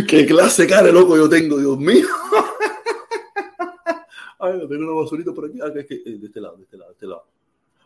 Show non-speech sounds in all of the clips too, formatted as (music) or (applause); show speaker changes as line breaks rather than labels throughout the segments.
Qué clase cara loco yo tengo, Dios mío. (laughs) Ay, tengo una basurita por aquí. Ah, es que, eh, de este lado, de este lado, de este lado.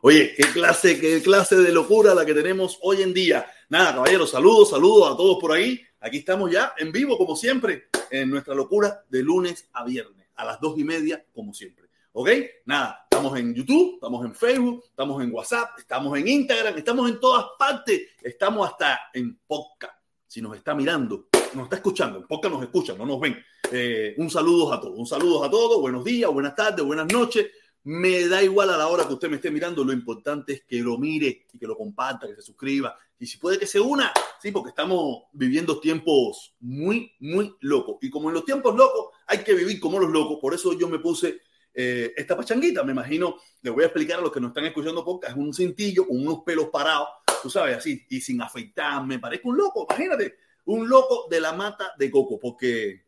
Oye, qué clase, qué clase de locura la que tenemos hoy en día. Nada, caballeros, saludos, saludos a todos por ahí. Aquí estamos ya en vivo, como siempre, en nuestra locura de lunes a viernes, a las dos y media, como siempre. ¿Ok? Nada, estamos en YouTube, estamos en Facebook, estamos en WhatsApp, estamos en Instagram, estamos en todas partes, estamos hasta en podcast. Si nos está mirando, nos está escuchando, en podcast nos escuchan, no nos ven. Eh, un saludo a todos, un saludo a todos, buenos días, buenas tardes, buenas noches. Me da igual a la hora que usted me esté mirando, lo importante es que lo mire y que lo comparta, que se suscriba y si puede que se una, sí, porque estamos viviendo tiempos muy, muy locos. Y como en los tiempos locos hay que vivir como los locos, por eso yo me puse eh, esta pachanguita. Me imagino, le voy a explicar a los que nos están escuchando podcast, es un cintillo con unos pelos parados, tú sabes, así, y sin afeitarme, parezco un loco, imagínate, un loco de la mata de coco, porque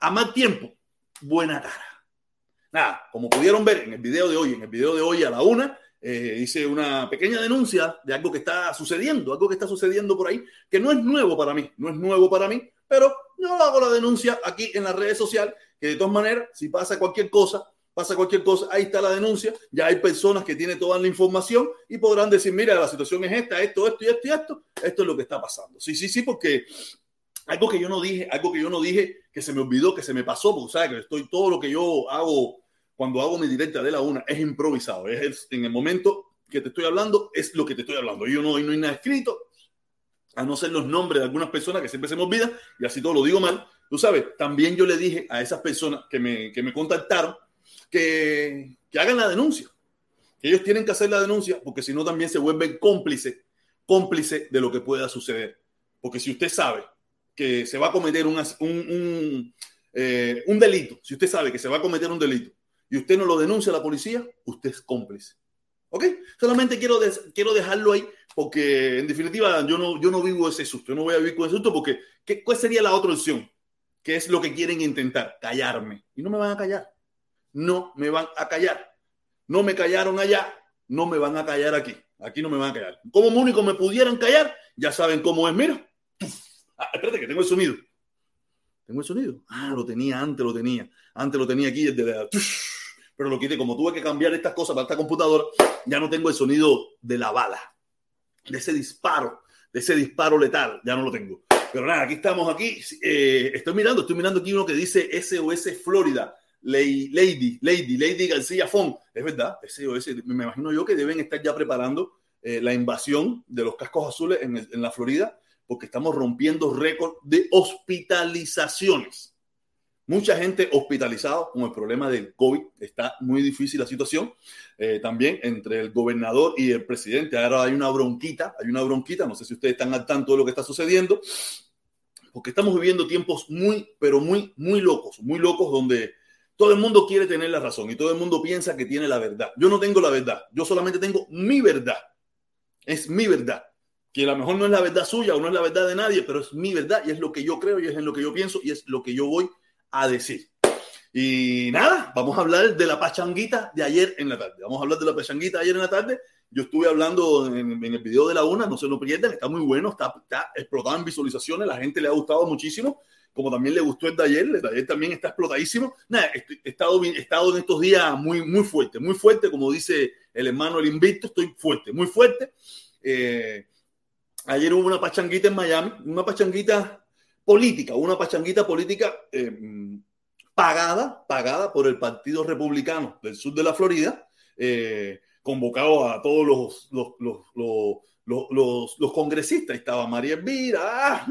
a más tiempo, buena cara. Nada, como pudieron ver en el video de hoy, en el video de hoy a la una, eh, hice una pequeña denuncia de algo que está sucediendo, algo que está sucediendo por ahí, que no es nuevo para mí, no es nuevo para mí, pero yo hago la denuncia aquí en las redes sociales, que de todas maneras, si pasa cualquier cosa, pasa cualquier cosa, ahí está la denuncia, ya hay personas que tienen toda la información y podrán decir, mira, la situación es esta, esto, esto y esto y esto, esto es lo que está pasando. Sí, sí, sí, porque algo que yo no dije, algo que yo no dije, que se me olvidó, que se me pasó, porque sabes que estoy todo lo que yo hago cuando hago mi directa de la una es improvisado, es en el momento que te estoy hablando, es lo que te estoy hablando. Yo no, no hay nada escrito, a no ser los nombres de algunas personas que siempre se me olvidan y así todo lo digo mal. Tú sabes, también yo le dije a esas personas que me, que me contactaron que, hagan la denuncia, que ellos tienen que hacer la denuncia porque si no también se vuelven cómplices, cómplice de lo que pueda suceder. Porque si usted sabe que se va a cometer un, un, un, eh, un delito, si usted sabe que se va a cometer un delito y usted no lo denuncia a la policía, usted es cómplice. ¿Ok? Solamente quiero, quiero dejarlo ahí porque en definitiva yo no, yo no vivo ese susto, yo no voy a vivir con ese susto porque ¿qué, ¿cuál sería la otra opción? ¿Qué es lo que quieren intentar? Callarme. Y no me van a callar. No me van a callar. No me callaron allá, no me van a callar aquí. Aquí no me van a callar. Como único me pudieran callar, ya saben cómo es. Mira. (laughs) Ah, espérate que tengo el sonido. ¿Tengo el sonido? Ah, lo tenía, antes lo tenía. Antes lo tenía aquí, desde la (laughs) pero lo quité. Como tuve que cambiar estas cosas para esta computadora, ya no tengo el sonido de la bala, de ese disparo, de ese disparo letal, ya no lo tengo. Pero nada, aquí estamos aquí. Eh, estoy mirando, estoy mirando aquí uno que dice SOS Florida. Lady, Lady, Lady, Lady García Fon. Es verdad, SOS. Me imagino yo que deben estar ya preparando eh, la invasión de los cascos azules en, en la Florida, porque estamos rompiendo récord de hospitalizaciones. Mucha gente hospitalizada con el problema del COVID. Está muy difícil la situación. Eh, también entre el gobernador y el presidente. Ahora hay una bronquita, hay una bronquita. No sé si ustedes están al tanto de lo que está sucediendo. Porque estamos viviendo tiempos muy, pero muy, muy locos. Muy locos donde todo el mundo quiere tener la razón y todo el mundo piensa que tiene la verdad. Yo no tengo la verdad. Yo solamente tengo mi verdad. Es mi verdad. Que a lo mejor no es la verdad suya o no es la verdad de nadie, pero es mi verdad y es lo que yo creo y es en lo que yo pienso y es lo que yo voy a decir. Y nada, vamos a hablar de la pachanguita de ayer en la tarde. Vamos a hablar de la pachanguita de ayer en la tarde. Yo estuve hablando en, el video de la una, no se lo pierdan, está muy bueno, está, está explotado en visualizaciones, la gente le ha gustado muchísimo, como también le gustó el ayer, el ayer también está explotadísimo. Nada, he estado, he estado en estos días muy, muy fuerte, muy fuerte, como dice el hermano el invicto, estoy fuerte, muy fuerte. Eh, ayer hubo una pachanguita en Miami, una pachanguita política, una pachanguita política eh, pagada, pagada por el Partido Republicano del sur de la Florida, eh, convocado a todos los, los, los, los, los congresistas. Estaba María Elvira, ah.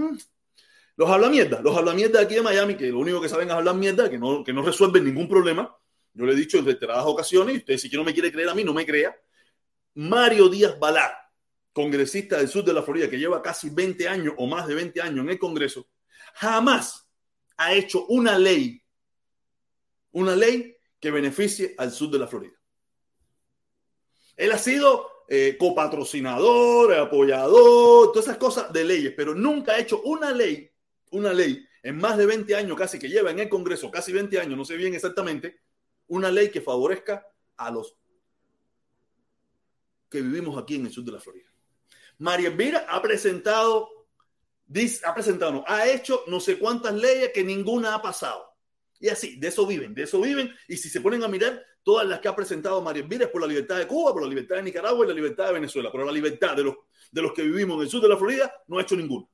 Los habla mierda, los habla mierda aquí de Miami, que lo único que saben es hablar mierda, que no, que no resuelven ningún problema. Yo le he dicho en reiteradas ocasiones, y usted si que no me quiere creer a mí, no me crea. Mario Díaz Balar, congresista del sur de la Florida, que lleva casi 20 años o más de 20 años en el Congreso, jamás ha hecho una ley, una ley que beneficie al sur de la Florida. Él ha sido eh, copatrocinador, apoyador, todas esas cosas de leyes, pero nunca ha hecho una ley, una ley en más de 20 años casi que lleva en el Congreso, casi 20 años, no sé bien exactamente, una ley que favorezca a los que vivimos aquí en el sur de la Florida. María Elvira ha presentado dice, ha presentado, ha hecho no sé cuántas leyes que ninguna ha pasado. Y así, de eso viven, de eso viven. Y si se ponen a mirar, todas las que ha presentado María Elvira es por la libertad de Cuba, por la libertad de Nicaragua y la libertad de Venezuela. Pero la libertad de los, de los que vivimos en el sur de la Florida no ha hecho ninguna.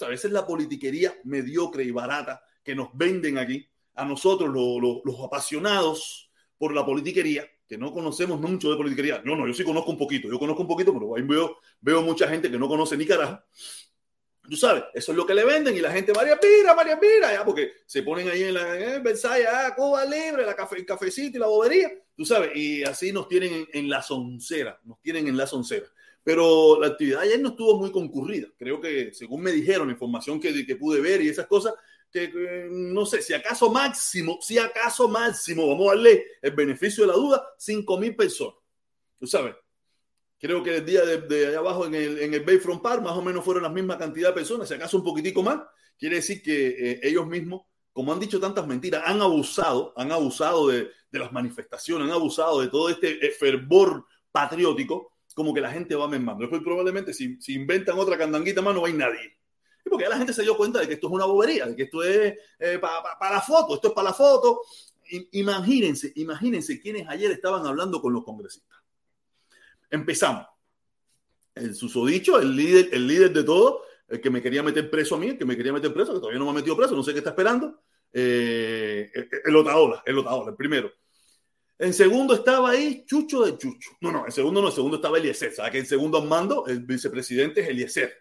A veces es la politiquería mediocre y barata que nos venden aquí, a nosotros los apasionados por la politiquería, que no conocemos mucho de politiquería. No, no, yo sí conozco un poquito, yo conozco un poquito, pero ahí veo, veo mucha gente que no conoce ni carajo Tú sabes, eso es lo que le venden y la gente, María Pira, María Pira, ya, porque se ponen ahí en la en Versailles, ah, Cuba libre, la café, el cafecito y la bobería, tú sabes, y así nos tienen en, la soncera, nos tienen en la soncera. Pero la actividad ayer no estuvo muy concurrida. Creo que, según me dijeron, la información que, pude ver y esas cosas, que, no sé, si acaso máximo, si acaso máximo, vamos a darle el beneficio de la duda, 5 mil personas. Tú sabes, Creo que el día de, allá abajo en el, Bayfront Park más o menos fueron la misma cantidad de personas, si acaso un poquitico más. Quiere decir que eh, ellos mismos, como han dicho tantas mentiras, han abusado, han abusado de, de, las manifestaciones, han abusado de todo este eh, fervor patriótico, como que la gente va mermando. Después probablemente si, si inventan otra candanguita más no ir nadie. Y porque ya la gente se dio cuenta de que esto es una bobería, de que esto es eh, para la foto, esto es para la foto. imagínense, imagínense quienes ayer estaban hablando con los congresistas Empezamos. El susodicho, el líder, el líder de todo, el que me quería meter preso a mí, el que me quería meter preso, que todavía no me ha metido preso, no sé qué está esperando. Eh, el Otaola, el Otaola, el primero. En segundo estaba ahí Chucho de Chucho. No, no, en segundo no, en segundo estaba Eliezer. ¿Sabes que en segundo mando el vicepresidente es Eliezer?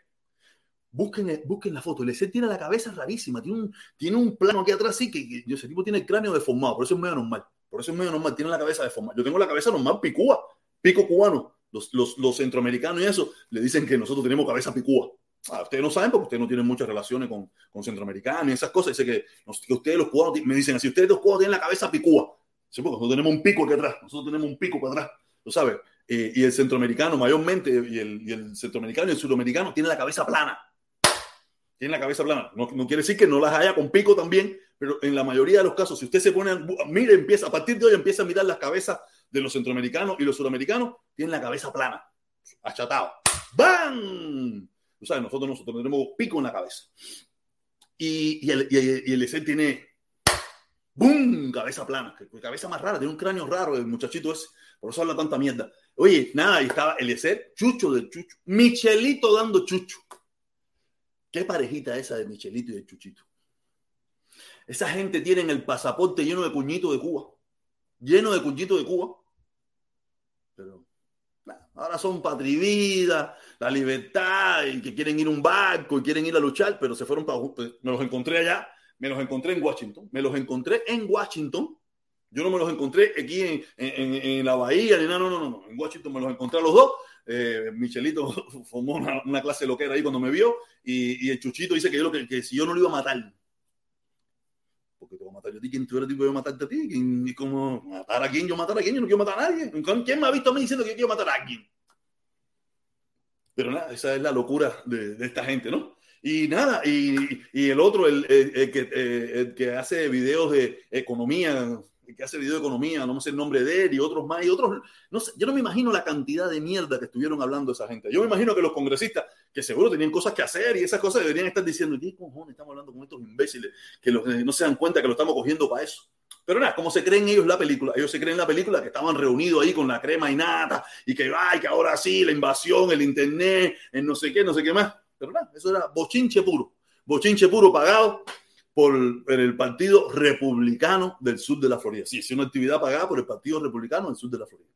Busquen, busquen la foto. Eliezer tiene la cabeza rarísima. Tiene un, tiene un plano aquí atrás, sí, que, ese tipo tiene el cráneo deformado. Por eso es medio normal. Por eso es medio normal. Tiene la cabeza deformada. Yo tengo la cabeza normal, picúa, pico cubano. Los, los, los, centroamericanos y eso le dicen que nosotros tenemos cabeza picúa. Ah, ustedes no saben porque ustedes no tienen muchas relaciones con, con centroamericanos y esas cosas. Dice que, que, ustedes los cubanos me dicen así, ustedes los cubanos tienen la cabeza picúa. Sí, porque nosotros tenemos un pico aquí atrás, nosotros tenemos un pico para atrás, ¿lo sabes? Eh, y el centroamericano mayormente, y el, centroamericano y el sudamericano tienen la cabeza plana. Tienen la cabeza plana. No, quiere decir que no las haya con pico también, pero en la mayoría de los casos, si usted se pone, mire, empieza, a partir de hoy empieza a mirar las cabezas de los centroamericanos y los sudamericanos tienen la cabeza plana, achatado. ¡Bam! Tú sabes, nosotros, nosotros tenemos pico en la cabeza. Y, y el, y, el, y tiene ¡Bum! Cabeza plana, cabeza más rara, tiene un cráneo raro el muchachito ese, por eso habla tanta mierda. Oye, nada, ahí estaba Eliezer, Chucho del Chucho, Michelito dando Chucho. ¿Qué parejita esa de Michelito y de Chuchito? Esa gente tiene el pasaporte lleno de puñitos de Cuba lleno de cuchitos de Cuba. Pero ahora son patrividas, la libertad, y que quieren ir a un barco y quieren ir a luchar, pero se fueron para. Pues, me los encontré allá, me los encontré en Washington, me los encontré en Washington. Yo no me los encontré aquí en, en, la bahía, ni nada, no, no, no. En Washington me los encontré a los dos. Eh, Michelito (laughs) formó una, una, clase loquera ahí cuando me vio y, el Chuchito dice que, yo, que, que si yo no lo iba a matar, porque te voy a matar yo a ti, ¿quién tú eres tipo de matarte a ti? ¿Quién, y como matar a quién? Yo matar a quién, yo no quiero matar a nadie. ¿Quién me ha visto a mí diciendo que yo quiero matar a alguien? Pero nada, esa es la locura de esta gente, ¿no? Y nada, y, y el otro, el, el, el que, eh, el que hace videos de economía, que hace video de economía, no sé el nombre de él y otros más y otros, no sé, yo no me imagino la cantidad de mierda que estuvieron hablando esa gente. Yo me imagino que los congresistas, que seguro tenían cosas que hacer y esas cosas deberían estar diciendo, ¿qué cojones estamos hablando con estos imbéciles que los, eh, no se dan cuenta que lo estamos cogiendo para eso? Pero nada, como se creen ellos la película, ellos se creen la película que estaban reunidos ahí con la crema y nata y que, ay, que ahora sí, la invasión, el internet, el no sé qué, no sé qué más. Pero nada, eso era bochinche puro, bochinche puro pagado por el Partido Republicano del sur de la Florida. Sí, es una actividad pagada por el Partido Republicano del sur de la Florida.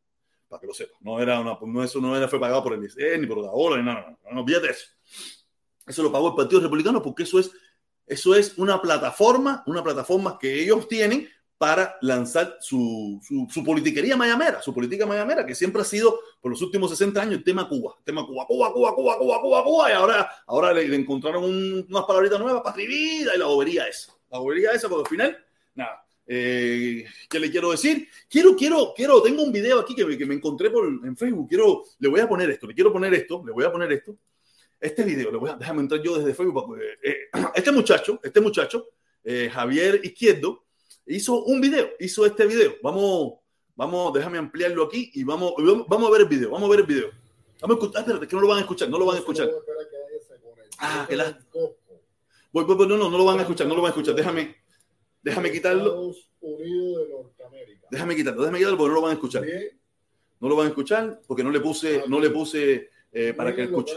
Para que lo sepas. No era una, no, eso no era, fue pagado por el ICE, ni por la OLA, ni nada. No, no, olvídate eso. Eso lo pagó el Partido Republicano porque eso es, eso es una plataforma, una plataforma que ellos tienen para lanzar su, su, su, politiquería mayamera, su política mayamera, que siempre ha sido por los últimos 60 años el tema Cuba, el tema Cuba, Cuba, Cuba, Cuba, Cuba, Cuba, Cuba, y ahora, ahora le, le encontraron un, unas palabritas nuevas, patrivida, y la bobería esa, la bobería esa, porque al final, nada, eh, ¿qué le quiero decir? Quiero, quiero, quiero, tengo un video aquí que me, que me encontré por, en Facebook, quiero, le voy a poner esto, le quiero poner esto, le voy a poner esto, este video, le voy a, déjame entrar yo desde Facebook, porque, eh, (clears throat) este muchacho, este muchacho, eh, Javier Izquierdo, hizo un video, hizo este video. Vamos, vamos, déjame ampliarlo aquí y vamos, vamos a ver el video, vamos a ver el video. Vamos a escuchar, espérate, que no lo van a escuchar, no lo van a escuchar. Ah, que la... Voy, voy, voy, no, no, no lo van a escuchar, no lo van a escuchar. Déjame, déjame quitarlo.
Estados Unidos de Norteamérica.
Déjame quitarlo, déjame quitarlo porque no lo van a escuchar. No lo van a escuchar porque no le puse, no le puse eh, para que escuche.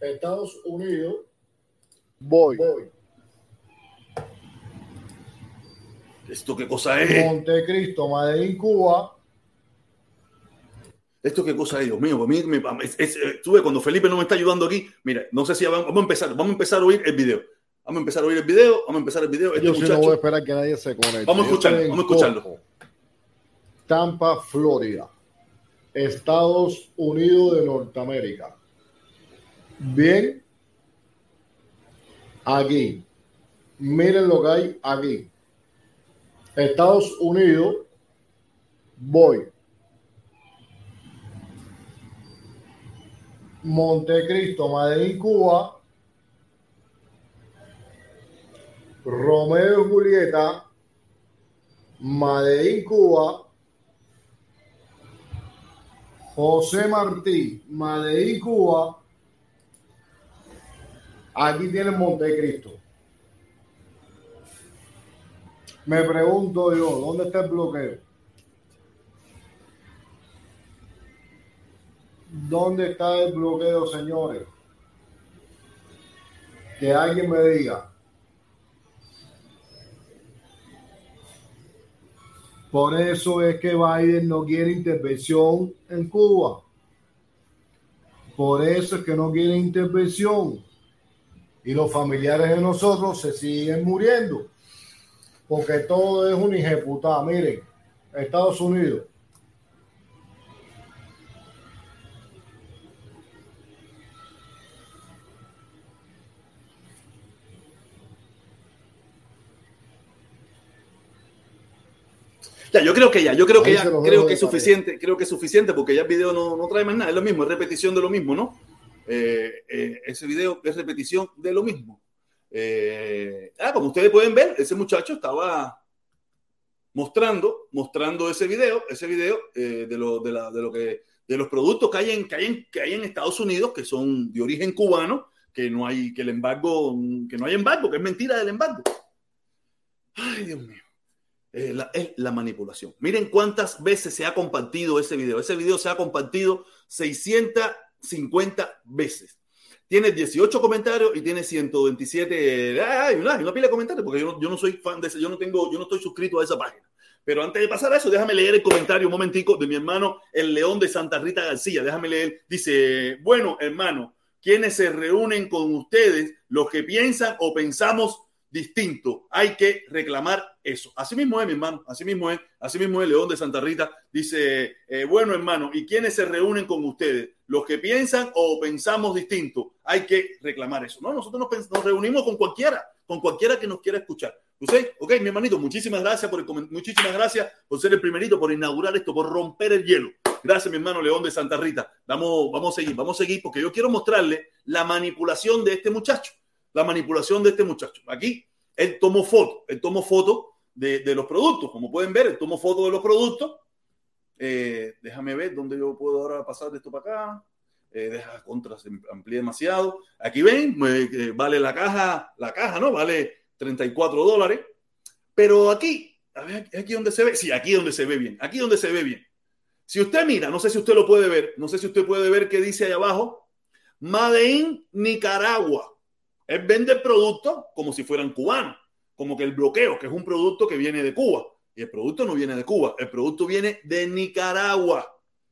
Estados Unidos,
Voy.
voy.
¿Esto qué cosa es?
Montecristo, Medellín, Cuba.
¿Esto qué cosa es, Dios mío? A mí me- es- es- eh, cuando Felipe no me está ayudando aquí, mira, no sé si vamos, vamos a empezar, vamos a empezar a oír el video. Vamos a empezar a oír el video, vamos a empezar el video. Este
Yo sí no
muchacho,
voy a esperar que nadie se conecte.
Vamos a escucharlo, vamos a escucharlo.
Coco.
Tampa, Florida. Estados Unidos de Norteamérica. Bien. Aquí. Miren lo que hay aquí. Estados Unidos. Voy. Montecristo, Medellín, Cuba. Romeo y Julieta. Medellín, Cuba. José Martí, Medellín, Cuba. Aquí tienen Montecristo. Me pregunto yo, ¿dónde está el bloqueo? ¿Dónde está el bloqueo, señores? Que alguien me diga. Por eso es que Biden no quiere intervención en Cuba. Por eso es que no quiere intervención. Y los familiares de nosotros se siguen muriendo. Porque todo es un ejecutado. Miren, Estados Unidos.
Ya, yo creo que ya, yo creo que
Ahí
ya, creo que es suficiente, creo que es suficiente porque ya el video no, no trae más nada, es lo mismo, es repetición de lo mismo, ¿no? Eh, eh, ese video es repetición de lo mismo. Eh, ah, como ustedes pueden ver, ese muchacho estaba mostrando, mostrando ese video, ese video eh, de, lo, de, la, de, lo que, de los productos que hay, en, que, hay en, que hay en Estados Unidos que son de origen cubano, que no hay, que el embargo, que no hay embargo, que es mentira del embargo. Ay, Dios mío. La, es la manipulación. Miren cuántas veces se ha compartido ese video. Ese video se ha compartido 650 veces. Tiene 18 comentarios y tiene 127. Ay, una, una pila de comentarios, porque yo no, yo no soy fan de ese, yo no tengo, yo no estoy suscrito a esa página. Pero antes de pasar a eso, déjame leer el comentario un momentico de mi hermano, el León de Santa Rita García. Déjame leer. Dice, bueno, hermano, quienes se reúnen con ustedes, los que piensan o pensamos distinto. Hay que reclamar eso. Así mismo es, mi hermano. Así mismo es. Así mismo es León de Santa Rita. Dice, eh, bueno, hermano, ¿y quiénes se reúnen con ustedes? Los que piensan o pensamos distinto. Hay que reclamar eso. No, nosotros nos, reunimos con cualquiera, con cualquiera que nos quiera escuchar. ¿Usted? Ok, mi hermanito, muchísimas gracias por el, muchísimas gracias por ser el primerito, por inaugurar esto, por romper el hielo. Gracias, mi hermano León de Santa Rita. Vamos, vamos a seguir, vamos a seguir, porque yo quiero mostrarle la manipulación de este muchacho la manipulación de este muchacho. Aquí él tomó foto, él tomó foto de, de, los productos, como pueden ver, él tomó foto de los productos. Eh, déjame ver dónde yo puedo ahora pasar de esto para acá. Eh, deja contra, se amplía demasiado. Aquí ven, eh, vale la caja, la caja, ¿no? Vale 34 dólares. Pero aquí, aquí donde se ve, sí, aquí donde se ve bien, aquí donde se ve bien. Si usted mira, no sé si usted lo puede ver, no sé si usted puede ver qué dice ahí abajo, Made in Nicaragua. Él vende el producto como si fueran cubanos, como que el bloqueo, que es un producto que viene de Cuba. Y el producto no viene de Cuba, el producto viene de Nicaragua.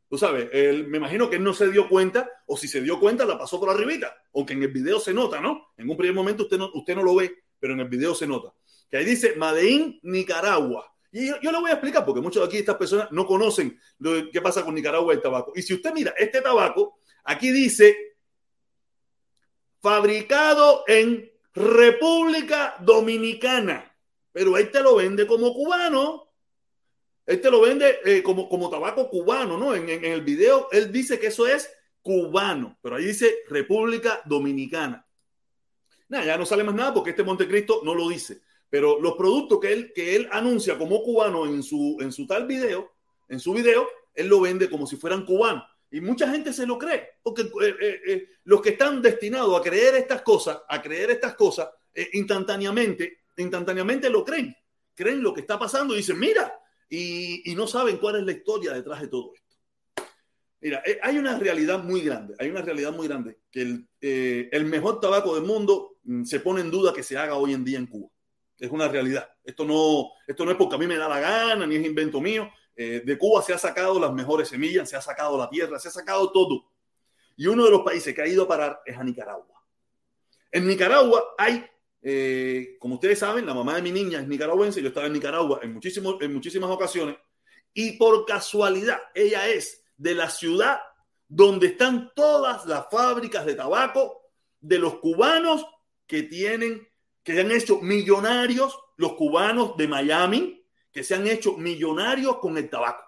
Tú sabes, él, me imagino que él no se dio cuenta, o si se dio cuenta, la pasó por arribita. Aunque en el video se nota, ¿no? En un primer momento usted no, usted no lo ve, pero en el video se nota. Que ahí dice Madein, Nicaragua. Y yo, yo, le voy a explicar, porque muchos de aquí, estas personas, no conocen lo, qué pasa con Nicaragua y el tabaco. Y si usted mira este tabaco, aquí dice fabricado en República Dominicana. Pero él te lo vende como cubano. Él te lo vende eh, como, como tabaco cubano, ¿no? En, en, en, el video él dice que eso es cubano, pero ahí dice República Dominicana. Nada, ya no sale más nada porque este Montecristo no lo dice. Pero los productos que él, que él anuncia como cubano en su, en su tal video, en su video, él lo vende como si fueran cubanos. Y mucha gente se lo cree, porque eh, eh, eh, los que están destinados a creer estas cosas, a creer estas cosas, instantáneamente, instantáneamente lo creen. Creen lo que está pasando y dicen, mira, y, no saben cuál es la historia detrás de todo esto. Mira, hay una realidad muy grande, hay una realidad muy grande, que el, el mejor tabaco del mundo mm, se pone en duda que se haga hoy en día en Cuba. Es una realidad. Esto no, esto no es porque a mí me da la gana, ni es invento mío. Eh, de Cuba se ha sacado las mejores semillas, se ha sacado la tierra, se ha sacado todo. Y uno de los países que ha ido a parar es a Nicaragua. En Nicaragua hay, eh, como ustedes saben, la mamá de mi niña es nicaragüense, yo estaba en Nicaragua en, muchísimos, en muchísimas ocasiones, y por casualidad ella es de la ciudad donde están todas las fábricas de tabaco de los cubanos que tienen, que han hecho millonarios, los cubanos de Miami, que se han hecho millonarios con el tabaco,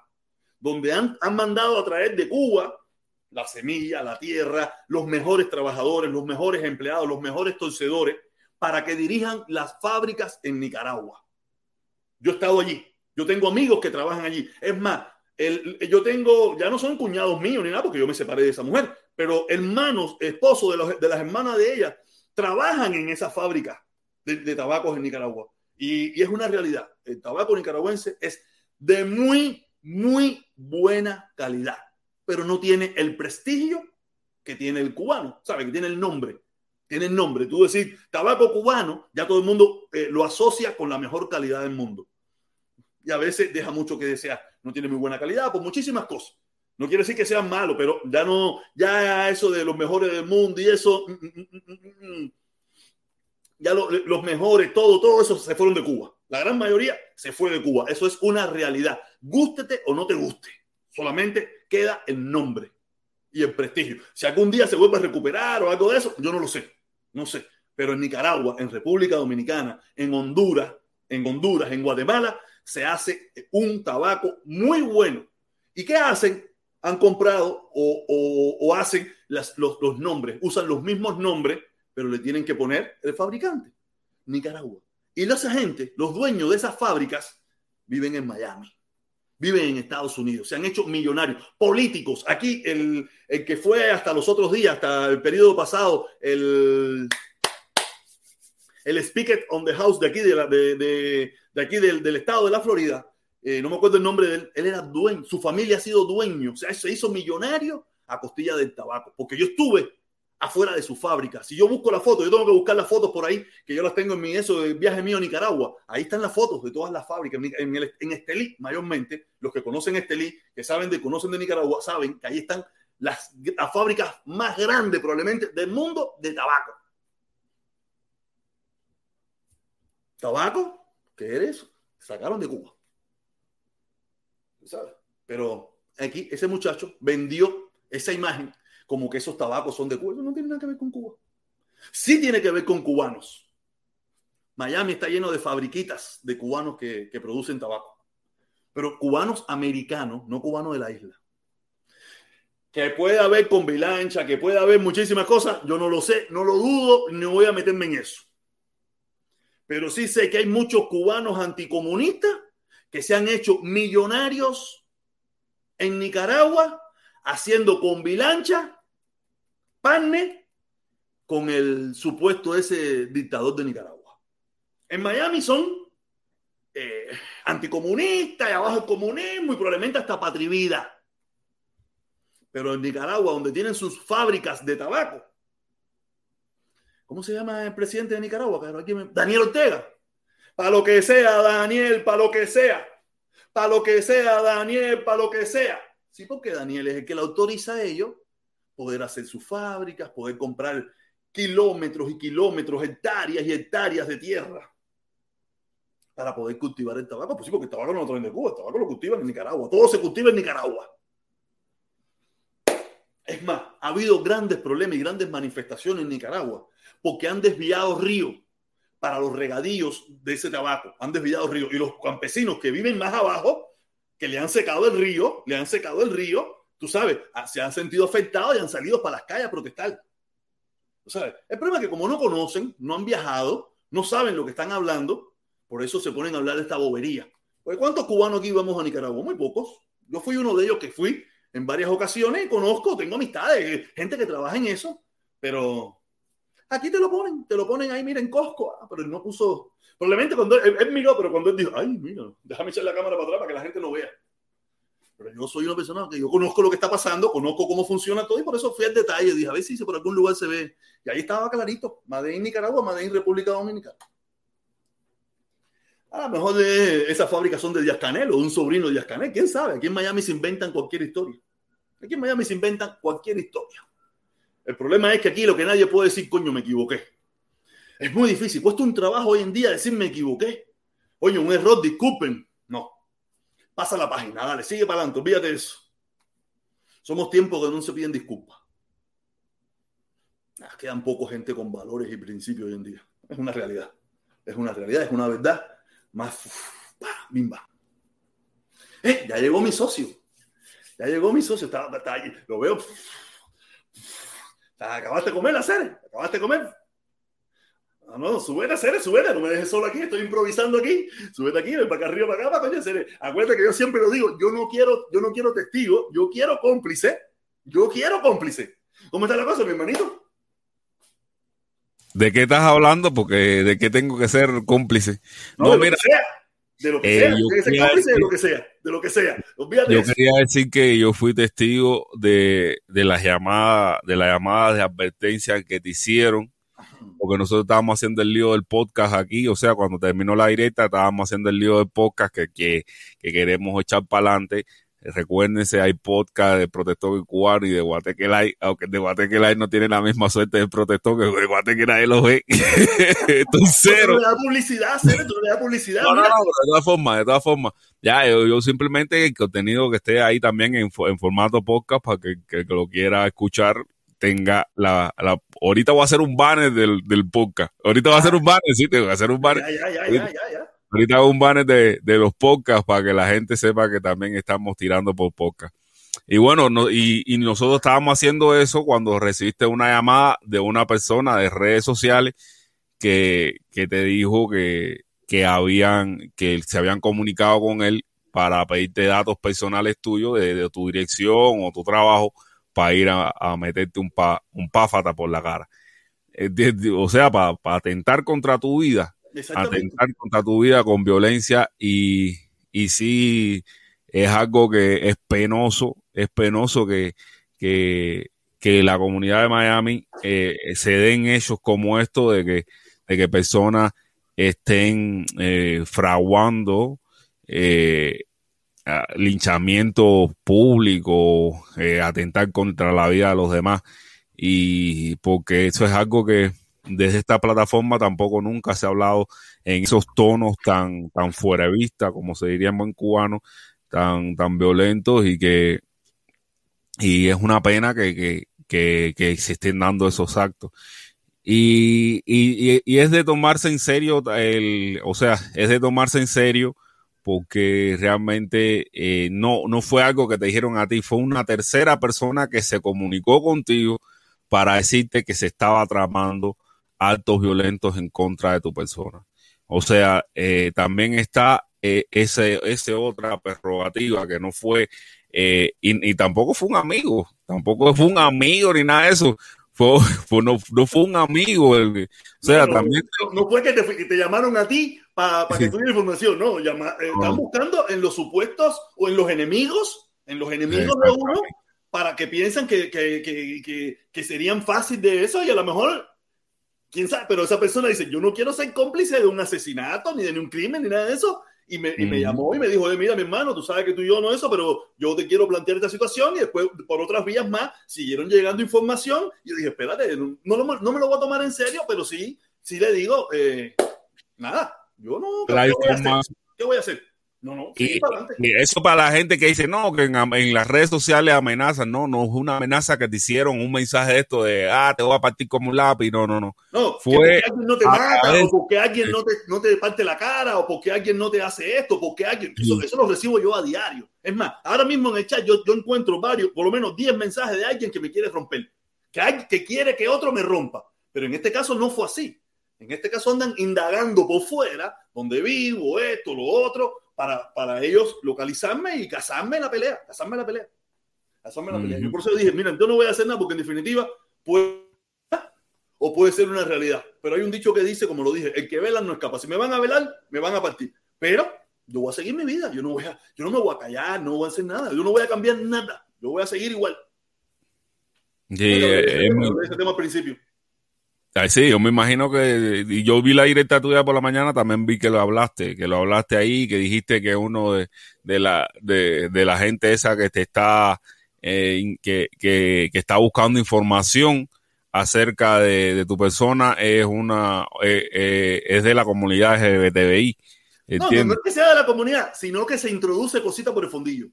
donde han, han mandado a traer de Cuba la semilla, la tierra, los mejores trabajadores, los mejores empleados, los mejores torcedores, para que dirijan las fábricas en Nicaragua. Yo he estado allí, yo tengo amigos que trabajan allí. Es más, yo tengo, ya no son cuñados míos ni nada, porque yo me separé de esa mujer, pero hermanos, esposos de, las hermanas de ella, trabajan en esa fábrica de, de tabacos en Nicaragua. Y, es una realidad. El tabaco nicaragüense es de muy, muy buena calidad, pero no tiene el prestigio que tiene el cubano, ¿sabe? Que tiene el nombre. Tiene el nombre. Tú decir tabaco cubano, ya todo el mundo eh, lo asocia con la mejor calidad del mundo. Y a veces deja mucho que desear. No tiene muy buena calidad por muchísimas cosas. No quiere decir que sean malos, pero ya no, ya eso de los mejores del mundo y eso, mm, mm, mm, ya lo, los mejores, todo, todo eso se fueron de Cuba. La gran mayoría se fue de Cuba. Eso es una realidad. Gústete o no te guste. Solamente queda el nombre y el prestigio. Si algún día se vuelve a recuperar o algo de eso, yo no lo sé. No sé. Pero en Nicaragua, en República Dominicana, en Honduras, en Honduras, en Guatemala, se hace un tabaco muy bueno. ¿Y qué hacen? Han comprado o, o, o hacen las, los, los nombres, usan los mismos nombres pero le tienen que poner el fabricante, Nicaragua. Y esa gente, los dueños de esas fábricas, viven en Miami, viven en Estados Unidos, se han hecho millonarios, políticos. Aquí el, el que fue hasta los otros días, hasta el periodo pasado, el, el Speaker on the House de aquí, de, la, de, de, de aquí del, del, estado de la Florida, eh, no me acuerdo el nombre de él, él era dueño, su familia ha sido dueño, o sea, se hizo millonario a costilla del tabaco, porque yo estuve afuera de su fábrica. Si yo busco la foto, yo tengo que buscar las fotos por ahí, que yo las tengo en mi eso de viaje mío a Nicaragua. Ahí están las fotos de todas las fábricas. En, el, en Estelí, mayormente, los que conocen Estelí, que saben de, conocen de Nicaragua, saben que ahí están las, las fábricas más grandes probablemente del mundo de tabaco. ¿Tabaco? ¿Qué eres? Sacaron de Cuba. ¿Sabes? Pero aquí ese muchacho vendió esa imagen como que esos tabacos son de Cuba. No tiene nada que ver con Cuba. Sí tiene que ver con cubanos. Miami está lleno de fabriquitas de cubanos que, que producen tabaco. Pero cubanos americanos, no cubanos de la isla. Que puede haber con bilancha, que puede haber muchísimas cosas, yo no lo sé, no lo dudo, no voy a meterme en eso. Pero sí sé que hay muchos cubanos anticomunistas que se han hecho millonarios en Nicaragua haciendo con bilancha Panne con el supuesto ese dictador de Nicaragua. En Miami son eh, anticomunistas y abajo el comunismo y probablemente hasta patrivida. Pero en Nicaragua, donde tienen sus fábricas de tabaco, ¿cómo se llama el presidente de Nicaragua? Daniel Ortega. Para lo que sea, Daniel, para lo que sea. Para lo que sea, Daniel, para lo que sea. Sí, porque Daniel es el que le autoriza a ellos poder hacer sus fábricas, poder comprar kilómetros y kilómetros, hectáreas y hectáreas de tierra para poder cultivar el tabaco. Pues sí, porque el tabaco no lo traen de Cuba, el tabaco lo cultivan en Nicaragua. Todo se cultiva en Nicaragua. Es más, ha habido grandes problemas y grandes manifestaciones en Nicaragua porque han desviado ríos para los regadíos de ese tabaco. Han desviado ríos. Y los campesinos que viven más abajo, que le han secado el río, le han secado el río, tú sabes, ah, se han sentido afectados y han salido para las calles a protestar. ¿Tú sabes? El problema es que como no conocen, no han viajado, no saben lo que están hablando, por eso se ponen a hablar de esta bobería. Porque ¿cuántos cubanos aquí íbamos a Nicaragua? Muy pocos. Yo fui uno de ellos que fui en varias ocasiones y conozco, tengo amistades, gente que trabaja en eso, pero aquí te lo ponen, te lo ponen ahí, mira, en Costco, ah, pero él no puso, probablemente cuando él, miró, pero cuando él dijo, ay, mira, déjame echar la cámara para atrás para que la gente no vea. Pero yo soy una persona que yo conozco lo que está pasando, conozco cómo funciona todo y por eso fui al detalle, dije, a ver si por algún lugar se ve. Y ahí estaba clarito, Madrid Nicaragua, Madrid República Dominicana. A lo mejor de esas fábricas son de Díaz Canel o un sobrino de Díaz Canel. ¿Quién sabe? Aquí en Miami se inventan cualquier historia. Aquí en Miami se inventan cualquier historia. El problema es que aquí lo que nadie puede decir, coño, me equivoqué. Es muy difícil. Cuesta un trabajo hoy en día decir me equivoqué. Oye, un error, disculpen. No. Pasa la página, dale, sigue para adelante, olvídate de eso. Somos tiempos que no se piden disculpas. Ah, quedan poco gente con valores y principios hoy en día. Es una realidad. Es una realidad, es una verdad más bimba. Eh, ya llegó mi socio. Ya llegó mi socio. Está, está. Lo veo. Acabaste de comer la. Acabaste de comer. No, no, súbete a serie, súbete. No me dejes solo aquí. Estoy improvisando aquí. Súbete aquí, ven para acá arriba, para acá, para coño serie. Acuérdate que yo siempre lo digo. Yo no quiero, yo no quiero testigo. Yo quiero cómplice. Yo quiero cómplice. ¿Cómo está la cosa, mi hermanito?
¿De qué estás hablando? Porque de qué tengo que ser cómplice.
No, no de mira. Lo que sea, de lo que eh, sea. Yo ser cómplice decir, de lo que sea. De lo que sea. Olvídate
yo eso. quería decir que yo fui testigo de, de las llamadas, de las llamadas de advertencia que te hicieron. Porque nosotros estábamos haciendo el lío del podcast aquí, o sea, cuando terminó la directa, estábamos haciendo el lío del podcast que, que, que queremos echar para adelante Recuérdense, hay podcast de Protector Cubano y de Guatequelay, aunque de Guatequelay no tiene la misma suerte de Protector que de Guatequelay lo ve. (laughs) Entonces, cero.
le da publicidad, cero, le da publicidad.
No, no, no, de todas formas, de todas formas. Ya, yo, yo, simplemente el contenido que esté ahí también en, en formato podcast para que, que, que, lo quiera escuchar tenga la, la, ahorita voy a hacer un banner del, del podcast. Ahorita voy a hacer un banner, sí, tengo que hacer un banner.
Ya, ya, ya.
Ahorita hago un banner de, de, los podcasts para que la gente sepa que también estamos tirando por podcast. Y bueno, no, y, y, nosotros estábamos haciendo eso cuando recibiste una llamada de una persona de redes sociales que, que te dijo que, que habían, que se habían comunicado con él para pedirte datos personales tuyos de, de tu dirección o tu trabajo para ir a, a meterte un, pa, un páfata por la cara. O sea, para, para atentar contra tu vida atentar contra tu vida con violencia y, y sí es algo que es penoso, es penoso que, que, que la comunidad de Miami eh, se den hechos como esto de que, de que personas estén eh, fraguando eh, linchamiento público, eh, atentar contra la vida de los demás y porque eso es algo que desde esta plataforma tampoco nunca se ha hablado en esos tonos tan, tan fuera de vista, como se diría en buen cubano, tan, tan violentos y que, y es una pena que, que, que, que se estén dando esos actos. Y, y, y, es de tomarse en serio el, o sea, es de tomarse en serio porque realmente eh, no, no fue algo que te dijeron a ti, fue una tercera persona que se comunicó contigo para decirte que se estaba tramando actos violentos en contra de tu persona. O sea, eh, también está eh, ese, ese otra prerrogativa que no fue, eh, y, y, tampoco fue un amigo, tampoco fue un amigo ni nada de eso. Fue, (laughs) fue no, no, fue un amigo. El, o sea,
no,
también.
No, fue que te, que te, llamaron a ti para pa que sí. tuvieras información, no. Llama, eh, están buscando en los supuestos o en los enemigos, en los enemigos de uno, para que piensan que, que, que, que serían fácil de eso y a lo mejor quién sabe, pero esa persona dice, yo no quiero ser cómplice de un asesinato, ni de un crimen, ni nada de eso. Y me, y me llamó y me dijo, mira, mi hermano, tú sabes que tú y yo no eso, pero yo te quiero plantear esta situación. Y después, por otras vías más, siguieron llegando información. Y yo dije, espérate, no, no, no me lo voy a tomar en serio, pero sí, sí le digo, eh, nada, yo no. ¿qué voy, ¿Qué voy a hacer? No, no,
y, y, eso para la gente que dice, no, que en, en, las redes sociales amenazan, no, no es una amenaza que te hicieron un mensaje de esto de, ah, te voy a partir como un lápiz, no, no, no.
No, fue porque alguien no te mata, o porque alguien no te, no te parte la cara, o porque alguien no te hace esto, porque alguien, eso, eso lo recibo yo a diario. Es más, ahora mismo en el chat yo, yo encuentro varios, por lo menos 10 mensajes de alguien que me quiere romper, que, hay, que quiere que otro me rompa, pero en este caso no fue así. En este caso andan indagando por fuera, donde vivo, esto, lo otro, para, para ellos localizarme y casarme en la pelea, casarme en la pelea. La pelea.
Ujú.
Yo por eso dije, mira, yo no voy a hacer nada porque en definitiva puede o puede ser una realidad. Pero hay un dicho que dice, como lo dije, el que vela no escapa. Si me van a velar, me van a partir. Pero yo voy a seguir mi vida. Yo no voy a, yo no me voy a callar, no voy a hacer nada. Yo no voy a cambiar nada. Yo voy a seguir igual. De
eh,
ese
es
tema, ese tema al principio.
Ay, sí, yo me imagino que y yo vi la directa tuya por la mañana, también vi que lo hablaste, que lo hablaste ahí, que dijiste que uno de, de la de, de la gente esa que te está eh, que, que, que está buscando información acerca de, de tu persona es una eh, eh, es de la comunidad LGBTI,
No, no, no es que sea de la comunidad, sino que se introduce cositas por el fondillo.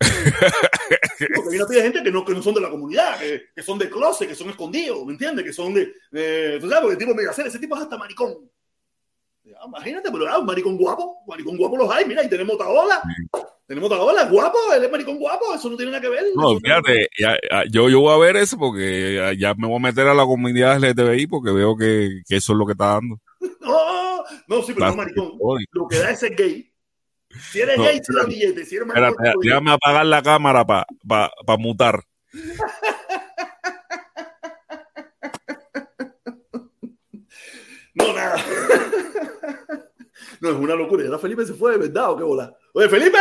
(laughs) Porque viene a gente que no, que no son de la comunidad, que, que son de closet, que son escondidos, ¿me entiendes? Que son de. eh, tú sabes, porque el tipo me hacer ese tipo es hasta maricón. Ya, imagínate, pero ah, un maricón guapo, maricón guapo los hay, mira, y tenemos Taola, tenemos Taola, guapo, él es maricón guapo, eso no tiene nada que ver.
No, fíjate, ya- ya- yo, yo voy a ver eso porque ya, ya me voy a meter a la comunidad LGBTI porque veo que, que eso es lo que está dando. (laughs)
No, no, sí, pero no maricón. Lo que da es ser gay. Si eres
No,
gay, si eres
espérate.
billete, si eres maricón,
Espérate, déjame apagar la cámara para pa, pa mutar.
No, nada. No, es una locura. Y ahora Felipe se fue de verdad o qué bola. Oye, Felipe.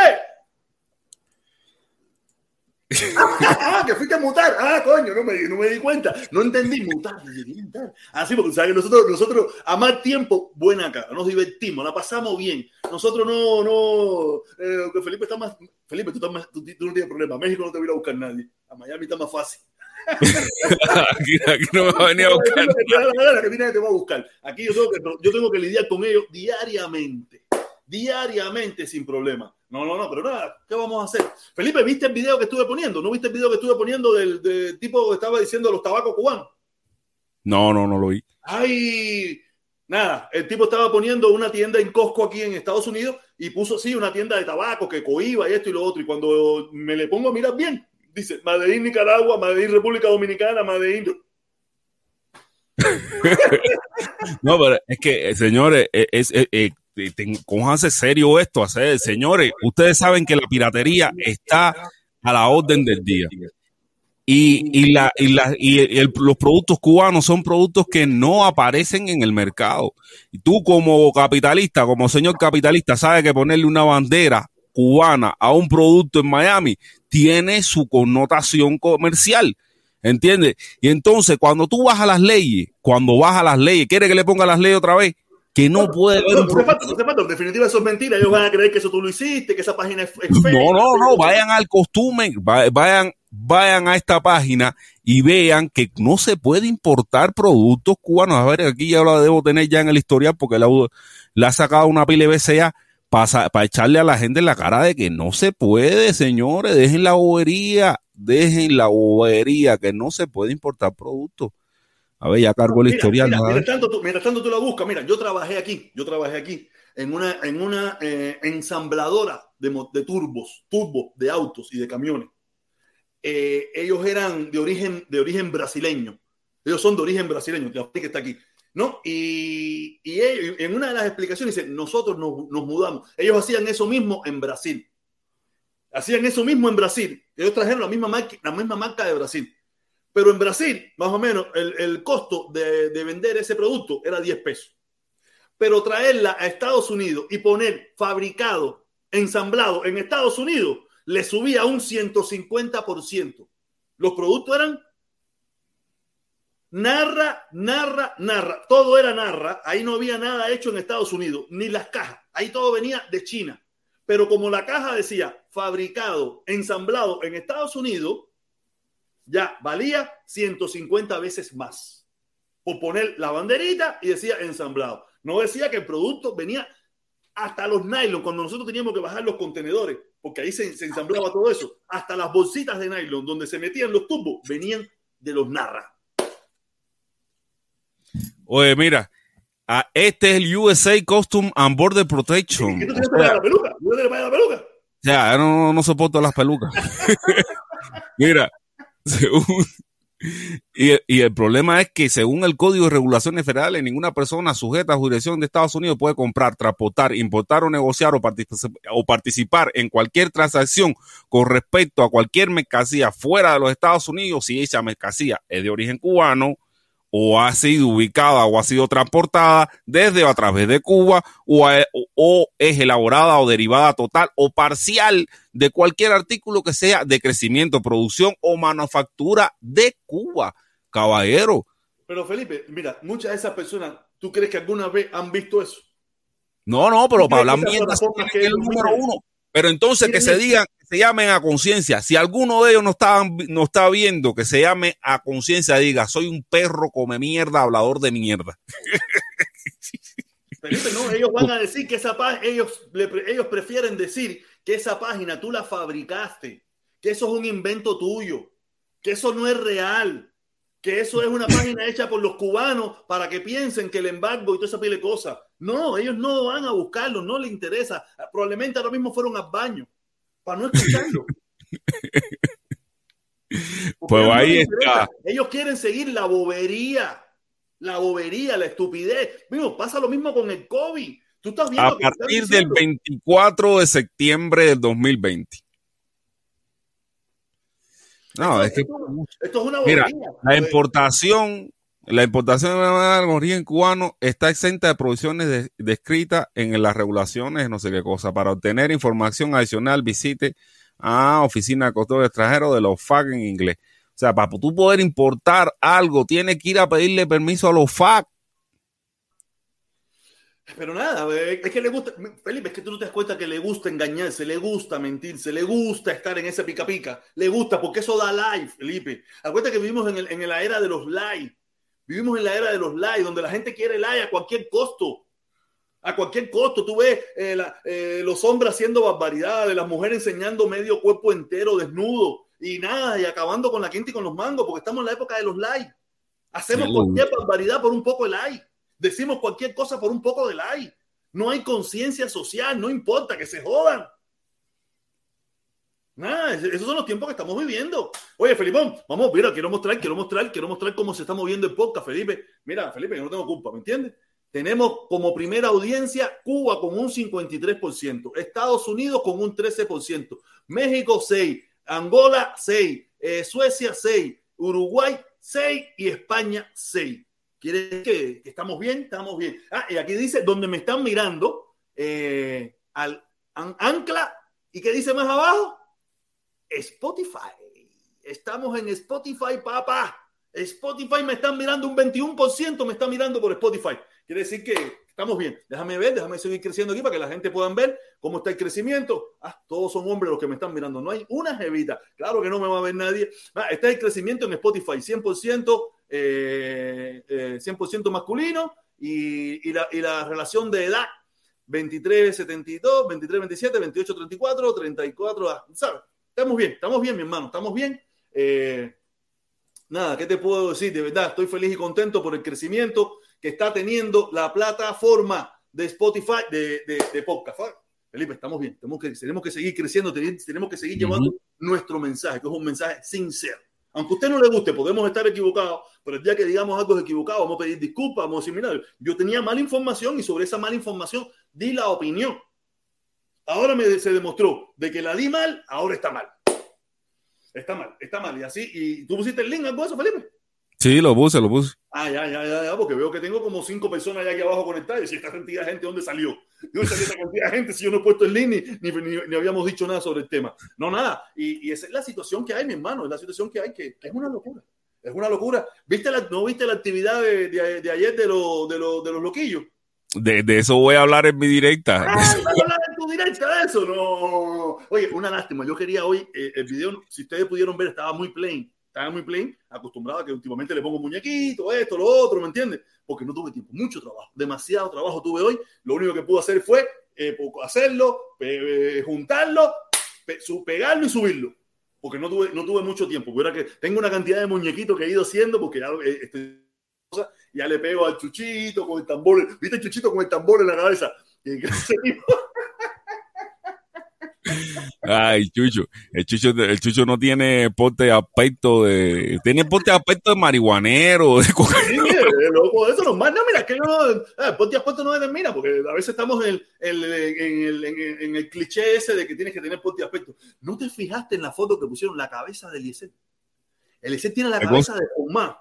Ah, que fuiste a mutar. Ah, coño, no me, no me di cuenta. No entendí mutar. Dije, ¿qué mutar? Ah, porque sabes nosotros, nosotros a más tiempo, buena cara, nos divertimos, la pasamos bien. Nosotros no, no, eh, que Felipe está más, Felipe, tú, estás más, tú, tú no tienes problema. A México no te voy a ir a buscar nadie. A Miami está más fácil. (laughs)
aquí, aquí no me va a venir a buscar.
La que viene te va a buscar. Aquí yo tengo, que, yo tengo que lidiar con ellos diariamente. Diariamente sin problema. No, no, no, pero nada, ¿qué vamos a hacer? Felipe, ¿viste el video que estuve poniendo? ¿No viste el video que estuve poniendo del, del tipo que estaba diciendo los tabacos cubanos?
No, no, no lo vi.
Ay, nada, el tipo estaba poniendo una tienda en Costco aquí en Estados Unidos y puso así una tienda de tabaco que coiba y esto y lo otro. Y cuando me le pongo a mirar bien, dice Madrid Nicaragua, Madrid República Dominicana, Madrid (laughs)
No, pero es que, eh, señores, eh, es, eh, ten- cójanse serio esto, hacer, señores, ustedes saben que la piratería está a la orden del día. Y, los productos cubanos son productos que no aparecen en el mercado. Y tú como capitalista, como señor capitalista, sabes que ponerle una bandera cubana a un producto en Miami tiene su connotación comercial. ¿Entiendes? Y entonces, cuando tú vas a las leyes, cuando vas a las leyes, ¿quiere que le ponga las leyes otra vez? Que no puede haber un
falta. En definitiva, eso es mentira. Ellos van a creer que eso tú lo hiciste, que esa página es, es fake.
No, no, no, vayan al costume, va- vayan, vayan a esta página y vean que no se puede importar productos cubanos. A ver, aquí ya lo debo tener ya en el historial porque la, la ha sacado una pila de BCA para echarle a la gente en la cara de que no se puede, señores, dejen la bobería, dejen la bobería, que no se puede importar productos. A ver, ya cargo el
Mira,
historial.
mira,
¿no?
mientras, tanto, tú, mientras tanto tú la buscas, mira, yo trabajé aquí, yo trabajé aquí en una, en una eh, ensambladora de, de turbos, turbos de autos y de camiones. Eh, ellos eran de origen, de origen brasileño. Ellos son de origen brasileño, que está aquí. ¿no? Y, y ellos, en una de las explicaciones dice, nosotros nos, nos mudamos. Ellos hacían eso mismo en Brasil. Hacían eso mismo en Brasil. Ellos trajeron la misma marca, la misma marca de Brasil. Pero en Brasil, más o menos, el, el costo de, de, vender ese producto era 10 pesos. Pero traerla a Estados Unidos y poner fabricado, ensamblado en Estados Unidos, le subía un 150%. Los productos eran narra, narra, narra. Todo era narra. Ahí no había nada hecho en Estados Unidos, ni las cajas. Ahí todo venía de China. Pero como la caja decía fabricado, ensamblado en Estados Unidos, ya valía 150 veces más. Por poner la banderita y decía ensamblado. No decía que el producto venía hasta los nylon, cuando nosotros teníamos que bajar los contenedores, porque ahí se, se ensamblaba todo eso, hasta las bolsitas de nylon donde se metían los tubos, venían de los narra.
Oye, mira, a este es el USA Costume and Border Protection.
¿Qué tú tienes para la peluca? ¿Tú tienes para la peluca?
O sea, no, no soporto las pelucas. (laughs) mira, (laughs) Y, el problema es que según el Código de Regulaciones Federales, ninguna persona sujeta a jurisdicción de Estados Unidos puede comprar, transportar, importar o negociar o, o, participar en cualquier transacción con respecto a cualquier mercancía fuera de los Estados Unidos si esa mercancía es de origen cubano o ha sido ubicada o ha sido transportada desde o a través de Cuba o, a, o, es elaborada o derivada total o parcial de cualquier artículo que sea de crecimiento, producción o manufactura de Cuba. Caballero.
Pero Felipe, mira, muchas de esas personas, ¿tú crees que alguna vez han visto eso?
No, no, pero para hablar mierda que es el número uno. Pero entonces que se digan, se llamen a conciencia. Si alguno de ellos no está, no está viendo, que se llame a conciencia, diga, soy un perro come mierda, hablador de mierda. (laughs)
No, ellos van a decir que esa página, ellos, ellos prefieren decir que esa página tú la fabricaste, que eso es un invento tuyo, que eso no es real, que eso es una página (laughs) hecha por los cubanos para que piensen que el embargo y toda esa pile de cosas. No, ellos no van a buscarlo, no les interesa. Probablemente ahora mismo fueron al baño para no escucharlo. (laughs)
pues ahí está.
Ellos quieren seguir la bobería, la bobería, la estupidez. Mismo, pasa lo mismo con el COVID. Tú estás viendo
a partir del 24 de septiembre del 2020. No, es que.
Esto es una
mira, la importación, la importación de origen cubano está exenta de provisiones descritas en las regulaciones, no sé qué cosa. Para obtener información adicional, visite a Oficina de Control Extranjero de los FAC en inglés. O sea, para tú poder importar algo, tienes que ir a pedirle permiso a los FAC.
Pero nada, es que le gusta, Felipe, es que tú no te das cuenta que le gusta engañarse, le gusta mentirse, le gusta estar en esa pica pica, le gusta porque eso da live, Felipe. Acuérdate que vivimos en, el, en la era de los live, vivimos en la era de los live, donde la gente quiere live a cualquier costo, a cualquier costo. Tú ves eh, la, eh, los hombres haciendo barbaridades, las mujeres enseñando medio cuerpo entero desnudo y nada, y acabando con la quinta y con los mangos, porque estamos en la época de los live. Hacemos cualquier barbaridad por un poco de like decimos cualquier cosa por un poco de like. No hay conciencia social, no importa que se jodan. Nada, esos son los tiempos que estamos viviendo. Oye, Felipón, vamos, mira, quiero mostrar, quiero mostrar, quiero mostrar cómo se está moviendo el podcast, Felipe. Mira, Felipe, yo no tengo culpa, ¿me entiendes? Tenemos como primera audiencia Cuba con un 53%, Estados Unidos con un 13%, México 6, Angola 6, eh, Suecia 6, Uruguay 6 y España 6. Quiere decir que, estamos bien, estamos bien. Ah, y aquí dice, donde me están mirando, eh, al ancla, ¿y qué dice más abajo? Spotify. Estamos en Spotify, papá. Spotify me están mirando un 21%, me están mirando por Spotify. Quiere decir que estamos bien. Déjame ver, déjame seguir creciendo aquí para que la gente pueda ver cómo está el crecimiento. Ah, todos son hombres los que me están mirando. No hay una jevita. Claro que no me va a ver nadie. Ah, está el crecimiento en Spotify, 100% eh, 100% eh, masculino y, y, la, y, la, relación de edad 23, 72, 23, 27, 28, 34, 34, ¿sabes? Estamos bien, estamos bien, mi hermano, estamos bien. Eh, nada, ¿qué te puedo decir? De verdad, estoy feliz y contento por el crecimiento que está teniendo la plataforma de Spotify, de, de, de podcast. Felipe, estamos bien, tenemos que, tenemos que seguir creciendo, tenemos que seguir llevando uh -huh. nuestro mensaje, que es un mensaje sincero. Aunque a usted no le guste, podemos estar equivocados, pero el día que digamos algo equivocado, vamos a pedir disculpas, vamos a decir, mira, yo tenía mala información y sobre esa mala información di la opinión. Ahora me, se demostró de que la di mal, ahora está mal. Está mal, está mal. Y así, ¿y tú pusiste el link al eso, Felipe?
Sí, lo puse, lo puse.
Ah, ya, ya, ya, ya, porque veo que tengo como cinco personas ya aquí abajo conectadas. Y esta cantidad de gente, ¿dónde salió? ¿Dónde salió esta cantidad de gente si yo no he puesto el link ni, ni, ni, ni habíamos dicho nada sobre el tema? No, nada. Y, y, esa es la situación que hay, mi hermano. Es la situación que hay, que, que es una locura. Es una locura. ¿Viste la, ¿No viste la actividad de, de, de ayer de, lo, de, lo, de los loquillos?
De, de, eso voy a hablar en mi directa.
Ah, (laughs) directa de eso? No. Oye, una lástima. Yo quería hoy, eh, el video, si ustedes pudieron ver, estaba muy plain estaba muy plain, acostumbrado a que últimamente le pongo muñequito, esto, lo otro, ¿me entiendes? Porque no tuve tiempo, mucho trabajo, demasiado trabajo tuve hoy. Lo único que pude hacer fue eh, hacerlo, pe juntarlo, pe pegarlo y subirlo. Porque no tuve, no tuve mucho tiempo. Porque que tengo una cantidad de muñequitos que he ido haciendo porque ya, eh, este, ya le pego al chuchito con el tambor. ¿Viste el chuchito con el tambor en la cabeza? (laughs)
Ay, Chucho. El Chucho, el Chucho no tiene porte aspecto de. Tiene porte aspecto de marihuanero. De.
Sí, eh, loco, eso no más. No, mira, que no. Eh, ponte a ponte no determina, porque a veces estamos en en, el, en, el, en el cliché ese de que tienes que tener ponte aspecto. ¿No te fijaste en la foto que pusieron la cabeza de Eliezer? Eliezer tiene la
¿Qué
cabeza de Omar.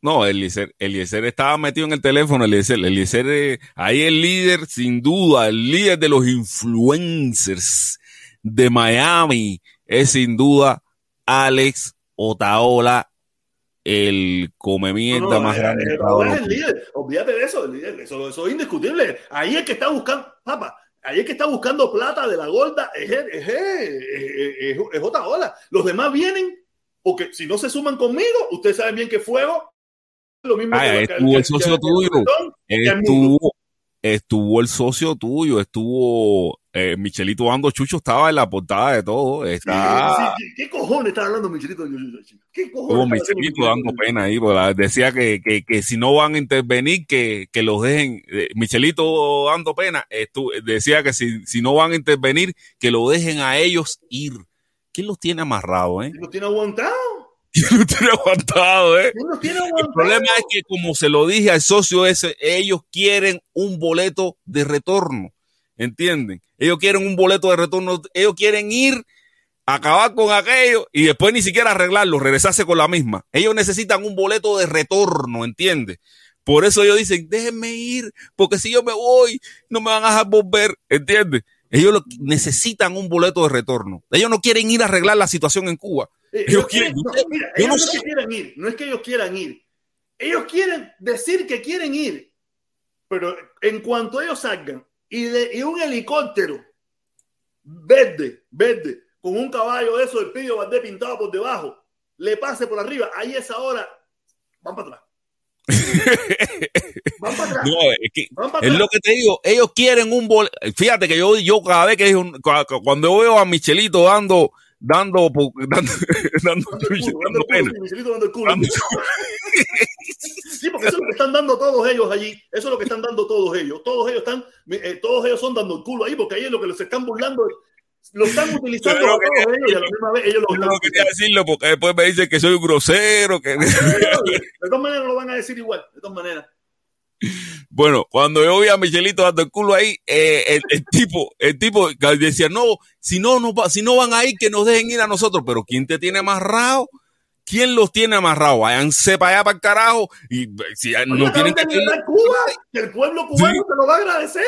No, Eliezer, Eliezer estaba metido en el teléfono, Eliezer, Eliezer, eh, ahí el líder, sin duda, el líder de los influencers de Miami es sin duda Alex Otaola, el come mierda
No, no,
más
eh,
grande.
eh, es el
los-
líder. Olvídate de eso, el líder. Eso, eso es indiscutible. Ahí es que está buscando, papá, ahí es que está buscando plata de la gorda, es, es, es, es, es, es otra ola. Los demás vienen, porque si no se suman conmigo, ustedes saben bien que fuego. Lo mismo
Ah,
que-
estuvo
que-
el socio
que-
tuyo. Estuvo, estuvo el socio tuyo, estuvo eh, Michelito Ando Chucho, estaba en la portada de todo. Está,
Sí, sí, ¿Qué cojones está hablando Michelito? ¿Qué cojones?
Michelito dando pena ahí, decía que, que, que si no van a intervenir, que, que los dejen. eh, Michelito dando pena, estu- decía que si, si no van a intervenir, que lo dejen a ellos ir. ¿Quién los tiene amarrados, eh?
¿Quién los tiene aguantado? (laughs)
¿Quién los tiene aguantados, eh?
¿Quién los tiene
El
aguantado?
problema es que, como se lo dije al socio ese, ellos quieren un boleto de retorno. ¿Entienden? Ellos quieren un boleto de retorno. Ellos quieren ir, acabar con aquello y después ni siquiera arreglarlo, regresarse con la misma. Ellos necesitan un boleto de retorno, ¿entiendes? Por eso ellos dicen, déjenme ir, porque si yo me voy, no me van a dejar volver, ¿entiendes? Ellos lo- necesitan un boleto de retorno. Ellos no quieren ir a arreglar la situación en Cuba.
Eh,
Ellos quieren-
no, mira, ellos
no
no es
sé.
que quieran ir, no es que ellos quieran ir. Ellos quieren decir que quieren ir, pero en cuanto ellos salgan y, de, y un helicóptero verde, verde, con un caballo de eso del Pidio Valdés pintado por debajo, le pase por arriba, ahí esa hora van para atrás. (laughs) van para atrás.
No, es que
van para
Es
atrás.
lo que te digo, ellos quieren un boleto. Fíjate que yo, yo cada vez que cu- cuando yo veo a Michelito dando, dando, (laughs) dando, dando,
Dando el culo,
dando
dando el culo,
pena. (laughs)
sí, porque eso es lo que están dando todos ellos allí. Eso es lo que están dando todos ellos. Todos ellos están, eh, todos ellos son dando el culo ahí, porque ahí es lo que los están burlando. Lo están utilizando
Yo quería-
todos ellos y a la misma vez ellos lo están
no quería decirlo porque después me dicen que soy un grosero. Que...
De todas maneras lo van a decir igual, de todas maneras.
Bueno, cuando yo vi a Michelito dando el culo ahí, eh, el, el tipo, el tipo decía, no, si no, no, va- si no van a ir, que nos dejen ir a nosotros. Pero ¿quién te tiene amarrado? ¿Quién los tiene amarrados? Váyanse para allá, para el carajo. Y si ya no
Oye,
tienen que
Cuba, que el pueblo cubano se lo va a agradecer.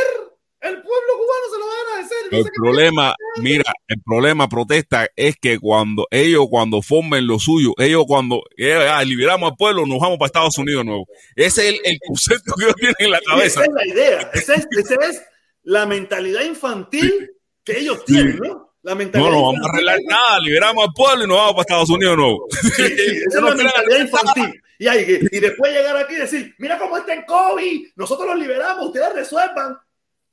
El pueblo cubano se lo va a agradecer. No
El problema, mira, el problema protesta es que cuando ellos cuando formen lo suyo, ellos cuando eh, ah, liberamos al pueblo, nos vamos para Estados Unidos nuevo. Ese es el, el concepto que ellos tienen en la cabeza.
Esa es la idea. Esa es, esa es la mentalidad infantil que ellos tienen, ¿no? La
No,
mentalidad
no vamos a arreglar nada, liberamos al pueblo y nos vamos para Estados Unidos nuevo.
Sí, esa es (laughs) la mentalidad infantil. Y, hay que- y después llegar aquí y decir, mira cómo está en COVID, nosotros los liberamos, ustedes resuelvan,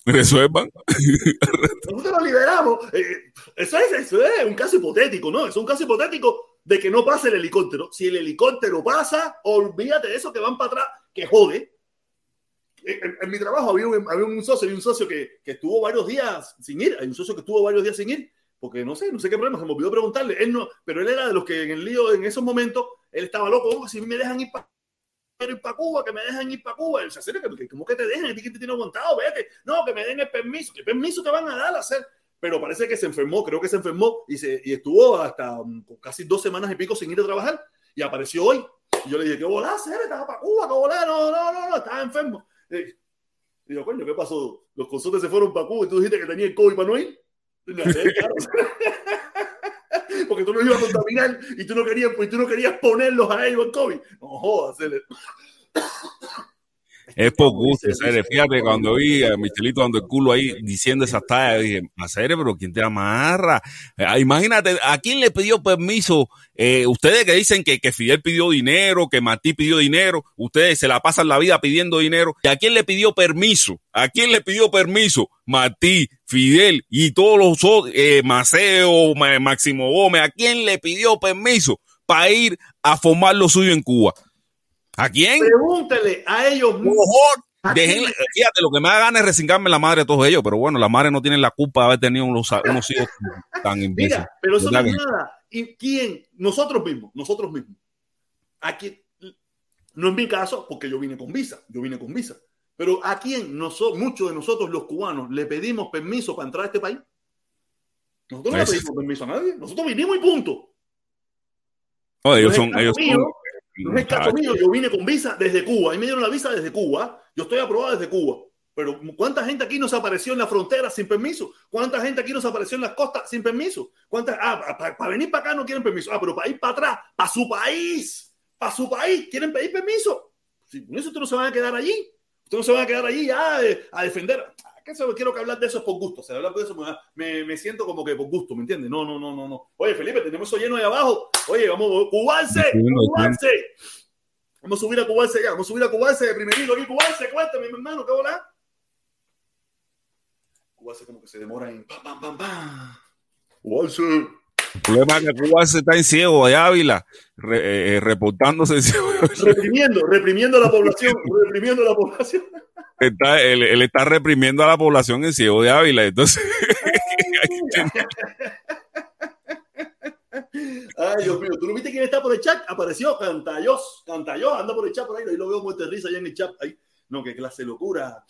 (laughs)
Resuelvan. (laughs)
nosotros los liberamos. Eh, eso, es, eso es un caso hipotético, ¿no? Es un caso hipotético de que no pase el helicóptero. Si el helicóptero pasa, olvídate de eso que van para atrás, que jode. En, en mi trabajo había un, había un socio, había un socio que, que estuvo varios días sin ir, hay un socio que estuvo varios días sin ir, porque no sé, no sé qué problema, se me olvidó preguntarle, él no, pero él era de los que en el lío, en esos momentos, él estaba loco, "Oh, si me dejan ir para ir para Cuba, que me dejan ir para Cuba. Acerca, que ¿cómo que te ti quién te tiene aguantado? Vete. No, que me den el permiso. ¿Qué permiso te van a dar a hacer? Pero parece que se enfermó, creo que se enfermó y, estuvo hasta um, casi dos semanas y pico sin ir a trabajar y apareció hoy. Y yo le dije, ¿qué volá, hacer? ¿Estaba para Cuba? ¿Qué volá? No, no, no, no, estaba enfermo. Y yo, coño, ¿qué pasó? Los consortes se fueron para Cuba y tú dijiste que tenía el COVID para no ir. (laughs) (laughs) Porque tú los ibas a contaminar y tú no querías, y tú no querías ponerlos a ellos el COVID. No jodas.
Es por gusto, serio. Fíjate, cuando vi a Michelito dando el culo ahí diciendo esas tallas, dije, a pero ¿quién te amarra? Eh, imagínate, ¿a quién le pidió permiso? Eh, ustedes que dicen que, que Fidel pidió dinero, que Martí pidió dinero, ustedes se la pasan la vida pidiendo dinero. ¿Y a quién le pidió permiso? ¿A quién le pidió permiso? Martí, Fidel y todos los otros, eh, Maceo, Ma- Máximo Gómez, ¿a quién le pidió permiso para ir a formar lo suyo en Cuba? ¿A quién?
Pregúntele a ellos mismos.
Mejor Dejen, fíjate, lo que me da ganas es resingarme la madre de todos ellos, pero bueno, la madre no tiene la culpa de haber tenido unos, unos hijos tan imbéciles.
Mira, pero eso no
¿Verdad
es nada. ¿Y quién? Nosotros mismos, nosotros mismos. Aquí, no es mi caso, porque yo vine con visa, yo vine con visa. Pero a quién, noso- muchos de nosotros los cubanos, le pedimos permiso para entrar a este país. Nosotros no le pedimos permiso a nadie. Nosotros vinimos y punto.
No, ellos son, ellos
mío,
son.
No es caso mío, yo vine con visa desde Cuba. Ahí me dieron la visa desde Cuba. Yo estoy aprobado desde Cuba. Pero ¿cuánta gente aquí nos apareció en la frontera sin permiso? ¿Cuánta gente aquí nos apareció en las costas sin permiso? ¿Cuánta? Ah, para venir para acá no quieren permiso. Ah, pero para ir para atrás, para su país, para su país, quieren pedir permiso. Si con eso ustedes no se van a quedar allí. Ustedes no se van a quedar allí ya eh, a defender. Ah, ¿Qué se- quiero que hablar de eso es por gusto. Se hablar de eso me, me, siento como que por gusto, ¿me entiendes? No, no, no, no, no. Oye, Felipe, tenemos eso lleno ahí abajo. Oye, vamos, cubarse,
Entiendo,
cubarse. Vamos a subir a cubarse ya, vamos a subir a cubarse de primerito aquí, cubarse, cuéntame, mi hermano, ¿qué bola? Cubarse como que se demora en pam, pam, pam, pam. Cubarse.
El problema es que Cuba se está en ciego allá Ávila, re- eh, reportándose en ciego.
Reprimiendo, reprimiendo a la población, reprimiendo a la población.
Está, él, él está reprimiendo a la población en ciego de Ávila. Entonces,
Ay, Dios mío, ¿tú no viste quién está por el chat? Apareció Cantayos, Cantayos, anda por el chat por ahí, ahí lo veo muerto de risa allá en el chat. Ahí. No, qué clase de locura.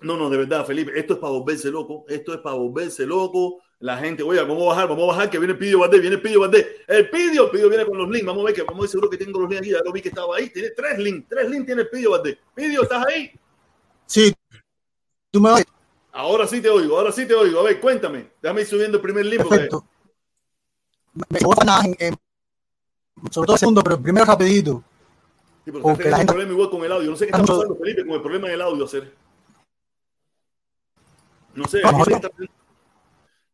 No, no, de verdad, Felipe, esto es para volverse loco, esto es para volverse loco. La gente, oye, vamos a bajar, vamos a bajar, que viene el Pidio Valdés, viene el Pidio Valdés. El Pidio, el Pidio viene con los links, vamos a ver que, vamos a ver seguro que tengo los links aquí, ya lo vi que estaba ahí, tiene tres links, tres links tiene el Pidio Valdés. Pidio, ¿estás ahí?
Sí, tú me oyes.
Ahora sí te oigo, ahora sí te oigo. A ver, cuéntame, déjame ir subiendo el primer link.
Perfecto. Me- en- en- sobre todo el segundo, pero primero rapidito.
Sí, pero teniendo
la
un
gente-
problema igual con el audio. No sé qué está pasando, Felipe, con el problema del audio, hacer. No sé, aquí
a ver.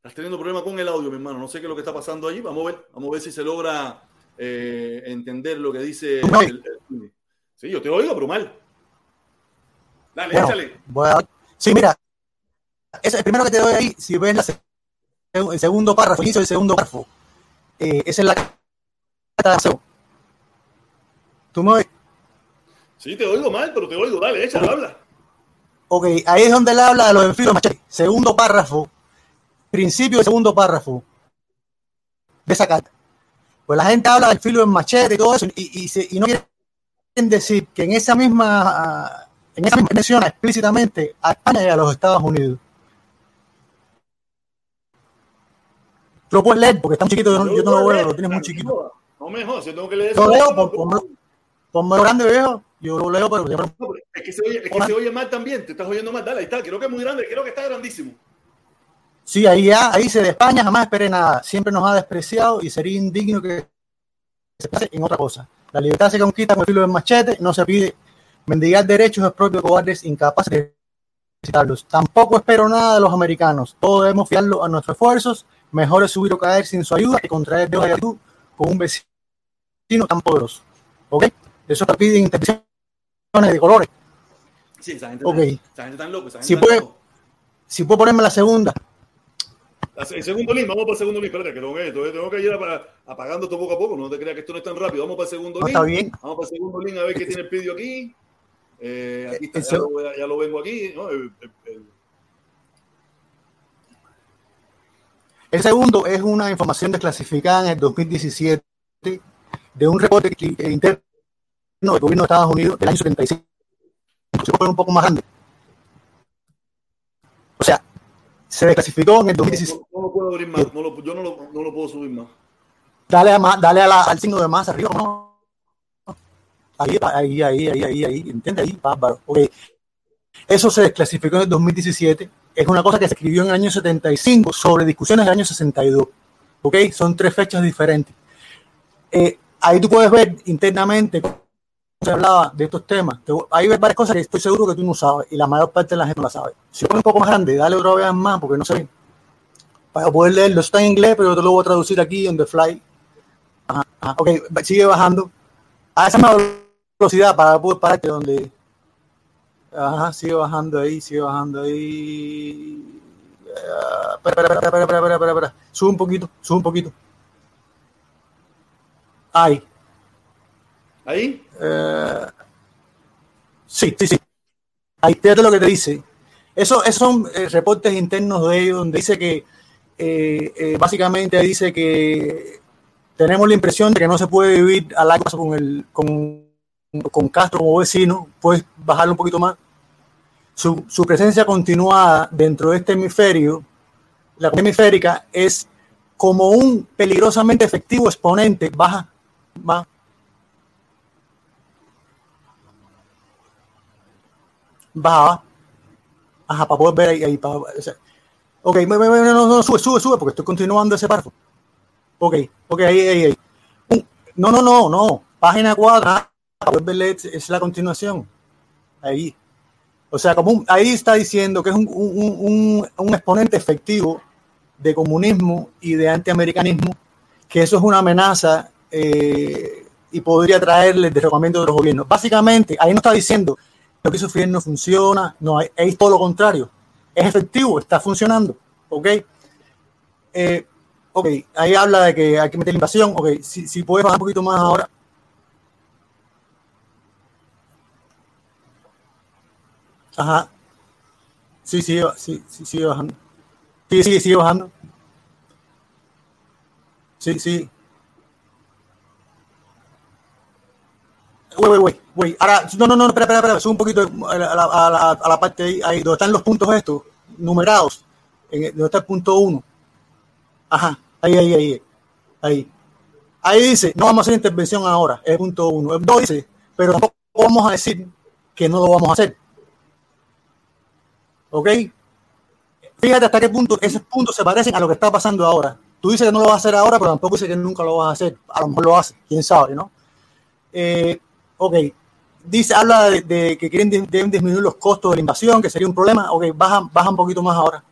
Estás, teniendo problema con el audio, mi hermano. No sé qué es lo que está pasando allí. Vamos a ver, vamos a ver si se logra eh, entender lo que dice.
¿Tú me
el- el- Sí, yo te oigo, pero mal. Dale,
Bueno,
échale.
Sí, mira, ese, el primero que te doy ahí, si ves la el segundo párrafo, el inicio del segundo párrafo, eh, esa es la carta de. ¿Tú me oyes?
Sí, te oigo mal, pero te oigo. Dale, échale, habla.
Ok, ahí es donde él habla de los del filo machete. Segundo párrafo, principio del segundo párrafo de esa carta. Pues la gente habla del filo del machete y todo eso, y, y, se- y no quieren decir que en esa misma, en esa misma menciona explícitamente a España y a los Estados Unidos. Lo puedes leer porque está muy chiquito, yo no, yo no lo veo, lo tienes muy chiquito.
No me jodas, yo tengo que leer
Yo leo, por, por, ponme grande, viejo. Yo lo leo, pero
es que, se oye, es que se oye mal también. Te estás oyendo mal. Dale, ahí está. Creo que es muy grande. Creo que está grandísimo.
Sí, ahí ya, ahí se de España jamás esperé nada. Siempre nos ha despreciado y sería indigno que se pase en otra cosa. La libertad se conquista con el filo del machete, no se pide. Mendigar derechos es propio de cobardes incapaces de necesitarlos. Tampoco espero nada de los americanos. Todo debemos fiarlo a nuestros esfuerzos. Mejor es subir o caer sin su ayuda que contraer de gratitud con un vecino tan poderoso. ¿Ok? Eso te pide intervenciones de colores.
Sí, esa gente,
Ok.
está, esa gente está loca. Esa gente
Si
está
puede-
loca.
Si puedo ponerme la segunda.
El segundo link, vamos para el segundo link. Espérate, que tengo que, tengo- que ir apa- apagando esto poco a poco. No te creas que esto no es tan rápido. Vamos para el segundo
No,
link.
está bien.
Vamos para el segundo link a ver qué tiene el vídeo aquí. Eh, aquí está,
El
ya, lo, ya lo vengo aquí. ¿no? El- el- el-
segundo es una información desclasificada en el 2017 de un reporte eh, interno del gobierno de Estados Unidos del año 75. Se un poco más grande. O sea, se desclasificó en el
no,
2017.
no lo puedo abrir más. No lo- yo no lo, no lo puedo subir más.
Dale, a ma- dale a la- al signo de más arriba. ¿no? Ahí, ahí, ahí, ahí, ahí, ahí. ¿Entiendes? Ahí, bárbaro. Ok. Eso se desclasificó en el 2017. Es una cosa que se escribió en el año 75 sobre discusiones del año 62. ¿Ok? Son tres fechas diferentes. Eh, ahí tú puedes ver internamente se hablaba de estos temas. Ves varias cosas que estoy seguro que tú no sabes y la mayor parte de la gente no la sabe. Si pones un poco más grande, dale otra vez más porque no ve. Para poder leerlo, está en inglés, pero te lo voy a traducir aquí on the fly. Ajá. Ok, sigue bajando. A esa velocidad para poder pararte donde. Ajá, sigue bajando ahí, sigue bajando ahí. Ah, espera, espera, espera, espera, espera, espera. Sube un poquito, sube un poquito. Ahí.
Ahí.
Eh, sí, sí, sí. ahí fíjate lo que te dice. Eso, esos son eh, reportes internos de ellos donde dice que eh, básicamente dice que tenemos la impresión de que no se puede vivir al largo plazo con, el, con, con Castro como vecino. Puedes bajarlo un poquito más. Su, su presencia continuada dentro de este hemisferio, la hemisférica, es como un peligrosamente efectivo exponente. Baja, baja. Baja, ajá, para poder ver ahí, ahí para, o sea, ok, no, no, no, sube, sube, sube, porque estoy continuando ese párrafo. Ok, ok, ahí, ahí, ahí. Un- No, no, no, no, página 4, ah, para poder verle, es, es la continuación. Ahí. O sea, como un- ahí está diciendo que es un, un, un, un exponente efectivo de comunismo y de antiamericanismo, que eso es una amenaza eh, y podría traerle el derrocamiento de los gobiernos. Básicamente, ahí no está diciendo lo que hizo Fidel no funciona, no, es todo lo contrario. Es efectivo, está funcionando. ¿Ok? Eh, ok, ahí habla de que hay que meter invasión. Ok, si, si puedes bajar un poquito más ahora. Ajá. Sí, sigue, sí, sí, sigue bajando. Sí, sigue, sigue bajando. Sí, sí. Güey, güey, güey. Ahora, no, no, no, espera, espera, espera. Sube un poquito a la, parte ahí, ahí, donde están los puntos estos, numerados. En donde está el punto uno. Ajá, ahí, ahí, ahí. Ahí. Ahí dice, no vamos a hacer intervención ahora, es punto uno. El dos dice, pero tampoco vamos a decir que no lo vamos a hacer. ¿Ok? Fíjate hasta qué punto esos puntos se parecen a lo que está pasando ahora. Tú dices que no lo vas a hacer ahora, pero tampoco dices que nunca lo vas a hacer. A lo mejor lo haces, quién sabe, ¿no? Eh, ok. Dice, habla de, que quieren deben disminuir los costos de la invasión, que sería un problema. Ok, baja, baja un poquito más ahora.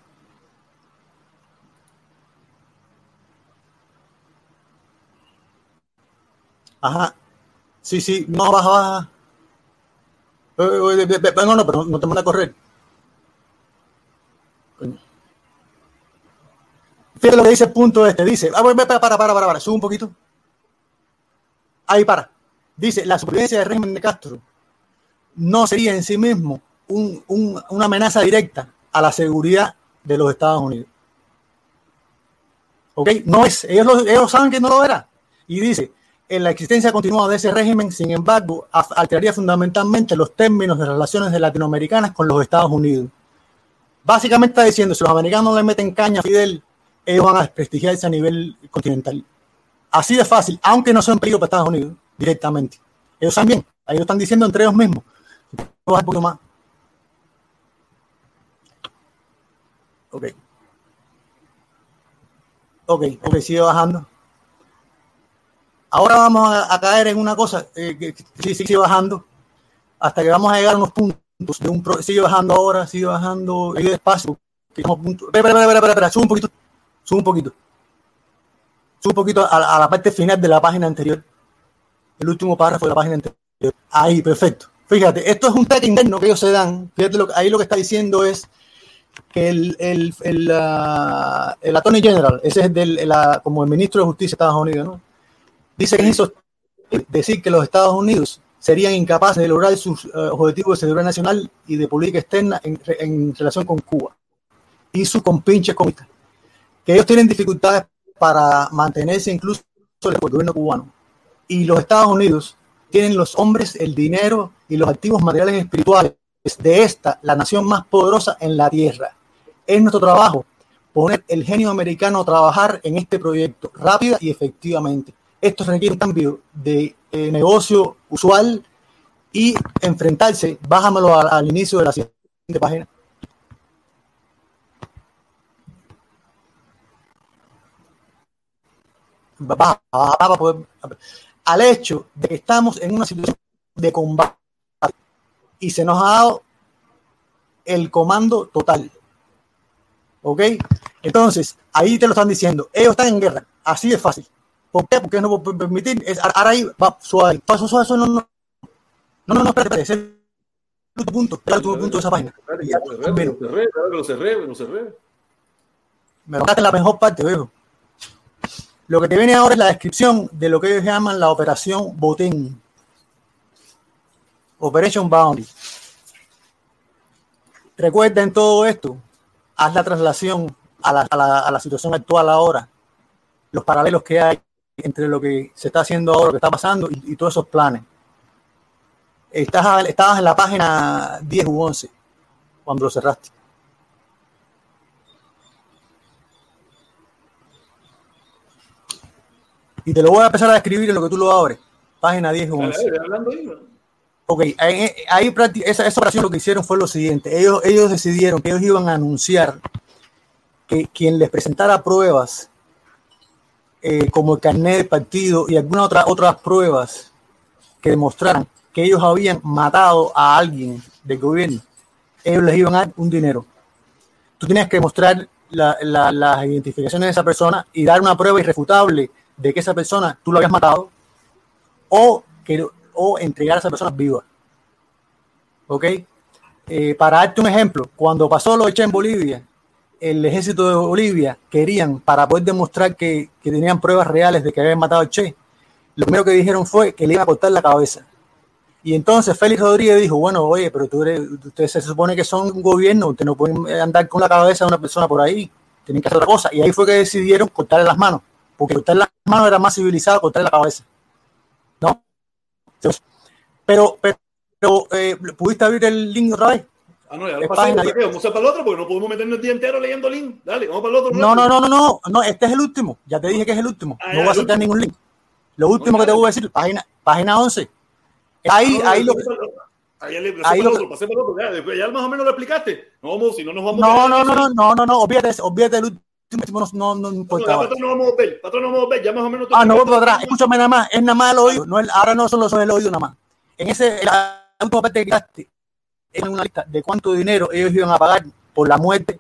Ajá. Sí, sí, no, baja, baja. No, no, pero no te manda a correr. Fíjate lo que dice el punto este. Dice, ah, para, para, para, para, sube un poquito. Ahí para. Dice, la supervivencia del régimen de Castro no sería en sí mismo un- un- una amenaza directa a la seguridad de los Estados Unidos. ¿Ok? No es. Ellos, lo- ellos saben que no lo era. Y dice, en la existencia continuada de ese régimen, sin embargo, alteraría fundamentalmente los términos de relaciones de latinoamericanas con los Estados Unidos. Básicamente está diciendo, si los americanos le meten caña a Fidel, ellos van a desprestigiarse a nivel continental. Así de fácil, aunque no son peligro para Estados Unidos directamente. Ellos también, ahí lo están diciendo entre ellos mismos. Baja un poquito más. Ok. Ok, ok, sigue bajando. Ahora vamos a, caer en una cosa, eh, que, sí, sigue bajando, hasta que vamos a llegar a unos puntos de un pro- sigue bajando ahora, sigue bajando, sigue despacio. que Espera, espera, espera, espera, sube un poquito, sube un poquito. Sube un poquito a la parte final de la página anterior. El último párrafo de la página anterior. Ahí, perfecto. Fíjate, esto es un tag interno que ellos se dan. Fíjate, lo, ahí lo que está diciendo es que el, el, el, ah, el Attorney General, ese es del, como el ministro de Justicia de Estados Unidos, ¿no? Dice que decir que los Estados Unidos serían incapaces de lograr sus eh, objetivos de seguridad nacional y de política externa en, en relación con Cuba y sus compinches comunistas. Que ellos tienen dificultades para mantenerse incluso el gobierno cubano. Y los Estados Unidos tienen los hombres, el dinero y los activos materiales espirituales de esta, la nación más poderosa en la tierra. Es nuestro trabajo poner el genio americano a trabajar en este proyecto rápida y efectivamente. Esto requiere un cambio de eh, negocio usual y enfrentarse, bájamelo al, inicio de la siguiente página. Al hecho de que estamos en una situación de combate y se nos ha dado el comando total. ¿Ok? Entonces, ahí te lo están diciendo. Ellos están en guerra. Así de fácil. ¿Por qué? Porque no puedo permitir. Es, ahora ahí va suave. Suave, suave, suave, no, no. No, no, no, espérate, espérate. Es último punto. Último punto de esa página.
Lo cerré, lo cerré, lo cerré, lo cerré.
Me tocaste la mejor parte, viejo. Lo que te viene ahora es la descripción de lo que ellos llaman la operación Botín. Operation Bounty. recuerda en todo esto, haz la traslación a la, situación actual ahora, los paralelos que hay entre lo que se está haciendo ahora, lo que está pasando y, todos esos planes. Estabas en la página 10 u 11 cuando lo cerraste. Y te lo voy a empezar a describir en lo que tú lo abres. Página 10 u
Dale,
11.
dale, hablando ahí, ¿no?
Ok, ahí, ahí prácti- esa, esa operación lo que hicieron fue lo siguiente. Ellos, ellos decidieron que ellos iban a anunciar que quien les presentara pruebas eh, como el carnet del partido y algunas otra, otras pruebas que demostraran que ellos habían matado a alguien del gobierno, ellos les iban a dar un dinero. Tú tenías que mostrar la- la- las identificaciones de esa persona y dar una prueba irrefutable de que esa persona tú lo habías matado o, que, o entregar a esa persona viva. ¿Ok? Eh, para darte un ejemplo, cuando pasó lo hecho en Bolivia, el ejército de Bolivia querían, para poder demostrar que, que tenían pruebas reales de que habían matado al Che, lo primero que dijeron fue que le iban a cortar la cabeza. Y entonces Félix Rodríguez dijo, bueno, oye, pero tú eres- ustedes se supone que son un gobierno, ustedes no pueden andar con la cabeza de una persona por ahí, tienen que hacer otra cosa. Y ahí fue que decidieron cortarle las manos, porque cortarle las manos era más civilizado que cortarle la cabeza. ¿No? Pero, pero, pero, eh, ¿pudiste abrir el link otra vez?
Ah, no, ya lo pasé. ¿por qué? Vamos a para el otro porque no podemos meternos el día entero leyendo link. Dale, vamos para el otro.
No, no, no, no, no, no, este es el último. Ya te dije que es el último.
Ah,
No voy a
el
soltar ningún link. Lo último
No,
que te voy a decir, página, página 11. Ahí,
Ah,
ahí lo
el. Ahí el
lo
otro, pasé el otro. Ya, después, ya más o menos lo explicaste. No, vamos, si no nos vamos
No, no, no, no, no, no, no, olvídate, olvídate último, no, no, no
patrón no vamos a ver, patrón no vamos a ver, ya más o menos.
Ah, no voy para atrás, escúchame nada más, es nada más el oído, no el- ahora no solo son el oído nada más. En ese, última parte que quitaste, en una lista de cuánto dinero ellos iban a pagar por la muerte,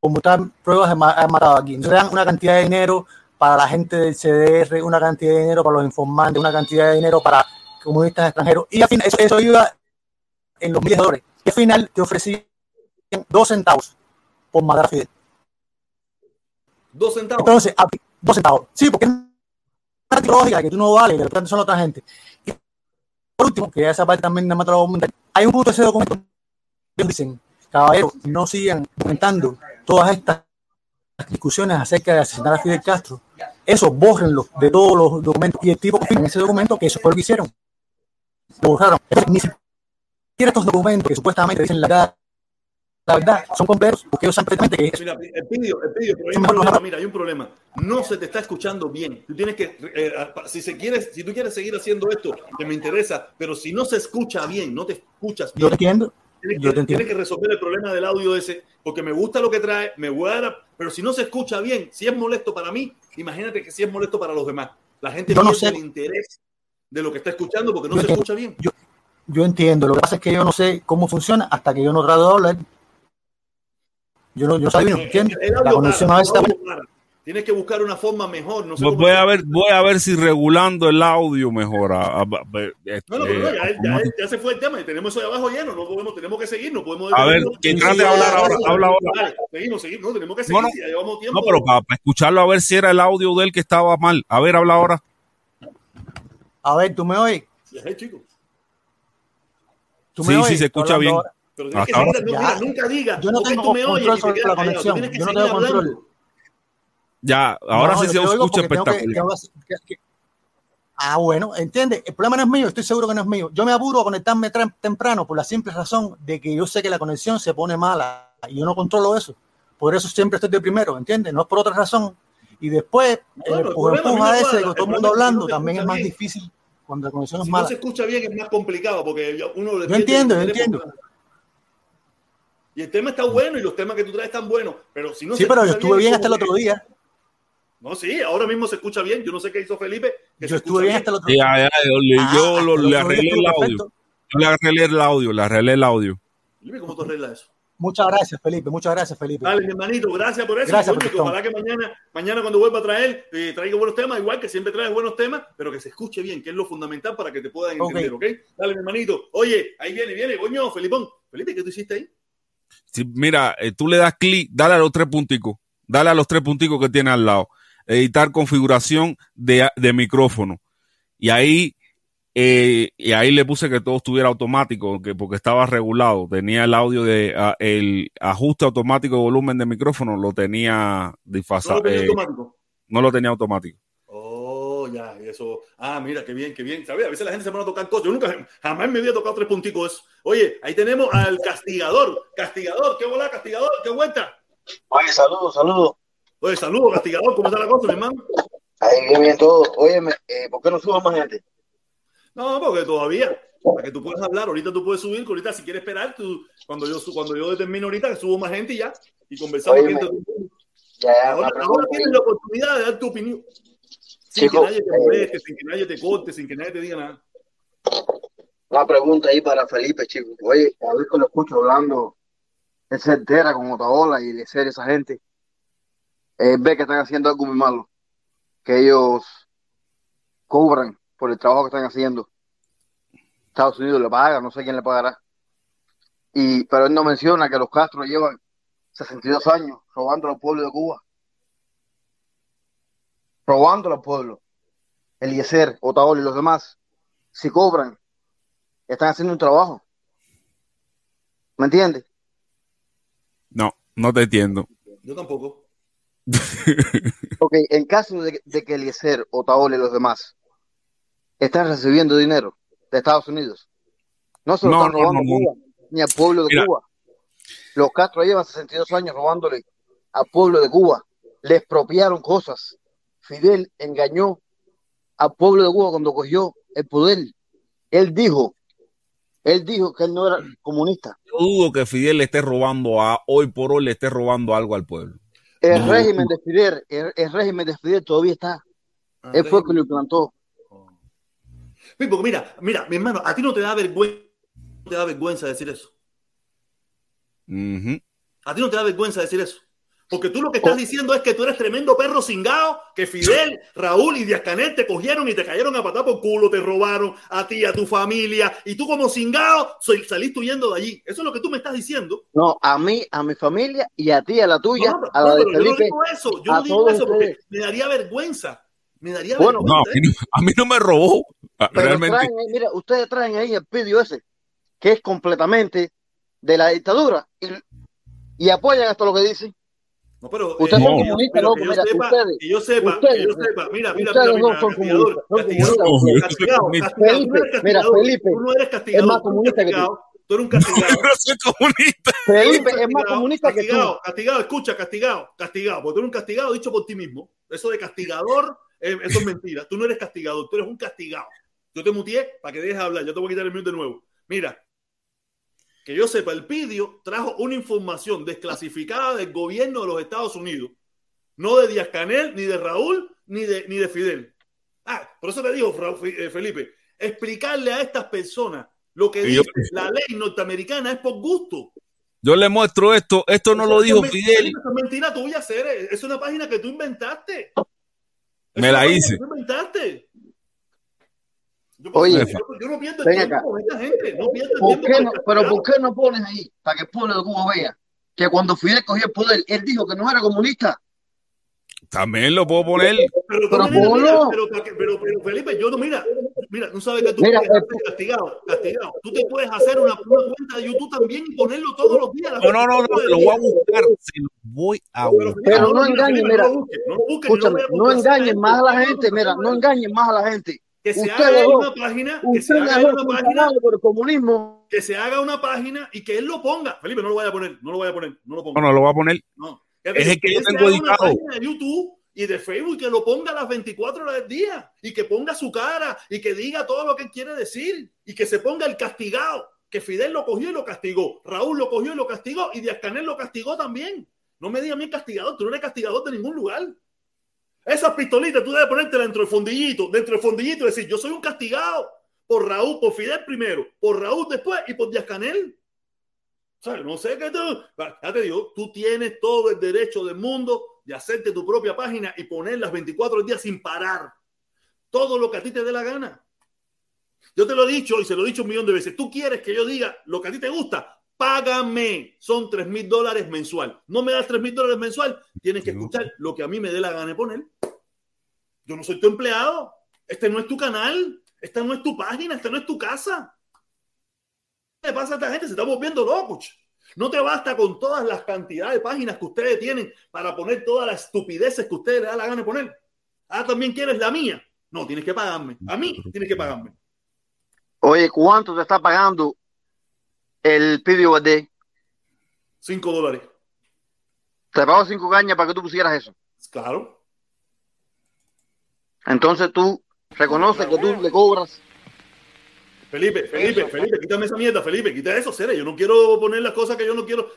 como tal, pruebas han matado aquí. Entonces dan una cantidad de dinero para la gente del CDR, una cantidad de dinero para los informantes, una cantidad de dinero para comunistas extranjeros, y al final eso, eso iba en los miles de dólares. Y al final te ofrecían dos centavos por matar a Fidel.
Dos centavos.
Entonces, a- dos centavos. Sí, porque es una lógica que tú no vales, de repente son otra gente. Y por último, que esa parte también nada más te la voy a comentar, hay un punto de ese documento que dicen, caballeros, no sigan comentando todas estas discusiones acerca de asesinar a Fidel Castro. Eso, bórrenlo de todos los documentos. Y el tipo en ese documento que eso fue lo que hicieron. Lo borraron. Entonces, ni siquiera estos documentos que supuestamente dicen la verdad, la verdad, son completos, porque ellos saben perfectamente que
Mira, pero hay un problema,
no.
mira, hay un problema. No se te está escuchando bien. Tú tienes que, eh, si se quieres, si tú quieres seguir haciendo esto, que me interesa, pero si no se escucha bien, no te escuchas
yo
bien,
te entiendo.
tienes,
yo
que,
te entiendo.
tienes que resolver el problema del audio ese, porque me gusta lo que trae, me guarda, pero si no se escucha bien, si es molesto para mí, imagínate que si es molesto para los demás. La gente
Yo no
pierde
sé.
el interés de lo que está escuchando porque no
Yo
se
entiendo.
escucha bien.
Yo entiendo, lo que pasa es que yo no sé cómo funciona hasta que yo no trato de hablar. Yo no, yo sabía, ¿entiendes?
El
La conexión
para,
a
para. Tienes que buscar una forma mejor. No sé
Pues voy a ver, voy a ver si regulando el audio mejora. A, a- a- este,
No, no, pero no, ya,
como-
ya- ya se fue el tema y tenemos eso de abajo lleno. No podemos, tenemos que seguir, no podemos.
A ver, que
Sí,
trate de hablar ahora, habla ahora.
Seguimos, seguimos. No, tenemos que seguir.
No,
si ya llevamos tiempo.
No, pero para, escucharlo a ver si era el audio de él que estaba mal. A ver, habla ahora.
A ver, ¿tú me oyes?
Eh, chico.
¿Tú
Sí,
me
sí,
oyes?
se
Estoy
escucha bien.
ahora.
Pero tienes que
Hasta
seguir,
ahora-
no, mira, nunca diga.
Yo no
"Ok,
tengo
tú me oyes",
sobre la conexión.
Que
Yo no
seguir
tengo control.
hablando.
Ya, ahora
No,
sí se escucha
que-
espectacular.
que- que- que- Ah, bueno, entiende. El problema no es mío, estoy seguro que no es mío. Yo me apuro a conectarme temprano por la simple razón de que yo sé que la conexión se pone mala y yo no controlo eso. Por eso siempre estoy de primero, ¿entiendes? No es por otra razón. Y después,
Bueno,
el
problema
empuja ese, que todo
El
mundo
es que
hablando,
no
también es más
bien.
difícil cuando la conexión es
Si no
mala.
se escucha bien es más complicado porque uno le
Yo entiendo, yo entiendo.
Y el tema está bueno y los temas que tú traes están buenos, pero si no
Sí,
se
pero yo
escucha
estuve bien hasta el otro día.
No, sí, ahora mismo se escucha bien. Yo no sé qué hizo Felipe. que se
Yo estuve bien hasta el otro día.
Ya, ya, yo, le-
Ah,
lo- le arreglé el audio.
perfecto.
Yo le arreglé el audio, le arreglé el audio.
Felipe, ¿cómo tú arreglas eso?
Muchas gracias, Felipe. Muchas gracias, Felipe.
Dale, mi hermanito, gracias por eso.
Gracias,
Coño, que ojalá que mañana, mañana cuando vuelva a traer, eh, traiga buenos temas, igual que siempre traes buenos temas, pero que se escuche bien, que es lo fundamental para que te puedan entender, ¿ok? Dale, mi hermanito. Oye, ahí viene, viene, coño, Felipón. Felipe, ¿qué tú hiciste ahí?
Si, mira, eh, tú le das clic, dale a los tres punticos, dale a los tres punticos que tiene al lado. Editar configuración de, de micrófono. Y ahí eh, y ahí le puse que todo estuviera automático, que porque estaba regulado. Tenía el audio de el ajuste automático de volumen de micrófono, lo tenía
¿No
disfrazado. eh, no lo tenía automático.
Oh, ya, y eso. Ah, mira, qué bien, qué bien. ¿Sabes? A veces la gente se pone a tocar cosas. Yo nunca, jamás vida he tocado tres punticos. Oye, ahí tenemos al castigador. Castigador, qué bola, castigador, qué vuelta.
Oye, saludos, saludos.
Oye, saludos, castigador, ¿cómo está la cosa, mi hermano?
Ahí bien, bien todo. Óyeme, eh, ¿por qué no suba más gente?
No, porque todavía, para que tú puedas hablar, ahorita tú puedes subir, que ahorita si quieres esperar, tú, cuando yo cuando yo determino ahorita que subo más gente y ya, y conversamos.
Ya, ya,
Ahora, ahora tienes la oportunidad de dar tu opinión. Sin
Chico,
que nadie te
eh,
moleste, sin que nadie te corte, sin que nadie te diga nada.
Una pregunta ahí para Felipe, chico. Oye, a ver que lo escucho hablando, él se entera con Otaola y de ser esa gente. Eh, ve que están haciendo algo muy malo. Que ellos cobran por el trabajo que están haciendo. Estados Unidos le paga, no sé quién le pagará. Y, pero él no menciona que los Castro llevan 62 años robando al pueblo de Cuba. Robando al pueblo. Eliezer, Otaola y los demás, si cobran, están haciendo un trabajo. ¿Me entiendes?
No, no te entiendo.
Yo tampoco. (laughs)
Ok, en caso de, de que Eliezer, Otaola y los demás están recibiendo dinero de Estados Unidos, no se lo
No,
están robando
no,
a
no.
Cuba, ni al pueblo de
Mira.
Cuba. Los Castro llevan 62 años robándole al pueblo de Cuba. Le expropiaron cosas. Fidel engañó al pueblo de Cuba cuando cogió el poder. Él dijo, él dijo que él no era comunista.
Yo dudo que Fidel le esté robando a, hoy por hoy le esté robando algo al pueblo.
El
No.
régimen de Fidel, el, el régimen de Fidel todavía está.
Ah,
Él fue el que lo implantó.
Porque mira, mira, mi hermano, a ti no te da vergüenza, no te da vergüenza decir eso. A ti no te da vergüenza decir eso. Porque tú lo que estás diciendo es que tú eres tremendo perro cingado, que Fidel, Raúl y Díaz Canel te cogieron y te cayeron a patar por culo, te robaron a ti, a tu familia, y tú como cingado soy- saliste huyendo de allí. Eso es lo que tú me estás diciendo.
No, a mí, a mi familia y a ti, a la tuya,
No, no,
a
no,
la de
pero yo no
Felipe.
digo eso, yo no digo eso porque
ustedes.
me daría vergüenza. Me daría
Bueno,
No, a
vergüenza.
mí no, a mí no me robó.
Pero
Realmente.
traen, mira, ustedes traen ahí el vídeo ese, que es completamente de la dictadura, y, y apoyan esto lo que dicen.
No, pero,
Ustedes
eh,
comunistas,
pero que yo
mira,
sepa,
ustedes,
que yo sepa,
ustedes,
que yo sepa, mira, mira, mira,
no
mira,
son
castigador, castigador.
No,
castigado, no
Felipe, mira,
castigador,
Felipe,
tú no eres
es
castigado,
más
tú eres
comunista que tú.
tú eres un castigado. (laughs)
Yo no soy comunista.
Felipe es más comunista que tú.
castigado, castigado, escucha, castigado, castigado, porque tú eres un castigado dicho por ti mismo. Eso de castigador, eh, eso es mentira. Tú no eres castigador, tú eres un castigado. Yo te mutié para que dejes de hablar, yo te voy a quitar el minuto de nuevo. Mira, que yo sepa, el PIDIO trajo una información desclasificada del gobierno de los Estados Unidos, no de Díaz Canel, ni de Raúl, ni de, ni de Fidel. Ah, por eso te digo, eh, Felipe, explicarle a estas personas lo que
yo-
dice la ley norteamericana es por gusto.
Yo le muestro esto. Esto no lo dijo Fidel.
Eso es mentira tuya, Cere. Es una página que tú inventaste. Es
Me la hice.
que tú inventaste. Yo,
Oye,
yo, yo no pierdo el tiempo
acá.
con esta gente. No pierdo el
¿Por
tiempo
no, pero. ¿por qué no pones ahí para que el pueblo de Cuba vea que cuando Fidel cogió el poder, él dijo que no era comunista?
También lo puedo poner.
Pero,
Pero
tú, mira, mira, pero, pero, pero, pero, Felipe, yo no, mira, mira, tú sabes que tú
Mira,
puedes
eh,
hacer castigado, castigado. Tú te puedes hacer una, una cuenta de YouTube también y ponerlo todos los días.
No, no, no, no,
24
se lo voy a buscar. Se lo voy a
Pero,
buscar.
Pero no
mira,
mira.
no lo busques, no lo busques,
Escúchame, no
a
más a la gente, mira, no engañes más a la gente.
Que se haga una página, que se haga una página
por el comunismo.
que se haga una página y que él lo ponga. Felipe, no lo vaya a poner, no lo vaya a poner, no lo ponga.
no lo voy a poner.
No.
Es el que yo
él se
tengo editado.
página de YouTube y de Facebook que lo ponga a las 24 horas del día y que ponga su cara y que diga todo lo que él quiere decir y que se ponga el castigado. Que Fidel lo cogió y lo castigó, Raúl lo cogió y lo castigó y Díaz Canel lo castigó también. No me digas a mí castigador, tú no eres castigador de ningún lugar. Esas pistolitas tú debes ponerte dentro del fondillito, dentro del fondillito y decir, yo soy un castigado por Raúl, por Fidel primero, por Raúl después y por Díaz Canel. O sea, no sé qué tú, ya te digo, tú tienes todo el derecho del mundo de hacerte tu propia página y poner las 24 días sin parar. Todo lo que a ti te dé la gana. Yo te lo he dicho y se lo he dicho un millón de veces. Tú quieres que yo diga lo que a ti te gusta, págame. Son 3 mil dólares mensual. No me das 3 mil dólares mensual, tienes que escuchar lo que a mí me dé la gana de poner. Yo no soy tu empleado. Este no es tu canal. Esta no es tu página, esta no es tu casa. ¿Qué le pasa a esta gente? Se está volviendo locos. No te basta con todas las cantidades de páginas que ustedes tienen para poner todas las estupideces que ustedes les da la gana de poner. Ah, también quieres la mía. No, tienes que pagarme. A mí tienes que pagarme.
Oye, ¿cuánto te está pagando el Pidio?
Cinco dólares.
Te pagó cinco cañas para que tú pusieras eso.
Claro.
Entonces tú reconoces que tú le cobras.
Felipe, Felipe. Felipe, quítame esa mierda, Felipe, quita eso, Cere. Yo no quiero poner las cosas que yo no quiero.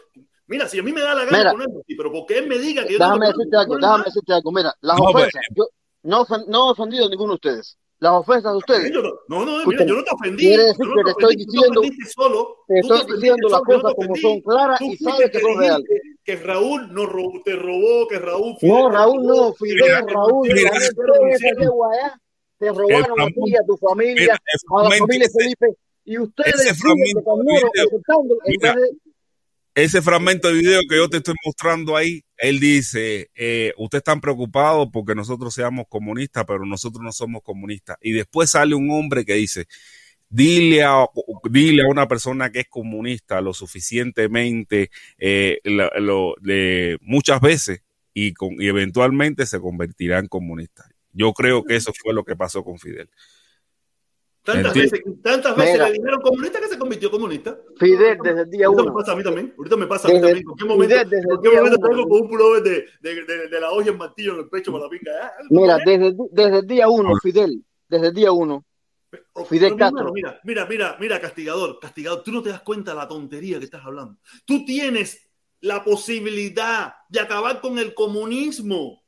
Mira, si a mí me da la gana
Mira.
ponerlo, sí, pero porque él me diga que yo
Déjame
tengo que
decirte algo, déjame decirte algo. Mira, las
No, pues,
ofensas, yo no, no he ofendido a ninguno de ustedes. Las ofensas de ustedes,
no, no, no, mira, yo no te ofendí.
quiere decir
no
que
te
te estoy diciendo-
ofendiste solo.
te estoy diciendo las
no
cosas
te
como son claras y sabes que son reales.
Que Raúl nos robó, te robó, que Raúl.
No, Raúl no, Fidel, Raúl, te robaron a ti, a tu familia, a la familia Felipe, y ustedes siguen en vez de
ese fragmento de video que yo te estoy mostrando ahí, él dice, eh, ustedes están preocupados porque nosotros seamos comunistas, pero nosotros no somos comunistas. Y después sale un hombre que dice, dile a, dile a una persona que es comunista lo suficientemente, eh, de- muchas veces, y, con, y eventualmente se convertirá en comunista. Yo creo que eso fue lo que pasó con Fidel.
Tantas
Entiendo.
veces, tantas veces
Mira.
le dijeron comunista que se convirtió comunista.
Fidel desde el día
Ahorita me
uno.
pasa a mí también. Ahorita me pasa a mí
Desde-
también. ¿Por qué momento,
Fidel, desde
por
el
qué
día
momento
uno.
tengo con un pullover de, de, de, de la hoja en martillo en el pecho para la pinga? Ah,
Mira, desde, desde el día uno, Fidel, desde el día uno, Fidel Castro.
Mira, mira, mira, mira, castigador, castigador, tú no te das cuenta de la tontería que estás hablando. Tú tienes la posibilidad de acabar con el comunismo.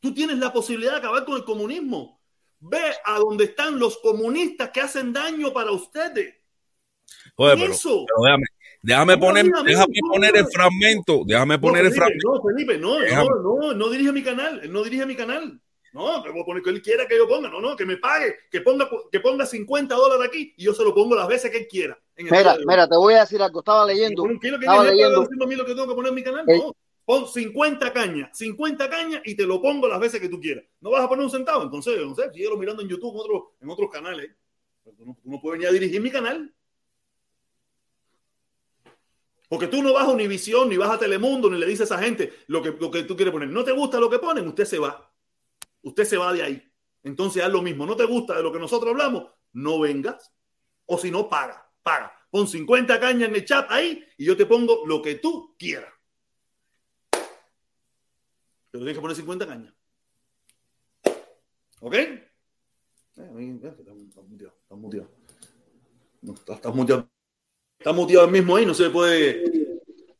Tú tienes la posibilidad de acabar con el comunismo. Ve a donde están los comunistas que hacen daño para ustedes.
Oye, pero,
Eso.
pero déjame, déjame
No,
poner,
mira,
déjame
no,
poner
no.
el fragmento, déjame poner
no,
el
Felipe,
fragmento.
no, Felipe, no,
Déjame.
no, no, no dirige mi canal, él no dirige mi canal. No, te voy a poner que él quiera que yo ponga, no, no, que me pague, que ponga, que ponga 50 dólares aquí y yo se lo pongo las veces que él quiera. En el
mira, mira, te voy a decir algo, estaba leyendo,
que
estaba leyendo.
diciendo a mí lo que tengo que poner en mi canal,
Eh.
no. Pon 50 cañas, 50 cañas y te lo pongo las veces que tú quieras. No vas a poner un centavo, entonces, no sé, síguelo mirando en YouTube, en otros, en otros canales. Pero tú no puedes venir a dirigir mi canal. Porque tú no vas a Univisión, ni vas a Telemundo, ni le dices a esa gente lo que, lo que tú quieres poner. No te gusta lo que ponen, usted se va. Usted se va de ahí. Entonces haz lo mismo. No te gusta de lo que nosotros hablamos, no vengas. O si no, paga, paga. Pon 50 cañas en el chat ahí y yo te pongo lo que tú quieras. Pero tienes que poner 50 cañas. ¿Ok? Eh, Estás muteado, estás muteado. No, estás, muteado. El mismo ahí, no se puede.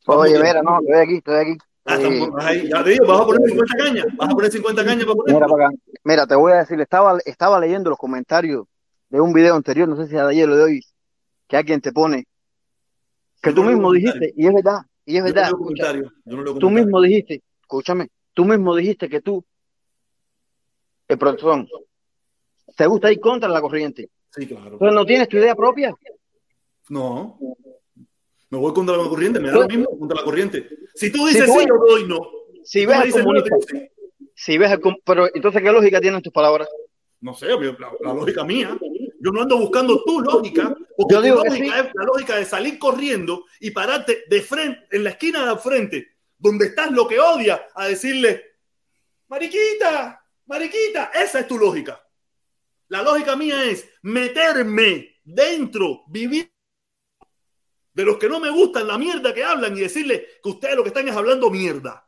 Oye, mira, no, estoy aquí, estoy aquí.
Ah,
Eh,
ahí, ya te digo, vas a poner 50 cañas. Vas a poner 50 cañas para poner.
Mira para acá. Mira, te voy a decir, estaba, estaba leyendo los comentarios de un video anterior, no sé si de ayer o de hoy, que alguien te pone, que tú mismo dijiste, y es verdad, y es
Yo no
verdad,
leo
escucha.
Yo no leo
tú
comentarios.
mismo dijiste, escúchame, tú mismo dijiste que tú, el profesor, te gusta ir contra la corriente.
Sí, claro.
Entonces no tienes tu idea propia.
No. Me voy contra la corriente, me da lo mismo contra la corriente. Si tú dices
Si tú
sí, yo doy no.
Si ves
dices no, sí.
si ves com- pero entonces qué lógica tienen tus palabras.
No sé, la, la lógica mía. Yo no ando buscando tu lógica, porque
Yo
tu
digo que
lógica
sí.
es la lógica de salir corriendo y pararte de frente, en la esquina de frente, donde estás lo que odias, a decirle, Mariquita, Mariquita, esa es tu lógica. La lógica mía es meterme dentro, vivir de los que no me gustan la mierda que hablan y decirle que ustedes lo que están es hablando mierda.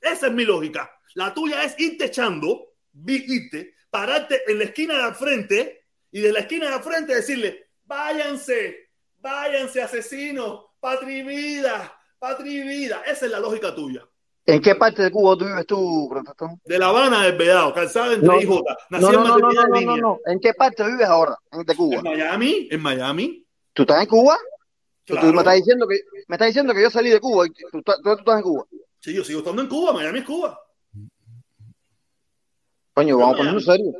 Esa es mi lógica. La tuya es irte echando, irte, pararte en la esquina de al frente y de la esquina de al frente decirle, váyanse, váyanse asesinos, vida, patria y vida. Esa es la lógica tuya.
¿En qué parte de Cuba tú vives tú, profesor?
De La Habana del Vedado, calzada entre
No,
IJ, nací
No,
en
no, no, no, no, no, no,
línea.
no. ¿En qué parte vives ahora? En de Cuba.
En Miami, en Miami.
¿Tú estás en Cuba? Tú-
Claro.
Tú me estás diciendo que me estás diciendo que yo salí de Cuba y tú, tú- tú estás en Cuba.
Sí, yo sigo estando en Cuba, Miami es Cuba.
Coño, vamos a ponernos serio.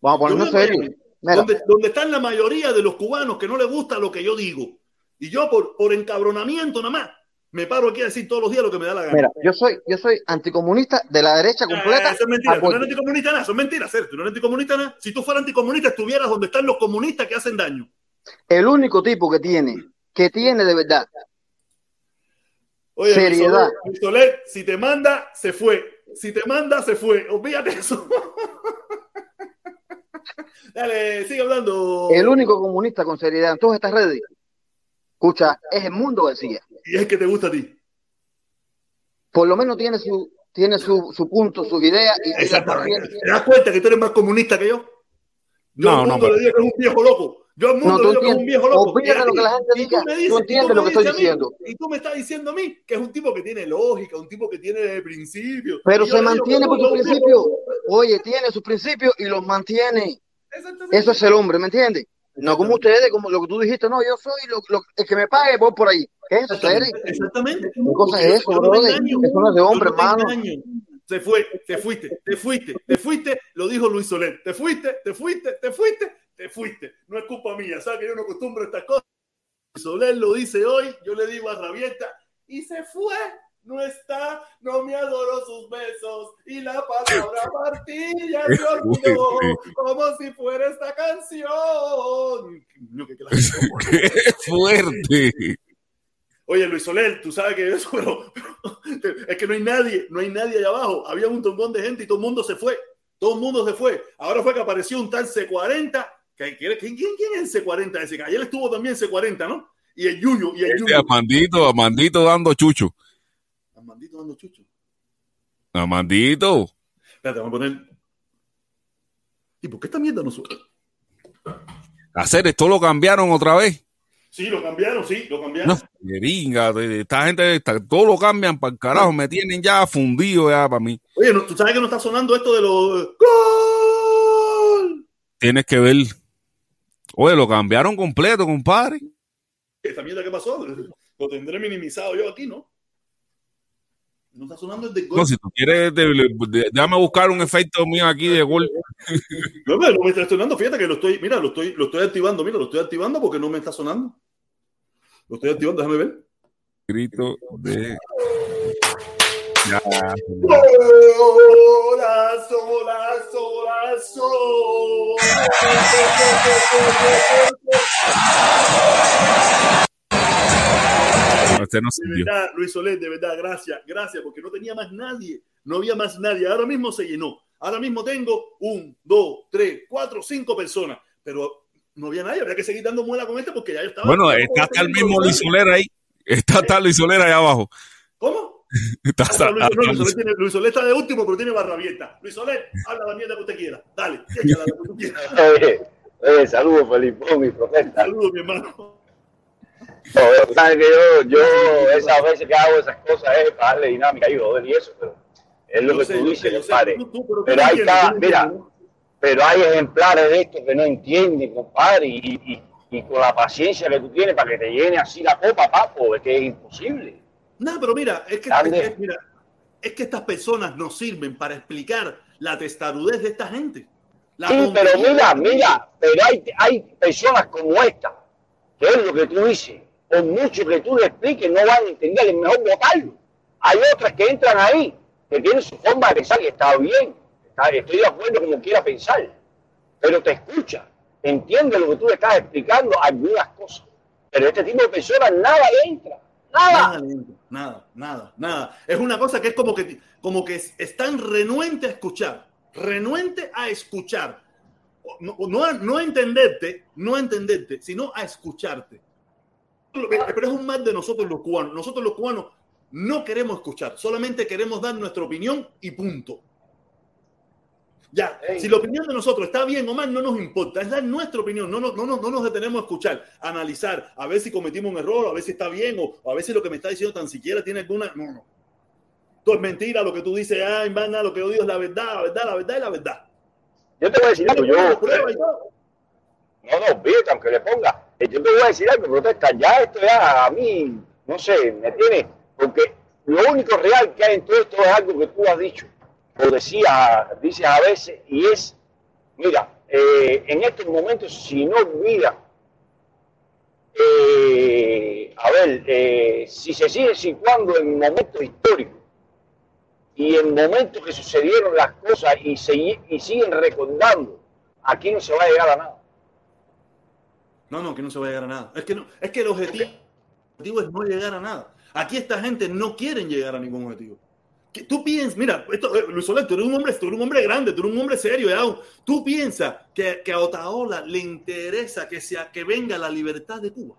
Vamos a ponernos serio.
Donde, donde están la mayoría de los cubanos que no les gusta lo que yo digo. Y yo por, por encabronamiento nada más me paro aquí a decir todos los días lo que me da la gana.
Mira, yo soy, yo soy anticomunista de la derecha completa.
Eso es mentira. Tú no eres anticomunista nada. Eso es mentira, Ser. Tú no eres anticomunista nada. Si tú fueras anticomunista, estuvieras donde están los comunistas que hacen daño.
El único tipo que tiene, que tiene de verdad,
Oye,
Seriedad.
Soler, si te manda, se fue. Si te manda, se fue. Olvídate eso. (laughs) Dale, sigue hablando.
el único comunista con seriedad en todas estas redes, escucha, es el mundo García.
Y es que te gusta a ti.
Por lo menos tiene su, tiene su, su punto, sus ideas y,
Exactamente. ¿Te das cuenta que tú eres más comunista que yo? Yo
No,
al
no,
mundo le digo que es un viejo loco. Yo al mundo
No,
le digo que es un viejo loco.
Olvídate lo que la gente
y tú
diga.
me
Tú entiendes lo
me
que estoy
mí-
diciendo.
Y tú me estás diciendo a mí que es un tipo que tiene lógica, un tipo que tiene principios.
Pero se mantiene por sus principios. Oye, tiene sus principios y los mantiene. Eso es el hombre, ¿me entiendes? No como ustedes, como lo que tú dijiste, no, yo soy lo, lo- el que me pague, voy por ahí. ¿Qué es eso, serio?
Exactamente.
¿Qué cosa es eso, brother? es de hombre, hermano.
Se fue, te fuiste, te fuiste, te fuiste, lo dijo Luis Soler. Te fuiste, te fuiste, te fuiste, te fuiste. No es culpa mía, ¿sabes que yo no acostumbro a estas cosas? Luis Soler lo dice hoy, yo le digo a Rabieta, y se fue. No está, no me adoró sus besos y la palabra partilla se (laughs) olvidó como si fuera esta canción. (laughs)
¡Qué fuerte!
Oye, Luis Soler, tú sabes que eso, (laughs) pero, pero es que no hay nadie, no hay nadie allá abajo. Había un montón de gente y todo el mundo se fue. Todo el mundo se fue. Ahora fue que apareció un tal C40. Que, que- ¿quién, quién, quién es el C40 ese? Que ayer estuvo también C40, ¿no? Y el Yuyo, y el
Este
Yuyo.
Amandito, Amandito dando chucho.
Amandito dando chucho.
Amandito.
Espérate, vamos a poner. ¿Y por qué esta mierda no sube?
Hacer esto lo cambiaron otra vez.
Sí, lo cambiaron, sí, lo cambiaron.
No, de- esta gente, todo lo cambian para el carajo, me tienen ya fundido ya para mí.
Oye, ¿no- ¿tú sabes que no está sonando esto de los gol?
Tienes que ver. Oye, lo cambiaron completo, compadre.
Esta mierda que pasó, lo tendré minimizado yo aquí, ¿no? No está sonando el de gol.
No, si tú quieres, de- de- déjame buscar un efecto mío aquí de gol.
No, pero no me está sonando, fíjate que lo estoy, mira, lo estoy, lo estoy activando, mira, lo estoy activando porque no me está sonando. Lo estoy activando, déjame ver.
Grito de. Ya.
Golazo, golazo, golazo.
No, este no
De verdad, Luis Soler, de verdad, gracias, gracias, porque no tenía más nadie, no había más nadie. Ahora mismo se llenó. Ahora mismo tengo un, dos, tres, cuatro, cinco personas, pero no había nadie, había que seguir dando muela con este porque ya yo estaba.
Bueno, está hasta el mismo Luis Soler ahí. Está hasta Luis Soler ahí abajo.
¿Cómo? (laughs)
Está hasta-
Luis, Soler tiene- Luis Soler está de último, pero tiene barra abierta. Luis Soler, habla la mierda que usted quiera. Dale, (laughs) échala lo que tú quieras.
Oye, (laughs) oye, saludos, Felipe, mi protesta.
Saludos, mi hermano.
No, sabes que yo, yo esas veces que hago esas cosas es para darle dinámica y joder y eso, pero es lo
Yo
que
sé,
tú dices,
sé, yo sé,
compadre.
tú- tú, pero
Pero
no
hay cada, mira. Pero hay ejemplares de estos que no entienden, compadre, y, y, y con la paciencia que tú tienes para que te llene así la copa, papo, es que es imposible.
No, pero mira, es que, es que- mira, es que estas personas nos sirven para explicar la testarudez de esta gente. La
Sí, pero mira, mira, pero hay, hay personas como esta, que es lo que tú dices, por mucho que tú le expliques, no van a entender, es mejor votarlo. Hay otras que entran ahí, que tienen su forma de pensar y está bien, estoy de acuerdo como quiera pensar, pero te escucha, entiende lo que tú le estás explicando, algunas cosas. Pero este tipo de personas nada le entra,
Nada,
nada.
le entra, nada, nada, nada. Es una cosa que es como que, como que están renuentes a escuchar, renuentes a escuchar. No, no, a- no a entenderte, no a entenderte, sino a escucharte. Pero es un mal de nosotros los cubanos. Nosotros los cubanos no queremos escuchar, solamente queremos dar nuestra opinión y punto. Ya, si la opinión de nosotros está bien o mal, no nos importa, es dar nuestra opinión, no, nos- no, nos- no nos detenemos a escuchar, a analizar, a ver si cometimos un error, a ver si está bien o, o a ver si lo que me está diciendo tan siquiera tiene alguna... No, no. Todo es mentira, lo que tú dices, ay, vana, lo que yo digo es la verdad, la verdad, la verdad y la verdad.
Yo te voy a decir algo, yo. No, no, olvídate, aunque le ponga. Eh, Yo te voy a decir algo, protesta. Ya esto ya a mí, no sé, me tiene. Porque lo único real que hay en todo esto es algo que tú has dicho. O decía, dices a veces, y es, mira, eh, en estos momentos, si no olvida eh, a ver, eh, si se sigue situando en momentos históricos y en momentos que sucedieron las cosas y, se, y siguen recordando, aquí no se va a llegar a nada.
No, no, que no se va a llegar a nada. Es que, no, es que el objetivo, es no llegar a nada. Aquí esta gente no quieren llegar a ningún objetivo. Tú piensas, mira, esto, eh, Luis Soler, tú eres un hombre, tú eres un hombre grande, tú eres un hombre serio, ya. Tú piensas que, que a Otaola le interesa que, sea, que venga la libertad de Cuba.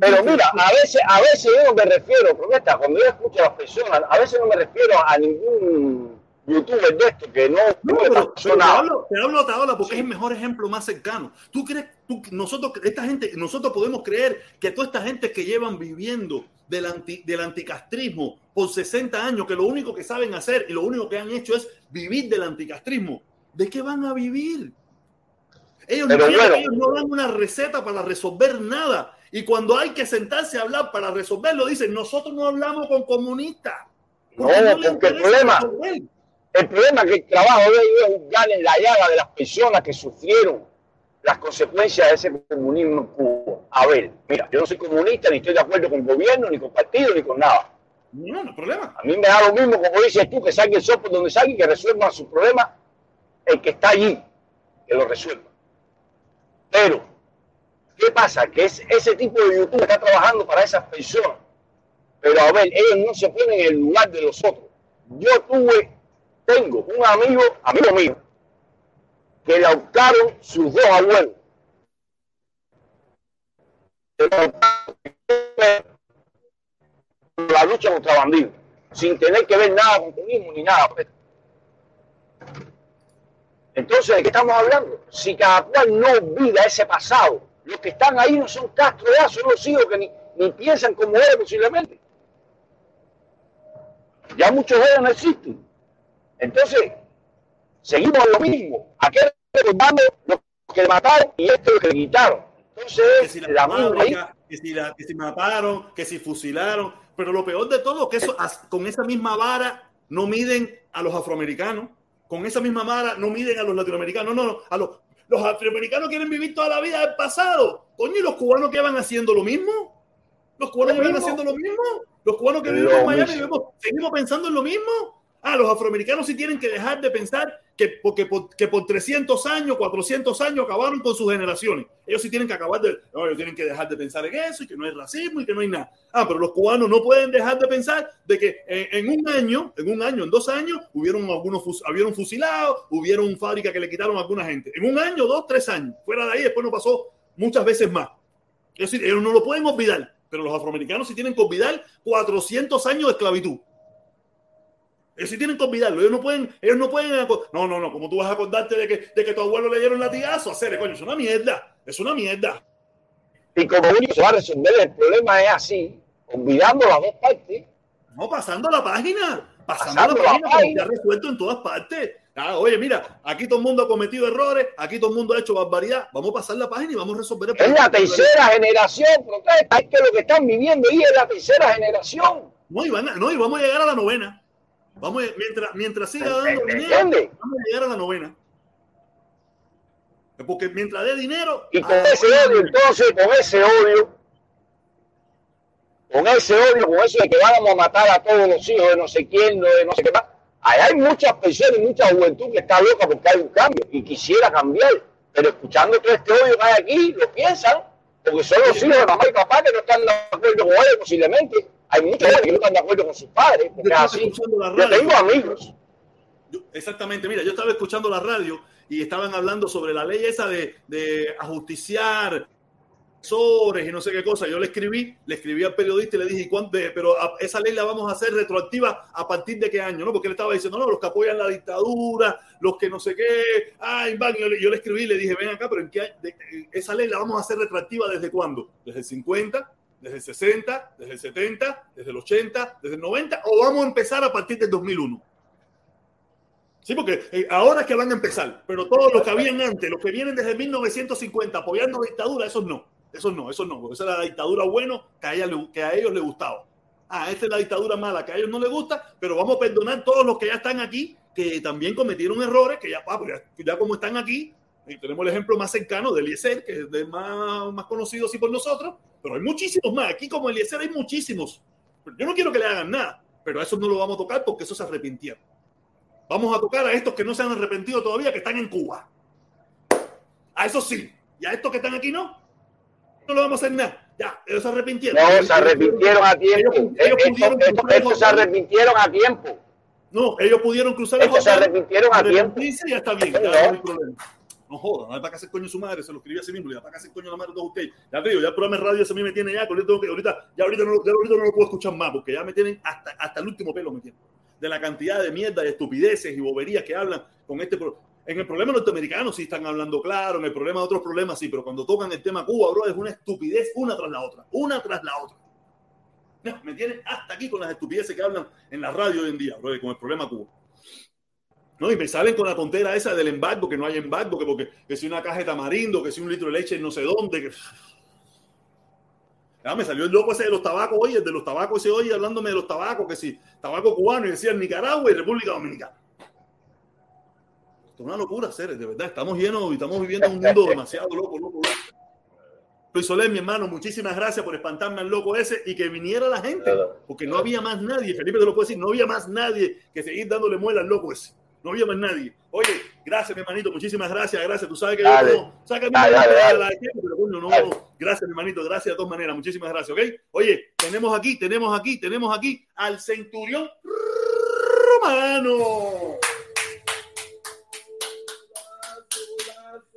Pero mira, a veces, a veces yo no me refiero, prometa, cuando yo escucho a las personas, a veces no me refiero a ningún youtuber de esto que no,
no pero, pero te hablo, te hablo hasta ahora porque sí. es el mejor ejemplo más cercano. Tú crees, tú, nosotros, esta gente, nosotros podemos creer que toda esta gente que llevan viviendo del, anti, del anticastrismo por 60 años, que lo único que saben hacer y lo único que han hecho es vivir del anticastrismo, ¿de qué van a vivir? Ellos, no, bueno. ellos no dan una receta para resolver nada. Y cuando hay que sentarse a hablar para resolverlo, dicen, nosotros no hablamos con comunistas.
No, no porque el problema, resolver. El problema es que el trabajo de ellos es juzgar en la llaga de las personas que sufrieron las consecuencias de ese comunismo en Cuba. A ver, mira, yo no soy comunista, ni estoy de acuerdo con el gobierno, ni con partido, ni con nada.
No, no hay problema.
A mí me da lo mismo, como dices tú, que salga el sol por donde salga y que resuelva su problema el que está allí, que lo resuelva. Pero, ¿qué pasa? Que es, ese tipo de YouTube está trabajando para esas personas. Pero a ver, ellos no se ponen en el lugar de los otros. Yo tuve, tengo un amigo, amigo mío, que le optaron sus dos abuelos. La lucha contra bandidos, sin tener que ver nada con comunismo ni nada. Entonces, ¿de qué estamos hablando? Si cada cual no olvida ese pasado, los que están ahí no son Castro ya, son los hijos que ni, ni piensan como él posiblemente. Ya muchos de ellos no existen. Entonces, seguimos lo mismo. Aquel recordando lo que mataron y esto lo que le quitaron. Entonces,
que si la, fábrica, que, si la, que si mataron, que si fusilaron. Pero lo peor de todo, que eso, con esa misma vara no miden a los afroamericanos con esa misma vara no miden a los latinoamericanos, no, no, a los, los latinoamericanos quieren vivir toda la vida del pasado. Coño, ¿y los cubanos que van haciendo lo mismo? ¿Los cubanos que van haciendo lo mismo? ¿Los cubanos que viven en Miami vivimos, seguimos pensando en lo mismo? Ah, los afroamericanos sí tienen que dejar de pensar que, porque, por, que por 300 años, 400 años acabaron con sus generaciones. Ellos sí tienen que acabar de, no, ellos tienen que dejar de pensar en eso y que no hay racismo y que no hay nada. Ah, pero los cubanos no pueden dejar de pensar de que en, en un año, en un año, en dos años, hubieron algunos, hubieron fusilados, hubieron fábricas que le quitaron a alguna gente. En un año, dos, tres años. Fuera de ahí, después no pasó muchas veces más. Es decir, ellos no lo pueden olvidar, pero los afroamericanos sí tienen que olvidar 400 años de esclavitud. Ellos sí tienen que olvidarlo. Ellos no pueden, ellos no pueden. No, no, no. Como tú vas a acordarte de que, de que tu abuelo le dieron latigazo, hacer, coño, es una mierda. Es una mierda.
Y como único se va a resolver el problema es así, olvidando las dos partes.
No, pasando la página. Pasando, pasando la, página, la página. resuelto en todas partes. Ah, oye, mira, aquí todo el mundo ha cometido errores, aquí todo el mundo ha hecho barbaridad. Vamos a pasar la página y vamos a resolver el
problema. Es la tercera generación, protesta. Es que lo que están viviendo ahí es la tercera generación.
No, y, van a, no, y vamos a llegar a la novena. Vamos, mientras, mientras siga dando dinero, vamos a llegar a la novena. Porque mientras dé dinero.
Y con ese odio, entonces, con ese odio, con ese odio, con eso de que vamos a matar a todos los hijos de no sé quién, de no sé qué más. Ahí hay muchas personas y mucha juventud que está loca porque hay un cambio y quisiera cambiar. Pero escuchando todo este odio que hay aquí, lo piensan, porque son los hijos de mamá y papá que no están de acuerdo con ellos posiblemente. Hay muchos que no están de acuerdo con sus padres. Porque yo, así. yo tengo amigos.
Yo, exactamente, mira, yo estaba escuchando la radio y estaban hablando sobre la ley esa de, de ajusticiar y no sé qué cosa. Yo le escribí, le escribí al periodista y le dije, ¿cuánto? pero esa ley la vamos a hacer retroactiva a partir de qué año, ¿no? Porque él estaba diciendo, no, los que apoyan la dictadura, los que no sé qué, ay, van, yo, le, yo le escribí y le dije, ven acá, pero ¿en qué, de, esa ley la vamos a hacer retroactiva desde cuándo? ¿Desde el 50? ¿Desde el 60? ¿Desde el 70? ¿Desde el 80? ¿Desde el 90? ¿O vamos a empezar a partir del 2001? Sí, porque eh, ahora es que van a empezar, pero todos los que habían antes, los que vienen desde 1950 apoyando la dictadura, esos no. Eso no, eso no, porque esa es la dictadura bueno que a, ella, que a ellos les gustaba. Ah, esta es la dictadura mala que a ellos no les gusta, pero vamos a perdonar todos los que ya están aquí, que también cometieron errores, que ya, ya, ya como están aquí, Y tenemos el ejemplo más cercano de Eliezer, que es de más, más conocido así por nosotros, pero hay muchísimos más. Aquí como Eliezer hay muchísimos. Yo no quiero que le hagan nada, pero a eso no lo vamos a tocar porque eso se arrepintieron. Vamos a tocar a estos que no se han arrepentido todavía, que están en Cuba. A eso sí. Y a estos que están aquí no. No lo vamos a hacer nada. Ya, ellos se arrepintieron.
No, se arrepintieron a tiempo.
Ellos- ellos
Estos-
pudieron comprar
estos se arrepintieron a tiempo.
No, ellos pudieron cruzar el
Estos se arrepintieron a tiempo.
y ya está bien, ya
No.
no hay problema. No joda, no hay para qué hacer coño su madre, se lo escribí así mismo, le da para qué hacer coño la madre de ustedes. Ya te ya el programa de radio ese a mí me tiene ya, que ahorita, ya ahorita, no, ya ahorita no lo puedo escuchar más, porque ya me tienen hasta, hasta el último pelo me tienen. De la cantidad de mierda, de estupideces y boberías que hablan con este pro- En el problema norteamericano sí están hablando claro, en el problema de otros problemas sí, pero cuando tocan el tema Cuba, bro, es una estupidez una tras la otra, una tras la otra. No, me tienen hasta aquí con las estupideces que hablan en la radio hoy en día, bro, con el problema Cuba. ¿No? Y me salen con la tontera esa del embargo, que no hay embargo, que porque que si una caja de tamarindo, que si un litro de leche en no sé dónde. Que... Ya me salió el loco ese de los tabacos hoy, el de los tabacos ese hoy, hablándome de los tabacos, que si tabaco cubano y decía Nicaragua y República Dominicana. Esto es una locura, seres, de verdad. Estamos llenos, estamos viviendo en un mundo demasiado loco, loco, loco. Luis Soler, mi hermano, muchísimas gracias por espantarme al loco ese y que viniera la gente, porque no había más nadie, Felipe te lo puedo decir, no había más nadie que seguir dándole muela al loco ese. No había más nadie. Oye, gracias, mi hermanito, muchísimas gracias, gracias. Tú sabes que
Dale.
yo no, sabes que a mí
Dale,
me
dale,
gusta
dale.
la de tiempo, pero coño, no, gracias, mi hermanito, gracias de todas maneras, muchísimas gracias, ¿ok? Oye, tenemos aquí, tenemos aquí, tenemos aquí al centurión romano.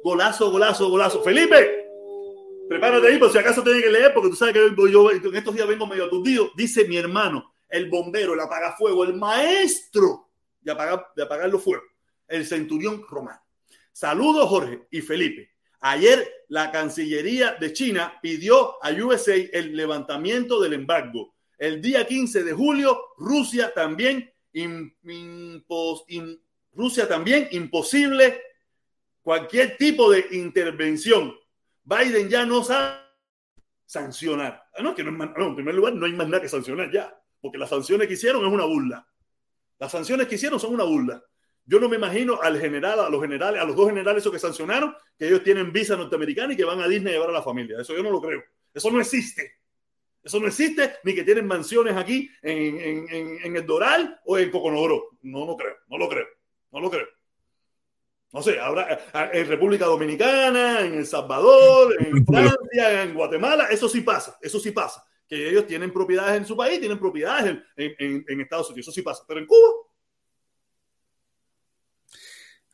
Golazo, golazo, golazo. Felipe, prepárate ahí por si acaso tienes que leer, porque tú sabes que yo, yo en estos días vengo medio aturdido. Dice mi hermano, el bombero, el apagafuego, el maestro de apagar, de apagar los fuegos, el centurión romano. Saludos, Jorge y Felipe. Ayer la Cancillería de China pidió a USA el levantamiento del embargo. El día 15 de julio, Rusia también, Rusia también imposible cualquier tipo de intervención. Biden ya no sabe sancionar. Ah, no, que no no, en primer lugar, no hay más nada que sancionar ya, porque las sanciones que hicieron es una burla. Las sanciones que hicieron son una burla. Yo no me imagino al general, a los generales, a los dos generales esos que sancionaron, que ellos tienen visa norteamericana y que van a Disney a llevar a la familia. Eso yo no lo creo. Eso no existe. Eso no existe, ni que tienen mansiones aquí en, en, en, en el Doral o en Coconodoro. No lo creo, no lo creo, no lo creo. No sé, habrá en República Dominicana, en El Salvador, en Francia, en Guatemala, eso sí pasa, eso sí pasa. Que ellos tienen propiedades en su país, tienen propiedades en, en, en, en Estados Unidos, eso sí pasa. Pero en Cuba,